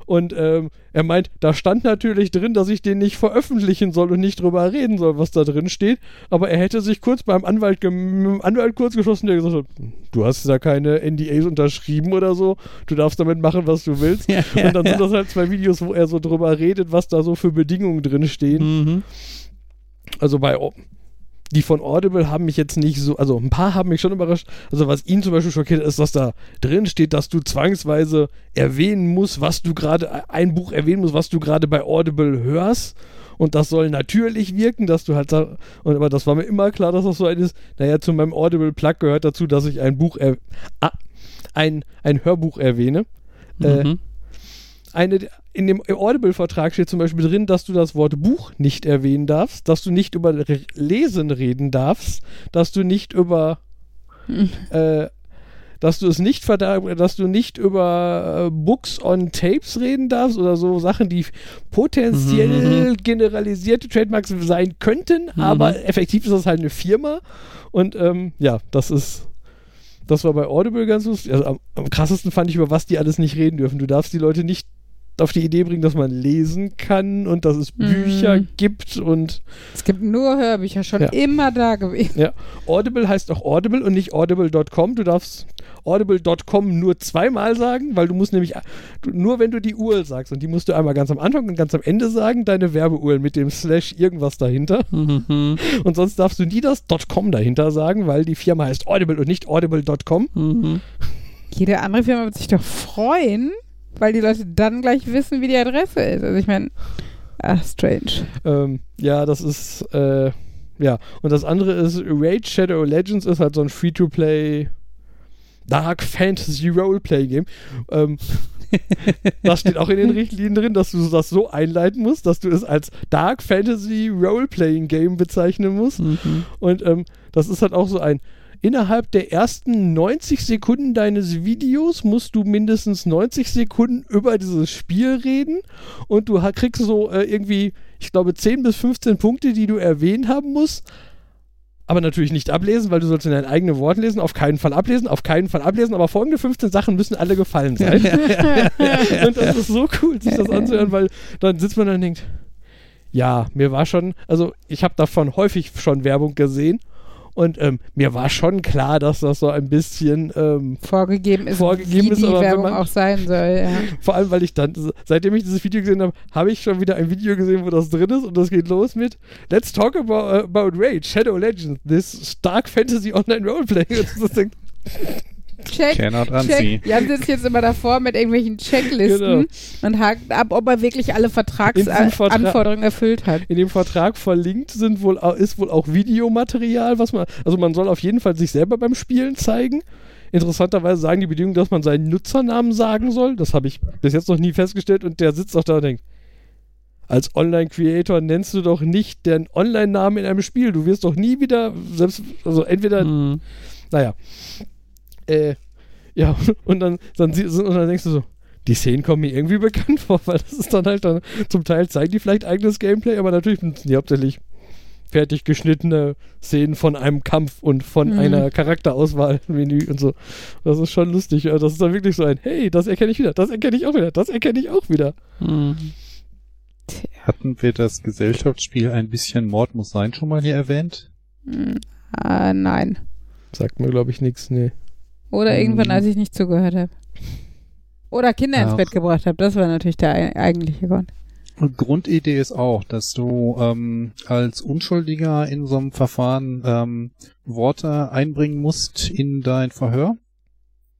D: Und ähm, er meint, da stand natürlich drin, dass ich den nicht veröffentlichen soll und nicht drüber reden soll, was da drin steht. Aber er hätte sich kurz beim Anwalt, gem- Anwalt kurz geschlossen, der gesagt hat, du hast da keine NDAs unterschrieben oder so, du darfst damit machen, was du willst.
B: Ja,
D: und dann sind das halt zwei Videos, wo er so drüber redet, was da so für Bedingungen drin stehen.
B: Mhm.
D: Also bei die von Audible haben mich jetzt nicht so, also ein paar haben mich schon überrascht. Also was ihn zum Beispiel schockiert, ist, dass da drin steht, dass du zwangsweise erwähnen musst, was du gerade, ein Buch erwähnen musst, was du gerade bei Audible hörst. Und das soll natürlich wirken, dass du halt sag, und aber das war mir immer klar, dass das so ein ist. Naja, zu meinem Audible Plug gehört dazu, dass ich ein Buch, er, ah, ein, ein Hörbuch erwähne. Äh,
B: Mhm.
D: Eine, in dem Audible-Vertrag steht zum Beispiel drin, dass du das Wort Buch nicht erwähnen darfst, dass du nicht über Re Lesen reden darfst, dass du nicht über äh, dass du es nicht dass du nicht über äh, Books on Tapes reden darfst oder so Sachen, die potenziell
B: Mhm.
D: generalisierte Trademarks sein könnten, aber effektiv ist das halt eine Firma und ähm, ja, das ist das war bei Audible ganz lustig. Also am, am krassesten fand ich, über was die alles nicht reden dürfen. Du darfst die Leute nicht auf die Idee bringen, dass man lesen kann und dass es
A: Mhm.
D: Bücher gibt und
A: Es gibt nur Hörbücher, schon
D: Ja.
A: immer da gewesen.
D: ja, Audible heißt auch Audible und nicht audible.com. Du darfst audible.com nur zweimal sagen, weil du musst nämlich nur wenn du die URL sagst und die musst du einmal ganz am Anfang und ganz am Ende sagen, deine Werbe-URL mit dem Slash irgendwas dahinter
B: Mhm.
D: und sonst darfst du nie das .com dahinter sagen, weil die Firma heißt Audible und nicht audible.com.
B: Mhm.
A: Jede andere Firma wird sich doch freuen, weil die Leute dann gleich wissen, wie die Adresse ist. Also ich meine, ach, strange.
D: Ähm, ja, das ist, äh, ja. Und das andere ist, Raid Shadow Legends ist halt so ein Free-to-Play Dark Fantasy Roleplay Game. Ähm, das steht auch in den Richtlinien drin, dass du das so einleiten musst, dass du es als Dark Fantasy Roleplaying Game bezeichnen musst.
B: Mhm.
D: Und ähm, das ist halt auch so ein. Innerhalb der ersten 90 Sekunden deines Videos musst du mindestens 90 Sekunden über dieses Spiel reden und du kriegst so äh, irgendwie, ich glaube, 10 bis 15 Punkte, die du erwähnt haben musst. Aber natürlich nicht ablesen, weil du sollst in deinen eigenen Worten lesen. Auf keinen Fall ablesen, auf keinen Fall ablesen. Aber folgende 15 Sachen müssen alle gefallen sein. und das ist so cool, sich das anzuhören, weil dann sitzt man da und denkt, ja, mir war schon, also ich habe davon häufig schon Werbung gesehen und ähm, mir war schon klar, dass das so ein bisschen, ähm,
A: Vorgegeben ist,
D: Vorgegeben
A: wie
D: ist,
A: die
D: aber
A: Werbung
D: man-
A: auch sein soll. Ja.
D: vor allem, weil ich dann, seitdem ich dieses Video gesehen habe, habe ich schon wieder ein Video gesehen, wo das drin ist und das geht los mit Let's talk about, about Raid, Shadow Legends, this Dark Fantasy Online Roleplay. Und das denkt,
A: Check,
C: Cannot
A: check. Jan sitzt jetzt immer davor mit irgendwelchen Checklisten
D: Genau.
A: und hakt ab, ob er wirklich alle Vertragsanforderungen erfüllt hat.
D: in dem Vertrag verlinkt sind wohl, ist wohl auch Videomaterial, was man, also man soll auf jeden Fall sich selber beim Spielen zeigen. Interessanterweise sagen die Bedingungen, dass man seinen Nutzernamen sagen soll. Das habe ich bis jetzt noch nie festgestellt und der sitzt auch da und denkt, als Online-Creator nennst du doch nicht den Online-Namen in einem Spiel. Du wirst doch nie wieder, selbst, also entweder
B: Mhm.
D: naja. Äh, ja, und dann, dann, sie- und dann denkst du so, die Szenen kommen mir irgendwie bekannt vor, weil das ist dann halt dann, zum Teil zeigen die vielleicht eigenes Gameplay, aber natürlich sind die hauptsächlich fertig geschnittene Szenen von einem Kampf und von
A: Mhm.
D: einer Charakterauswahl-Menü und so. Das ist schon lustig. Ja, das ist dann wirklich so ein, hey, das erkenne ich wieder, das erkenne ich auch wieder, das erkenne ich auch wieder.
B: Mhm.
C: Hatten wir das Gesellschaftsspiel ein bisschen Mord muss sein schon mal hier erwähnt?
A: Hm, ah, nein.
D: Sagt mir, glaube ich, nichts, nee.
A: Oder irgendwann, als ich nicht zugehört habe. Oder Kinder ins
C: Ach.
A: Bett gebracht habe. Das war natürlich der ei- eigentliche Grund.
C: Und Grundidee ist auch, dass du ähm, als Unschuldiger in so einem Verfahren ähm, Worte einbringen musst in dein Verhör.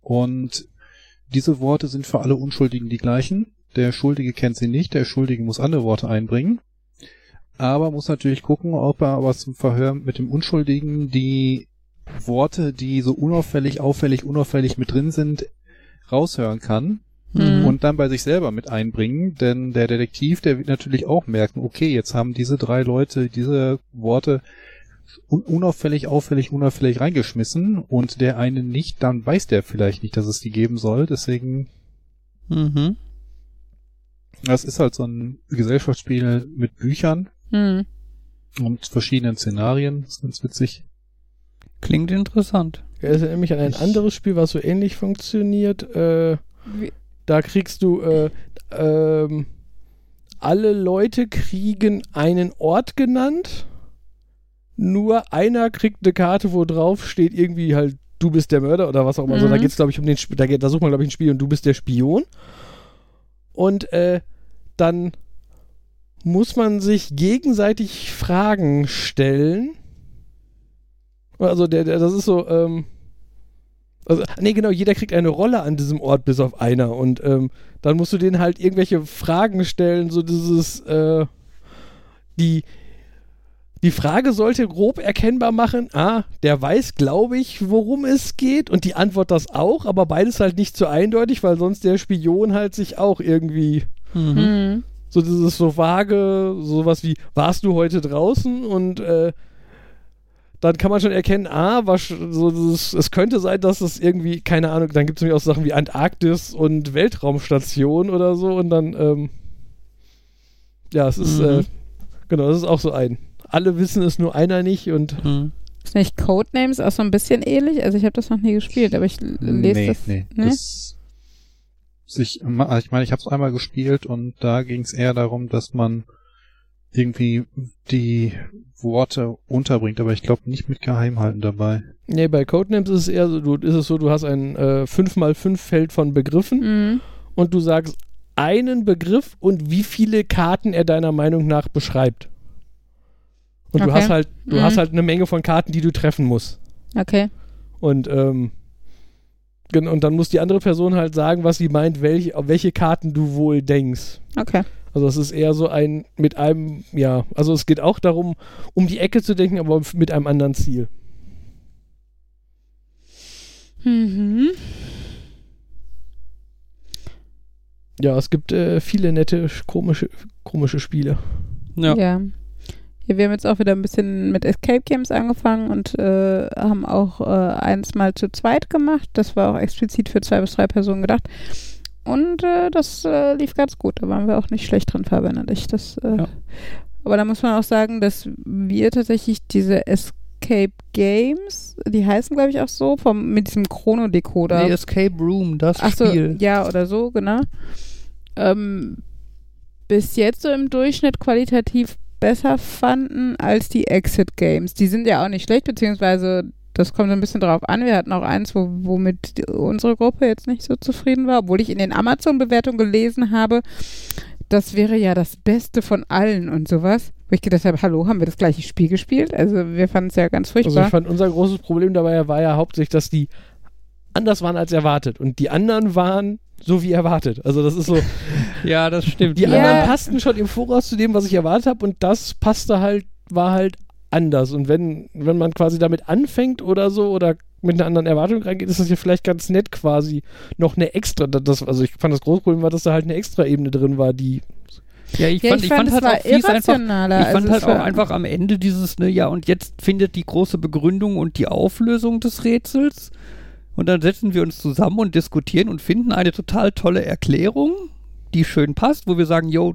C: Und diese Worte sind für alle Unschuldigen die gleichen. Der Schuldige kennt sie nicht, der Schuldige muss andere Worte einbringen. Aber muss natürlich gucken, ob er aber zum Verhör mit dem Unschuldigen die Worte, die so unauffällig, auffällig, unauffällig mit drin sind, raushören kann
A: Mhm.
C: und dann bei sich selber mit einbringen, denn der Detektiv, der wird natürlich auch merken, okay, jetzt haben diese drei Leute diese Worte un unauffällig, auffällig, unauffällig reingeschmissen und der eine nicht, dann weiß der vielleicht nicht, dass es die geben soll, deswegen,
B: Mhm.
C: das ist halt so ein Gesellschaftsspiel mit Büchern
A: Hm.
C: und verschiedenen Szenarien, das ist ganz witzig.
B: Klingt interessant.
D: Er erinnert mich an ein
C: Ich-
D: anderes Spiel, was so ähnlich funktioniert. Äh, Da kriegst du, äh, ähm, alle Leute kriegen einen Ort genannt. Nur einer kriegt eine Karte, wo drauf steht irgendwie halt, du bist der Mörder oder was auch immer. So, da
A: Mhm.
D: geht es, glaube ich, um den, Sp- da, geht, da sucht man, glaube ich, ein Spiel und du bist der Spion. Und äh, dann muss man sich gegenseitig Fragen stellen. Also der, der das ist so, ähm, also, nee, genau, jeder kriegt eine Rolle an diesem Ort, bis auf einer. Und ähm, dann musst du denen halt irgendwelche Fragen stellen, so dieses, äh, die, die Frage sollte grob erkennbar machen, ah, der weiß, glaube ich, worum es geht und die Antwort das auch, aber beides halt nicht so eindeutig, weil sonst der Spion halt sich auch irgendwie
B: Mhm.
A: Mhm.
D: so dieses so vage, sowas wie, warst du heute draußen? Und äh, dann kann man schon erkennen, ah, was, so dieses, es könnte sein, dass es irgendwie, keine Ahnung, dann gibt es nämlich auch Sachen wie Antarktis und Weltraumstation oder so und dann, ähm, ja, es ist,
B: Mhm.
D: äh, genau, das ist auch so ein. Alle wissen es, nur einer nicht und
B: Mhm.
A: Ist nicht Codenames auch so ein bisschen ähnlich? Also ich habe das noch nie gespielt, aber ich lese
C: nee,
A: das.
C: nee,
A: ne?
C: das sich, ich meine, ich habe es einmal gespielt und da ging es eher darum, dass man irgendwie die Worte unterbringt, aber ich glaube nicht mit Geheimhalten dabei.
D: nee, bei Codenames ist es eher so, du, ist es so, du hast ein äh, 5x5 Feld von Begriffen
A: Mhm.
D: und du sagst einen Begriff und wie viele Karten er deiner Meinung nach beschreibt. Und du
A: Okay.
D: hast halt, du
A: Mhm.
D: hast halt eine Menge von Karten, die du treffen musst.
A: Okay.
D: Und, ähm, und dann muss die andere Person halt sagen, was sie meint, welche, auf welche Karten du wohl denkst.
A: Okay.
D: Also es ist eher so ein mit einem, ja, also es geht auch darum, um die Ecke zu denken, aber mit einem anderen Ziel.
A: Mhm.
D: Ja, es gibt äh, viele nette, sch- komische, komische Spiele.
B: Ja.
A: Ja. ja. Wir haben jetzt auch wieder ein bisschen mit Escape Games angefangen und äh, haben auch äh, eins mal zu zweit gemacht. Das war auch explizit für zwei bis drei Personen gedacht. Und äh, das äh, lief ganz gut. Da waren wir auch nicht schlecht drin, ich. Das, äh,
B: Ja.
A: Aber da muss man auch sagen, dass wir tatsächlich diese Escape Games, die heißen glaube ich auch so, vom, mit diesem Chrono-Decoder.
B: Nee, Escape Room, das
A: Ach so,
B: Spiel.
A: ja, oder so, genau. Ähm, bis jetzt so im Durchschnitt qualitativ besser fanden als die Exit Games. Die sind ja auch nicht schlecht, beziehungsweise das kommt ein bisschen drauf an. Wir hatten auch eins, wo, womit die- unsere Gruppe jetzt nicht so zufrieden war, obwohl ich in den Amazon-Bewertungen gelesen habe, das wäre ja das Beste von allen und sowas. Wo ich gedacht habe, hallo, haben wir das gleiche Spiel gespielt? Also wir fanden es ja ganz
D: Also
A: furchtbar.
D: ich fand, unser großes Problem dabei war ja hauptsächlich, dass die anders waren als erwartet. Und die anderen waren so wie erwartet. Also das ist so,
B: Ja, das stimmt.
D: die
A: Ja.
D: anderen passten schon im Voraus zu dem, was ich erwartet habe. Und das passte halt, war halt anders. Und wenn, wenn man quasi damit anfängt oder so oder mit einer anderen Erwartung reingeht, ist das ja vielleicht ganz nett quasi noch eine extra, das, also ich fand das große Problem war, dass da halt eine extra Ebene drin war, die
B: Ja, ich
A: ja,
B: fand, ich fand,
A: es
B: halt
A: war
B: auch fies einfach. Ich fand
A: also
B: halt
A: es war-
B: auch einfach am Ende dieses, ne, ja, und jetzt findet die große Begründung und die Auflösung des Rätsels. Und dann setzen wir uns zusammen und diskutieren und finden eine total tolle Erklärung, die schön passt, wo wir sagen, yo,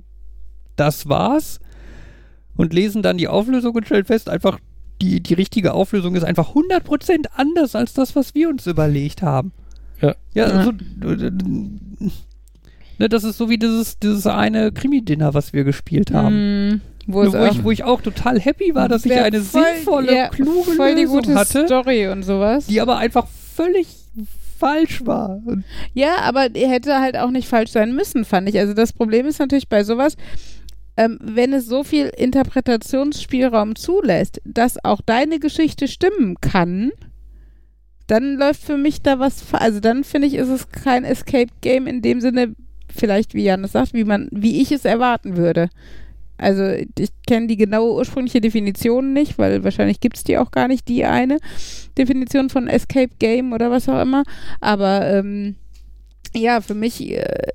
B: das war's. Und lesen dann die Auflösung und stellen fest, einfach, die, die richtige Auflösung ist einfach 100% anders als das, was wir uns überlegt haben.
D: Ja.
B: Ja, also, ne, das ist so wie dieses, dieses eine Krimi-Dinner, was wir gespielt haben.
A: Mm, wo, es
B: wo, ich, wo ich auch total happy war, dass ich eine
A: voll-
B: sinnvolle,
A: ja,
B: kluge
A: voll die
B: Lösung
A: gute
B: hatte,
A: Story und sowas.
B: die aber einfach völlig falsch war.
A: Ja, aber die hätte halt auch nicht falsch sein müssen, fand ich. Also das Problem ist natürlich bei sowas, ähm, wenn es so viel Interpretationsspielraum zulässt, dass auch deine Geschichte stimmen kann, dann läuft für mich da was, also dann finde ich, ist es kein Escape Game in dem Sinne, vielleicht wie Jan es sagt, wie man, wie ich es erwarten würde. Also ich kenne die genaue ursprüngliche Definition nicht, weil wahrscheinlich gibt es die auch gar nicht, die eine Definition von Escape Game oder was auch immer. Aber ähm, ja, für mich, äh,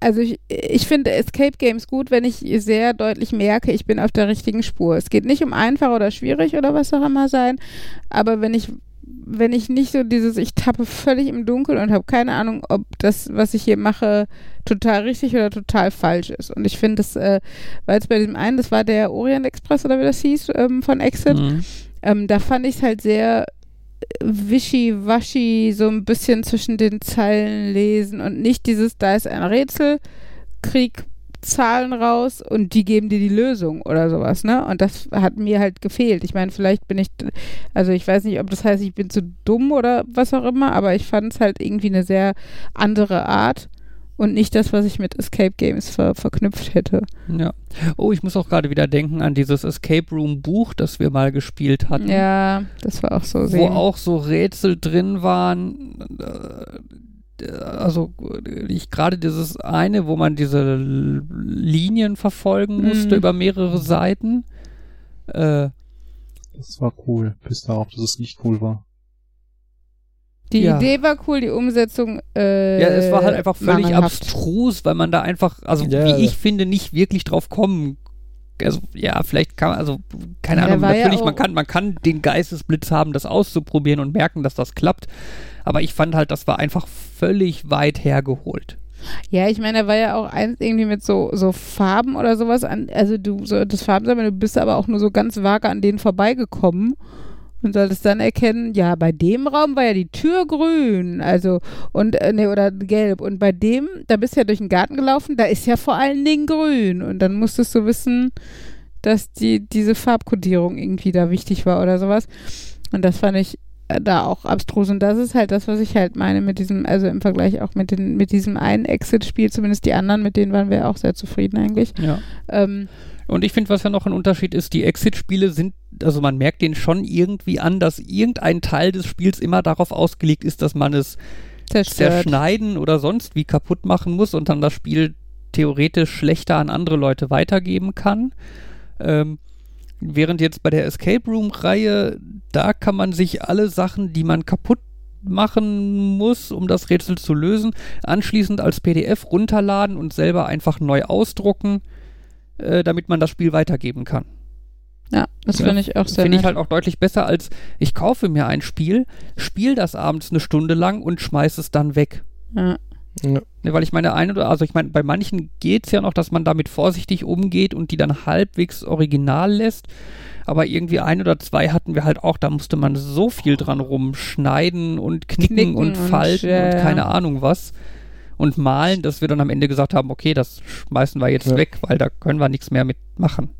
A: also ich, ich finde Escape Games gut, wenn ich sehr deutlich merke, ich bin auf der richtigen Spur. Es geht nicht um einfach oder schwierig oder was auch immer sein, aber wenn ich wenn ich nicht so dieses, ich tappe völlig im Dunkeln und habe keine Ahnung, ob das, was ich hier mache, total richtig oder total falsch ist. Und ich finde, das äh, war jetzt bei dem einen, das war der Orient Express oder wie das hieß, ähm, von Exit,
B: Mhm.
A: ähm, da fand ich es halt sehr wischiwaschi so ein bisschen zwischen den Zeilen lesen und nicht dieses, da ist ein Rätsel, krieg Zahlen raus und die geben dir die Lösung oder sowas, ne? Und das hat mir halt gefehlt. Ich meine, vielleicht bin ich, also ich weiß nicht, ob das heißt, ich bin zu dumm oder was auch immer, aber ich fand es halt irgendwie eine sehr andere Art und nicht das, was ich mit Escape Games ver verknüpft hätte.
B: Ja. Oh, ich muss auch gerade wieder denken an dieses Escape Room Buch, das wir mal gespielt hatten.
A: Ja, das war auch so
B: Wo
A: sehr.
B: auch so Rätsel drin waren. äh, Also ich gerade dieses eine, wo man diese Linien verfolgen musste
A: Mhm.
B: über mehrere Seiten. Äh,
C: Das war cool, bis darauf, dass es nicht cool war.
A: Die
B: Ja.
A: Idee war cool, die Umsetzung. Äh,
B: ja, es war halt einfach völlig
A: mangelhaft.
B: abstrus, weil man da einfach, also
D: Ja.
B: wie ich finde, nicht wirklich drauf kommen. Also ja, vielleicht kann man, also keine
A: Ja,
B: Ahnung,
A: ja
B: natürlich,
A: auch-
B: man kann, man kann den Geistesblitz haben, das auszuprobieren und merken, dass das klappt. Aber ich fand halt, das war einfach völlig weit hergeholt.
A: Ja, ich meine, da war ja auch eins irgendwie mit so, so Farben oder sowas an, also du so das Farbensammeln, du bist aber auch nur so ganz vage an denen vorbeigekommen und solltest dann erkennen, ja, bei dem Raum war ja die Tür grün, also und äh, nee, oder gelb und bei dem, da bist du ja durch den Garten gelaufen, da ist ja vor allen Dingen grün und dann musstest du wissen, dass die diese Farbkodierung irgendwie da wichtig war oder sowas und das fand ich äh, da auch abstrus und das ist halt das, was ich halt meine mit diesem, also im Vergleich auch mit den mit diesem einen Exit-Spiel, zumindest die anderen, mit denen waren wir auch sehr zufrieden eigentlich.
B: Ja.
A: Ähm,
B: Und ich finde, was ja noch ein Unterschied ist, die Exit-Spiele sind, also man merkt denen schon irgendwie an, dass irgendein Teil des Spiels immer darauf ausgelegt ist, dass man es
A: zerstört.
B: zerschneiden oder sonst wie kaputt machen muss und dann das Spiel theoretisch schlechter an andere Leute weitergeben kann. Ähm, während jetzt bei der Escape Room-Reihe, da kann man sich alle Sachen, die man kaputt machen muss, um das Rätsel zu lösen, anschließend als PDF runterladen und selber einfach neu ausdrucken, äh, damit man das Spiel weitergeben kann.
A: Ja, das finde ich auch sehr
B: Finde ich halt auch deutlich besser, als ich kaufe mir ein Spiel, spiele das abends eine Stunde lang und schmeiße es dann weg.
A: ja.
D: Ja.
B: Ne, weil ich meine, eine oder also ich meine, bei manchen geht es ja noch, dass man damit vorsichtig umgeht und die dann halbwegs original lässt. Aber irgendwie ein oder zwei hatten wir halt auch, da musste man so viel dran rumschneiden und knicken,
A: Knicken
B: und
A: und,
B: falten
A: ja,
B: und
A: ja.
B: keine Ahnung was. Und malen, dass wir dann am Ende gesagt haben, okay, das schmeißen wir jetzt
D: Ja.
B: weg, weil da können wir nichts mehr mitmachen.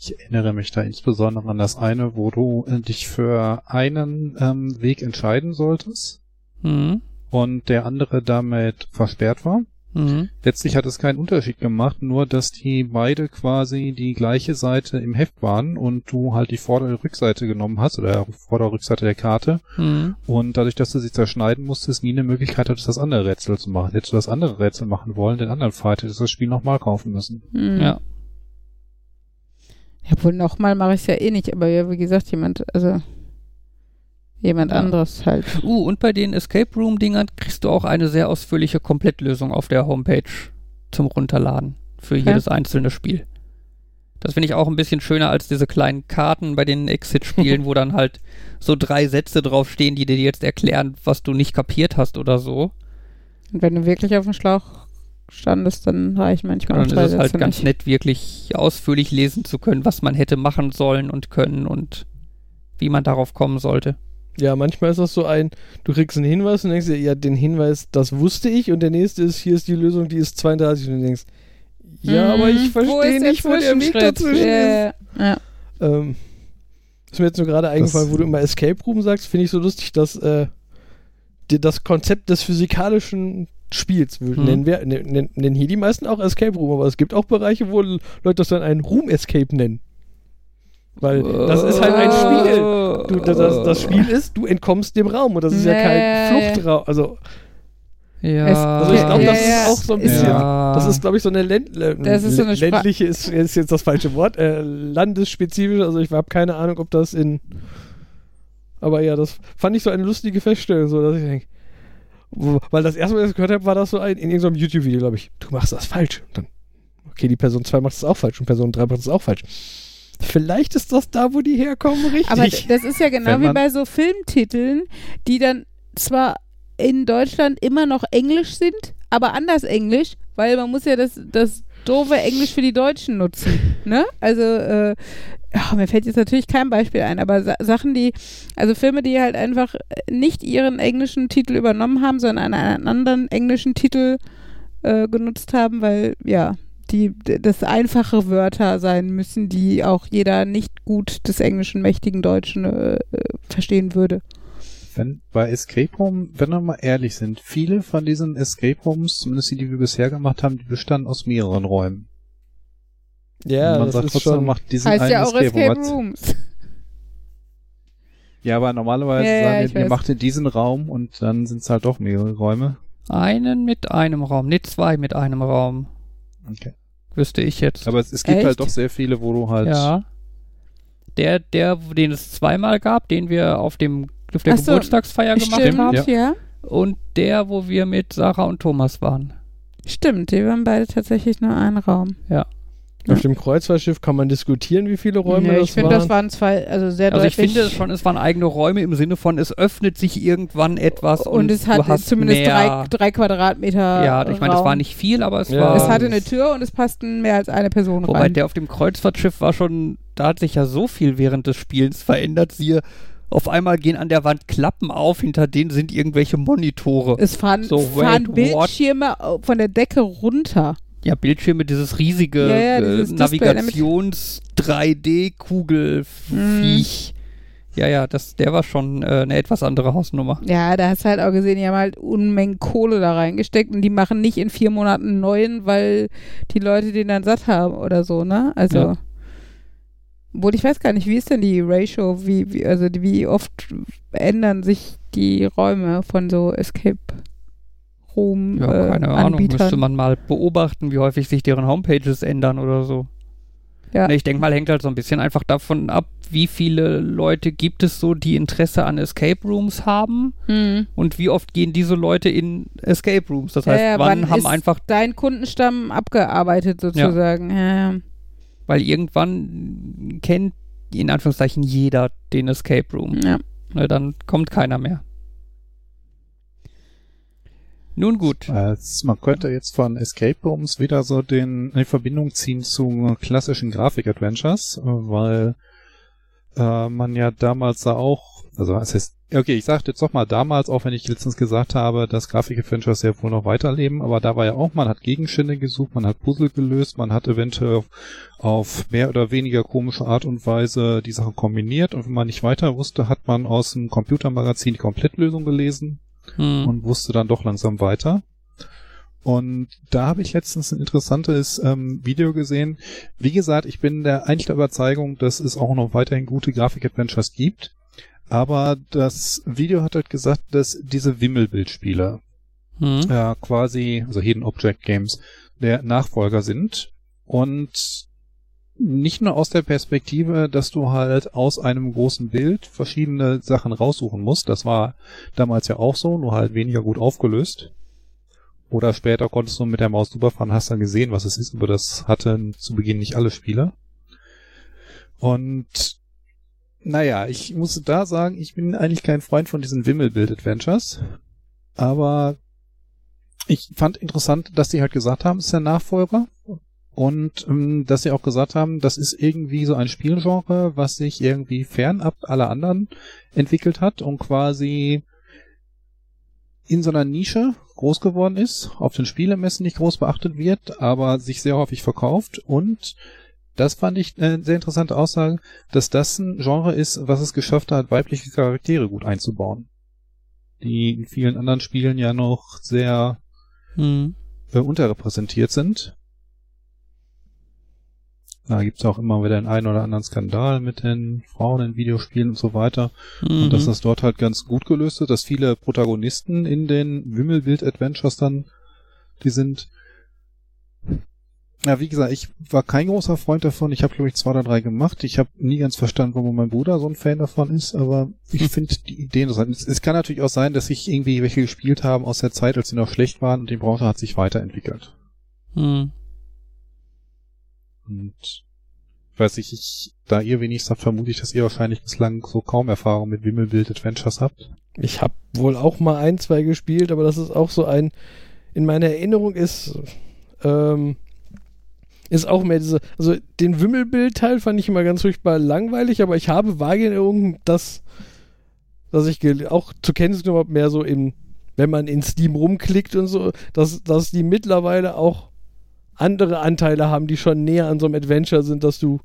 C: Ich erinnere mich da insbesondere an das eine, wo du dich für einen ähm, Weg entscheiden solltest
B: Mhm.
C: und der andere damit versperrt war.
B: Mhm.
C: Letztlich hat es keinen Unterschied gemacht, nur dass die beide quasi die gleiche Seite im Heft waren und du halt die Vorder- und Rückseite genommen hast oder Vorder- und Rückseite der Karte
B: Mhm.
C: und dadurch, dass du sie zerschneiden musstest, nie eine Möglichkeit hattest, das andere Rätsel zu machen. Hättest du das andere Rätsel machen wollen, den anderen Fight, hättest du das Spiel nochmal kaufen müssen.
A: Hm.
B: Ja.
A: Ja, wohl nochmal mache ich es ja eh nicht, aber ja, wie gesagt, jemand, also jemand
B: Ja.
A: anderes halt.
B: Uh, und bei den Escape Room-Dingern kriegst du auch eine sehr ausführliche Komplettlösung auf der Homepage zum Runterladen für
A: Okay.
B: jedes einzelne Spiel. Das finde ich auch ein bisschen schöner als diese kleinen Karten bei den Exit-Spielen, wo dann halt so drei Sätze draufstehen, die dir jetzt erklären, was du nicht kapiert hast oder so.
A: Und wenn du wirklich auf dem Schlauch standest, dann reichen manchmal
B: Dann
A: auch
B: ist
A: drei
B: es halt ganz
A: nicht.
B: nett, wirklich ausführlich lesen zu können, was man hätte machen sollen und können und wie man darauf kommen sollte.
D: Ja, manchmal ist das so ein, du kriegst einen Hinweis und denkst dir, ja, den Hinweis, das wusste ich und der nächste ist, hier ist die Lösung, die ist 32 und du denkst, ja, aber ich verstehe nicht, wo der Weg dazwischen ist.
A: Ja.
D: Ähm, ist mir jetzt nur gerade eingefallen, wo du immer Escape Room sagst, finde ich so lustig, dass äh, dir das Konzept des physikalischen Spiels, wir
B: Hm.
D: nennen, wir, nennen, nennen hier die meisten auch Escape Room, aber es gibt auch Bereiche, wo Leute das dann einen Room Escape nennen. Weil das ist halt ein Spiel. Du, das, das- Spiel ist, du entkommst dem Raum und das ist ja
A: Nee.
D: kein Fluchtraum. Also,
B: Ja.
D: also ich glaube,
A: Ja,
D: das
A: ja,
D: ist auch so ein bisschen.
B: ja.
D: Das ist, glaube ich, so eine Länd
A: Das ist so eine
D: ländliche ist, ist jetzt das falsche Wort, äh, landesspezifisch. Also ich habe keine Ahnung, ob das in. Aber ja, das fand ich so eine lustige Feststellung, so dass ich denke, weil das erste Mal, als ich das gehört habe, war das so ein in irgendeinem YouTube-Video, glaube ich. Du machst das falsch. Und dann, okay, die Person 2 macht es auch falsch und Person 3 macht es auch falsch. Vielleicht ist das da, wo die herkommen, richtig.
A: Aber das ist ja genau wie bei so Filmtiteln, die dann zwar in Deutschland immer noch Englisch sind, aber anders Englisch, weil man muss ja das, das doofe Englisch für die Deutschen nutzen. Ne? Also, äh, ja, mir fällt jetzt natürlich kein Beispiel ein, aber Sa Sachen, die, also Filme, die halt einfach nicht ihren englischen Titel übernommen haben, sondern einen anderen englischen Titel äh, genutzt haben, weil, ja, die das einfache Wörter sein müssen, die auch jeder nicht gut des englischen mächtigen Deutschen äh, verstehen würde.
C: Wenn bei Escape Room, wenn wir mal ehrlich sind, viele von diesen Escape Rooms, zumindest die, die wir bisher gemacht haben, die bestanden aus mehreren Räumen.
D: Ja,
C: Und man
D: das
C: sagt
D: ist
C: trotzdem,
D: schon.
C: macht diesen
A: Heißt
C: einen
A: ja auch
C: Escape,
A: Escape
C: Room.
A: Rooms.
C: Ja, aber normalerweise
A: Ja,
C: sagen wir, ihr macht in diesen Raum und dann sind es halt doch mehrere Räume.
B: Einen mit einem Raum, nicht zwei mit einem Raum.
C: Okay.
B: Wüsste ich jetzt.
C: Aber es, es gibt
A: Echt?
C: halt doch sehr viele, wo du halt.
B: ja. Der, der, den es zweimal gab, den wir auf dem auf der
A: Ach so,
B: Geburtstagsfeier gemacht
A: Stimmt,
B: haben.
C: ja.
A: ja.
B: Und der, wo wir mit Sarah und Thomas waren.
A: Stimmt, die waren beide tatsächlich nur ein Raum.
D: Auf dem Kreuzfahrtschiff kann man diskutieren, wie viele Räume
A: Nee,
D: das
A: ich finde,
D: waren.
A: das waren zwei, also sehr
B: Also ich
A: deutlich.
B: finde es schon, es waren eigene Räume im Sinne von, es öffnet sich irgendwann etwas und,
A: und es
B: du
A: hat
B: hast
A: zumindest
B: mehr,
A: drei, drei Quadratmeter.
B: Ja, ich meine,
A: Raum.
B: war nicht viel, aber es
D: Ja,
B: war.
A: Es hatte eine Tür und es passten mehr als eine Person
B: Wobei
A: rein.
B: der auf dem Kreuzfahrtschiff war schon, da hat sich ja so viel während des Spielens verändert. Siehe, auf einmal gehen an der Wand Klappen auf, hinter denen sind irgendwelche Monitore.
A: es fahren,
B: So,
A: fahren
B: wait, what?
A: Bildschirme von der Decke runter.
B: Ja, Bildschirme, dieses riesige
A: Ja, ja, dieses
B: äh,
A: Display
B: Navigations 3D-Kugelfiech. Ja, ja, das, der war schon äh, eine etwas andere Hausnummer.
A: Ja, da hast du halt auch gesehen, die haben halt Unmengen Kohle da reingesteckt und die machen nicht in vier Monaten einen neuen, weil die Leute den dann satt haben oder so, ne? Also.
B: Ja.
A: Obwohl ich weiß gar nicht, wie ist denn die Ratio, wie, wie, also wie oft ändern sich die Räume von so Escape Room
B: Ja,
A: äh,
B: keine Ahnung,
A: Anbietern?
B: müsste man mal beobachten, wie häufig sich deren Homepages ändern oder so.
A: Ja.
B: Ne, ich denke mal, hängt halt so ein bisschen einfach davon ab, wie viele Leute gibt es so, die Interesse an Escape Rooms haben
A: Hm.
B: und wie oft gehen diese Leute in Escape Rooms. Das heißt,
A: ja,
B: wann
A: wann
B: haben einfach,
A: Dein Kundenstamm abgearbeitet sozusagen. Ja.
B: Weil irgendwann kennt in Anführungszeichen jeder den Escape Room.
A: ja.
B: Ne, dann kommt keiner mehr. Nun gut.
C: Als man könnte jetzt von Escape Rooms wieder so den, eine Verbindung ziehen zu klassischen Grafik-Adventures, weil äh, man ja damals da auch, also es heißt, okay, ich sagte jetzt doch mal damals, auch wenn ich letztens gesagt habe, dass Grafik-Adventures ja wohl noch weiterleben, aber da war ja auch, man hat Gegenstände gesucht, man hat Puzzle gelöst, man hat eventuell auf, auf mehr oder weniger komische Art und Weise die Sachen kombiniert und wenn man nicht weiter wusste, hat man aus dem Computermagazin die Komplettlösung gelesen
B: Hm.
C: und wusste dann doch langsam weiter. Und da habe ich letztens ein interessantes ähm, Video gesehen. Wie gesagt, ich bin der eigentlich der Überzeugung, dass es auch noch weiterhin gute Grafik-Adventures gibt. Aber das Video hat halt gesagt, dass diese Wimmelbildspiele
B: Hm.
C: ja quasi, also Hidden Object Games, der Nachfolger sind. Und nicht nur aus der Perspektive, dass du halt aus einem großen Bild verschiedene Sachen raussuchen musst. Das war damals ja auch so, nur halt weniger gut aufgelöst. Oder später konntest du mit der Maus drüber fahren, hast dann gesehen, was es ist, aber das hatten zu Beginn nicht alle Spieler. Und naja, ich muss da sagen, ich bin eigentlich kein Freund von diesen Wimmelbild-Adventures. Aber ich fand interessant, dass die halt gesagt haben, es ist der Nachfolger. Und ähm, dass sie auch gesagt haben, das ist irgendwie so ein Spielgenre, was sich irgendwie fernab aller anderen entwickelt hat und quasi in so einer Nische groß geworden ist, auf den Spielemessen nicht groß beachtet wird, aber sich sehr häufig verkauft. Und das fand ich eine sehr interessante Aussage, dass das ein Genre ist, was es geschafft hat, weibliche Charaktere gut einzubauen. Die in vielen anderen Spielen ja noch sehr
B: Hm.
C: äh, unterrepräsentiert sind. Da gibt's auch immer wieder den einen oder anderen Skandal mit den Frauen in Videospielen und so weiter.
B: Mhm.
C: Und dass das dort halt ganz gut gelöst ist, dass viele Protagonisten in den Wimmelbild-Adventures dann, die sind. Ja, wie gesagt, ich war kein großer Freund davon. Ich habe, glaube ich, zwei oder drei gemacht. Ich habe nie ganz verstanden, warum mein Bruder so ein Fan davon ist, aber ich
B: Hm.
C: finde die Idee interessant. Es, es kann natürlich auch sein, dass sich irgendwie welche gespielt haben aus der Zeit, als sie noch schlecht waren und die Branche hat sich weiterentwickelt.
B: Hm.
C: Und ich weiß nicht, ich, da ihr wenigstens habt, vermute ich, dass ihr wahrscheinlich bislang so kaum Erfahrung mit Wimmelbild-Adventures habt.
D: Ich habe wohl auch mal ein, zwei gespielt, aber das ist auch so ein. In meiner Erinnerung ist, ähm, ist auch mehr diese, also den Wimmelbild-Teil fand ich immer ganz furchtbar langweilig, aber ich habe vage dass, dass ich auch zur Kenntnis genommen habe, mehr so im, wenn man in Steam rumklickt und so, dass, dass die mittlerweile auch andere Anteile haben, die schon näher an so einem Adventure sind, dass du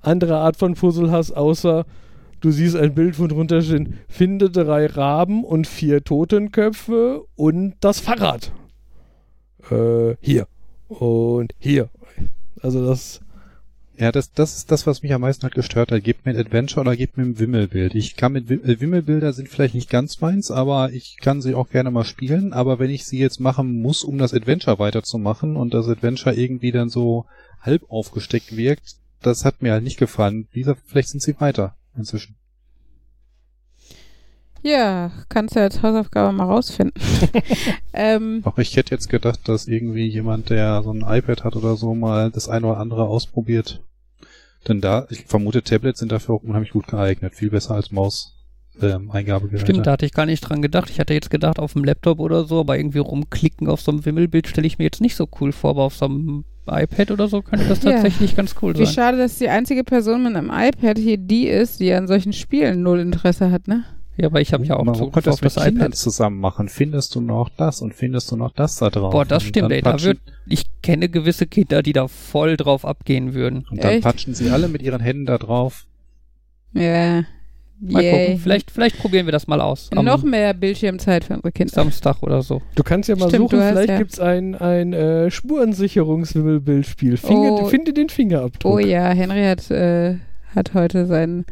D: andere Art von Puzzle hast, außer du siehst ein Bild, wo drunter stehen, finde drei Raben und vier Totenköpfe und das Fahrrad. Äh, hier. Und hier. Also das,
C: Ja, das, das ist das, was mich am meisten halt gestört hat. Gebt mir ein Adventure oder gebt mir ein Wimmelbild. Ich kann mit äh, Wimmelbilder sind vielleicht nicht ganz meins, aber ich kann sie auch gerne mal spielen. Aber wenn ich sie jetzt machen muss, um das Adventure weiterzumachen und das Adventure irgendwie dann so halb aufgesteckt wirkt, das hat mir halt nicht gefallen. Gesagt, vielleicht sind sie weiter inzwischen.
A: Ja, kannst du als Hausaufgabe mal rausfinden. ähm,
C: Auch ich hätte jetzt gedacht, dass irgendwie jemand, der so ein iPad hat oder so, mal das eine oder andere ausprobiert. Denn da, ich vermute, Tablets sind dafür auch unheimlich gut geeignet. Viel besser als Maus. Ähm, Eingabegeräte.
B: Stimmt, da hatte ich gar nicht dran gedacht. Ich hatte jetzt gedacht, auf dem Laptop oder so, aber irgendwie rumklicken auf so einem Wimmelbild stelle ich mir jetzt nicht so cool vor, aber auf so einem iPad oder so könnte das
A: Ja.
B: tatsächlich ganz cool
A: wie
B: sein.
A: schade, dass die einzige Person mit einem iPad hier die ist, die an solchen Spielen null Interesse hat, ne?
B: Ja, aber ich habe ja auch
C: Man
B: Zugriff auf
C: das mit
B: das
C: Kindern
B: iPad.
C: zusammen machen. Findest du noch das und findest du noch das da drauf?
B: Boah, das
C: Und
B: stimmt, ey. Da würd, ich kenne gewisse Kinder, die da voll drauf abgehen würden.
C: Und dann
A: Echt?
C: patschen sie alle mit ihren Händen da drauf.
A: Ja.
B: Mal
A: Yay.
B: gucken, vielleicht, vielleicht probieren wir das mal aus. Am
A: Noch mehr Bildschirmzeit für unsere Kinder.
B: Samstag oder so.
D: du kannst ja mal
A: Stimmt,
D: suchen, vielleicht
A: ja-
D: gibt's ein, ein äh, Spurensicherungswimmelbildspiel. Finger,
A: Oh.
D: Finde den Fingerabdruck.
A: Oh ja, Henry hat, äh, hat heute seinen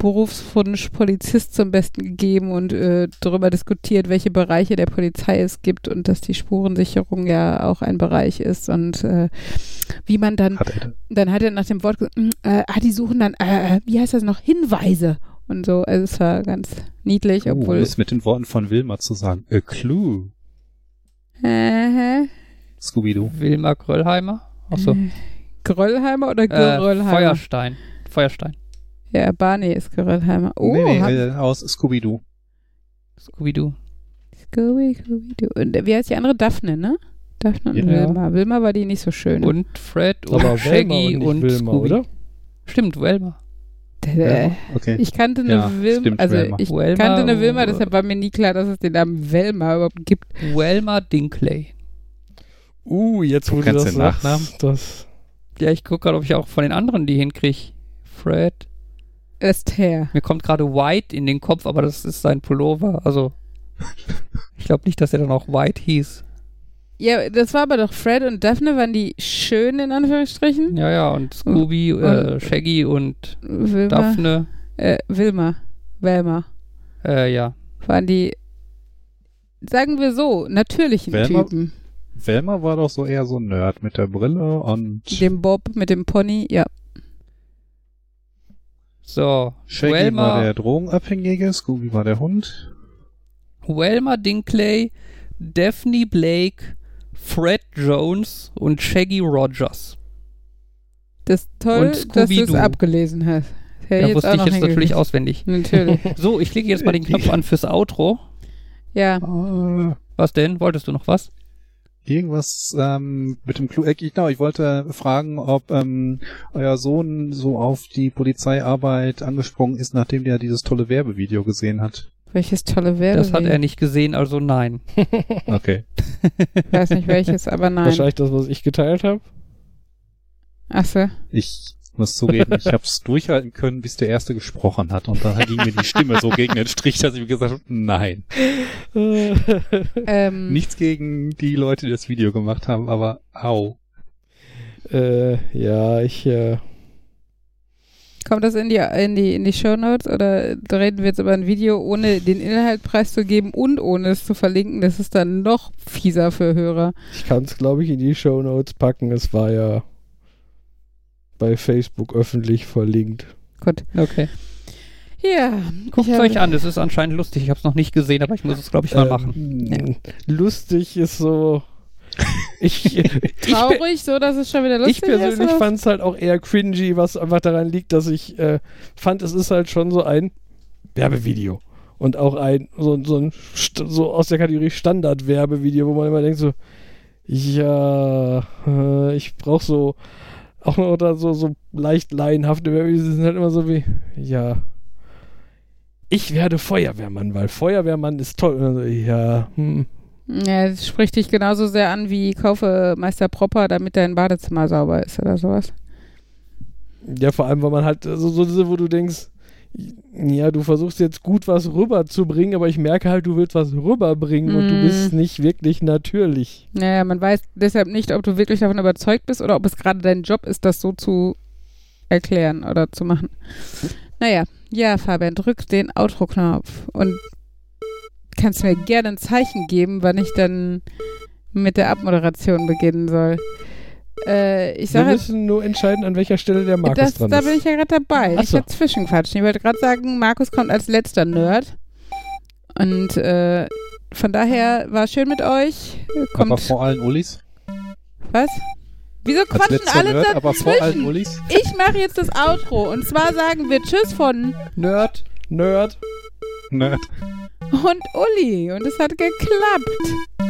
A: Berufswunsch Polizist zum Besten gegeben und äh, darüber diskutiert, welche Bereiche der Polizei es gibt und dass die Spurensicherung ja auch ein Bereich ist und äh, wie man dann,
C: Hat er.
A: dann hat er nach dem Wort gesagt, "Mm, äh, ah, die suchen dann, äh, wie heißt das noch, Hinweise und so. Also es war ganz niedlich,
C: Oh,
A: obwohl.
C: ist mit den Worten von Wilma zu sagen. A clue.
A: Äh,
C: Scooby-Doo.
B: Wilma Gröllheimer? Achso.
A: Gröllheimer oder
B: Äh,
A: Geröllheimer?
B: Feuerstein. Feuerstein.
A: Ja, Barney ist Geröllheimer. Oh,
C: nee, nee,
A: hab-
C: äh, aus Scooby-Doo.
B: Scooby-Doo.
A: Scooby, Scooby-Doo. Und äh, wie heißt die andere? Daphne, ne? Daphne und
C: Ja.
A: Wilma. Wilma war die nicht so schön.
B: Und Fred und
D: Aber
B: Shaggy
D: und
B: und
D: Wilma,
B: Scooby.
D: oder?
B: Stimmt, Velma.
A: äh,
C: Okay.
A: ich kannte eine
C: Ja,
A: Wilma,
C: stimmt,
A: also
C: Velma.
A: ich
B: Velma,
A: kannte eine Wilma, deshalb war mir nie klar, dass es den Namen Velma überhaupt gibt.
B: Velma Dinkley.
D: Uh, jetzt wo du das
C: den Nachnamen?
D: das
B: Ja, ich gucke gerade, ob ich auch von den anderen die hinkriege. Fred.
A: Esther.
B: Mir kommt gerade White in den Kopf, aber das ist sein Pullover. Also, ich glaube nicht, dass er dann auch White hieß.
A: Ja, das war aber doch Fred und Daphne, waren die schön in Anführungsstrichen?
B: Ja, ja, und Scooby, äh,
A: Und-
B: Shaggy und
A: Wilma.
B: Daphne.
A: Äh, Wilma. Velma.
B: Äh, ja.
A: Waren die, sagen wir so, natürlichen
C: Velma?
A: Typen.
C: Velma war doch so eher so ein Nerd mit der Brille und
A: Dem Bob mit dem Pony, ja.
B: So,
C: Shaggy war der Drogenabhängige, Scooby war der Hund.
B: Velma Dinkley, Daphne Blake, Fred Jones und Shaggy Rogers.
A: Das ist toll, dass du es abgelesen hast.
B: Ja,
A: jetzt
B: wusste ich jetzt natürlich auswendig.
A: Natürlich.
B: So, ich klicke jetzt mal den Knopf an fürs Outro.
A: Ja.
B: Was denn? Wolltest du noch was?
C: Irgendwas ähm, mit dem Clou. Äh, genau, ich wollte fragen, ob ähm, euer Sohn so auf die Polizeiarbeit angesprungen ist, nachdem der dieses tolle Werbevideo gesehen hat.
A: Welches tolle Werbe.
B: Das hat er nicht gesehen, also nein.
C: Okay.
A: Ich weiß nicht welches, aber nein.
D: wahrscheinlich das, was ich geteilt habe.
A: Achso.
C: Ich muss zugeben, ich habe es durchhalten können, bis der Erste gesprochen hat. Und dann ging mir die Stimme so gegen den Strich, dass ich mir gesagt habe, nein.
A: Ähm,
C: Nichts gegen die Leute, die das Video gemacht haben, aber au.
D: äh, ja, ich, äh,
A: Kommt das in die, in die, in die Shownotes oder reden wir jetzt über ein Video, ohne den Inhalt preiszugeben und ohne es zu verlinken? Das ist dann noch fieser für Hörer.
D: ich kann es, glaube ich, in die Shownotes packen. Es war ja bei Facebook öffentlich verlinkt.
A: Gut.
B: Okay.
A: Ja.
B: Guckt
A: ich
B: es euch an, es ist anscheinend lustig. Ich habe es noch nicht gesehen, aber ich muss es, glaube ich, mal machen.
D: Ähm, Lustig ist so. Ich, ich,
A: Traurig, so dass es schon wieder lustig
D: ich persönlich
A: ist.
D: fand es halt auch eher cringy, was einfach daran liegt, dass ich äh, fand, es ist halt schon so ein Werbevideo. Und auch ein, so, so ein, so aus der Kategorie Standard-Werbevideo, wo man immer denkt so, ja, äh, ich brauche so, auch noch da so, so leicht laienhafte Wörter, die sind halt immer so wie, ja, ich werde Feuerwehrmann, weil Feuerwehrmann ist toll. Also, ja, hm.
A: Ja, das spricht dich genauso sehr an wie kaufe Meister Propper, damit dein Badezimmer sauber ist oder sowas.
D: Ja, vor allem, weil man halt so, so diese, wo du denkst, ja, du versuchst jetzt gut was rüberzubringen, aber ich merke halt, du willst was rüberbringen und du
A: Mm.
D: bist nicht wirklich natürlich.
A: Naja, man weiß deshalb nicht, ob du wirklich davon überzeugt bist oder ob es gerade dein Job ist, das so zu erklären oder zu machen. Naja, ja, Fabian, drück den Outro-Knopf und kannst mir gerne ein Zeichen geben, wann ich dann mit der Abmoderation beginnen soll. Äh, ich
D: Wir
A: sage
D: müssen nur entscheiden, an welcher Stelle der Markus
A: das,
D: dran
A: da
D: ist.
A: bin ich ja gerade dabei.
D: Ach
A: Ich
D: so.
A: werde zwischenquatschen. Ich wollte gerade sagen, Markus kommt als letzter Nerd. Und äh, von daher war schön mit euch. Kommt,
C: aber vor allen Ullis.
A: was? Wieso quatschen alle
C: Nerd, aber vor allen? Ullis.
A: Ich mache jetzt das Outro. Und zwar sagen wir Tschüss von
B: Nerd.
D: Nerd.
C: Nerd.
A: und Uli. Und es hat geklappt.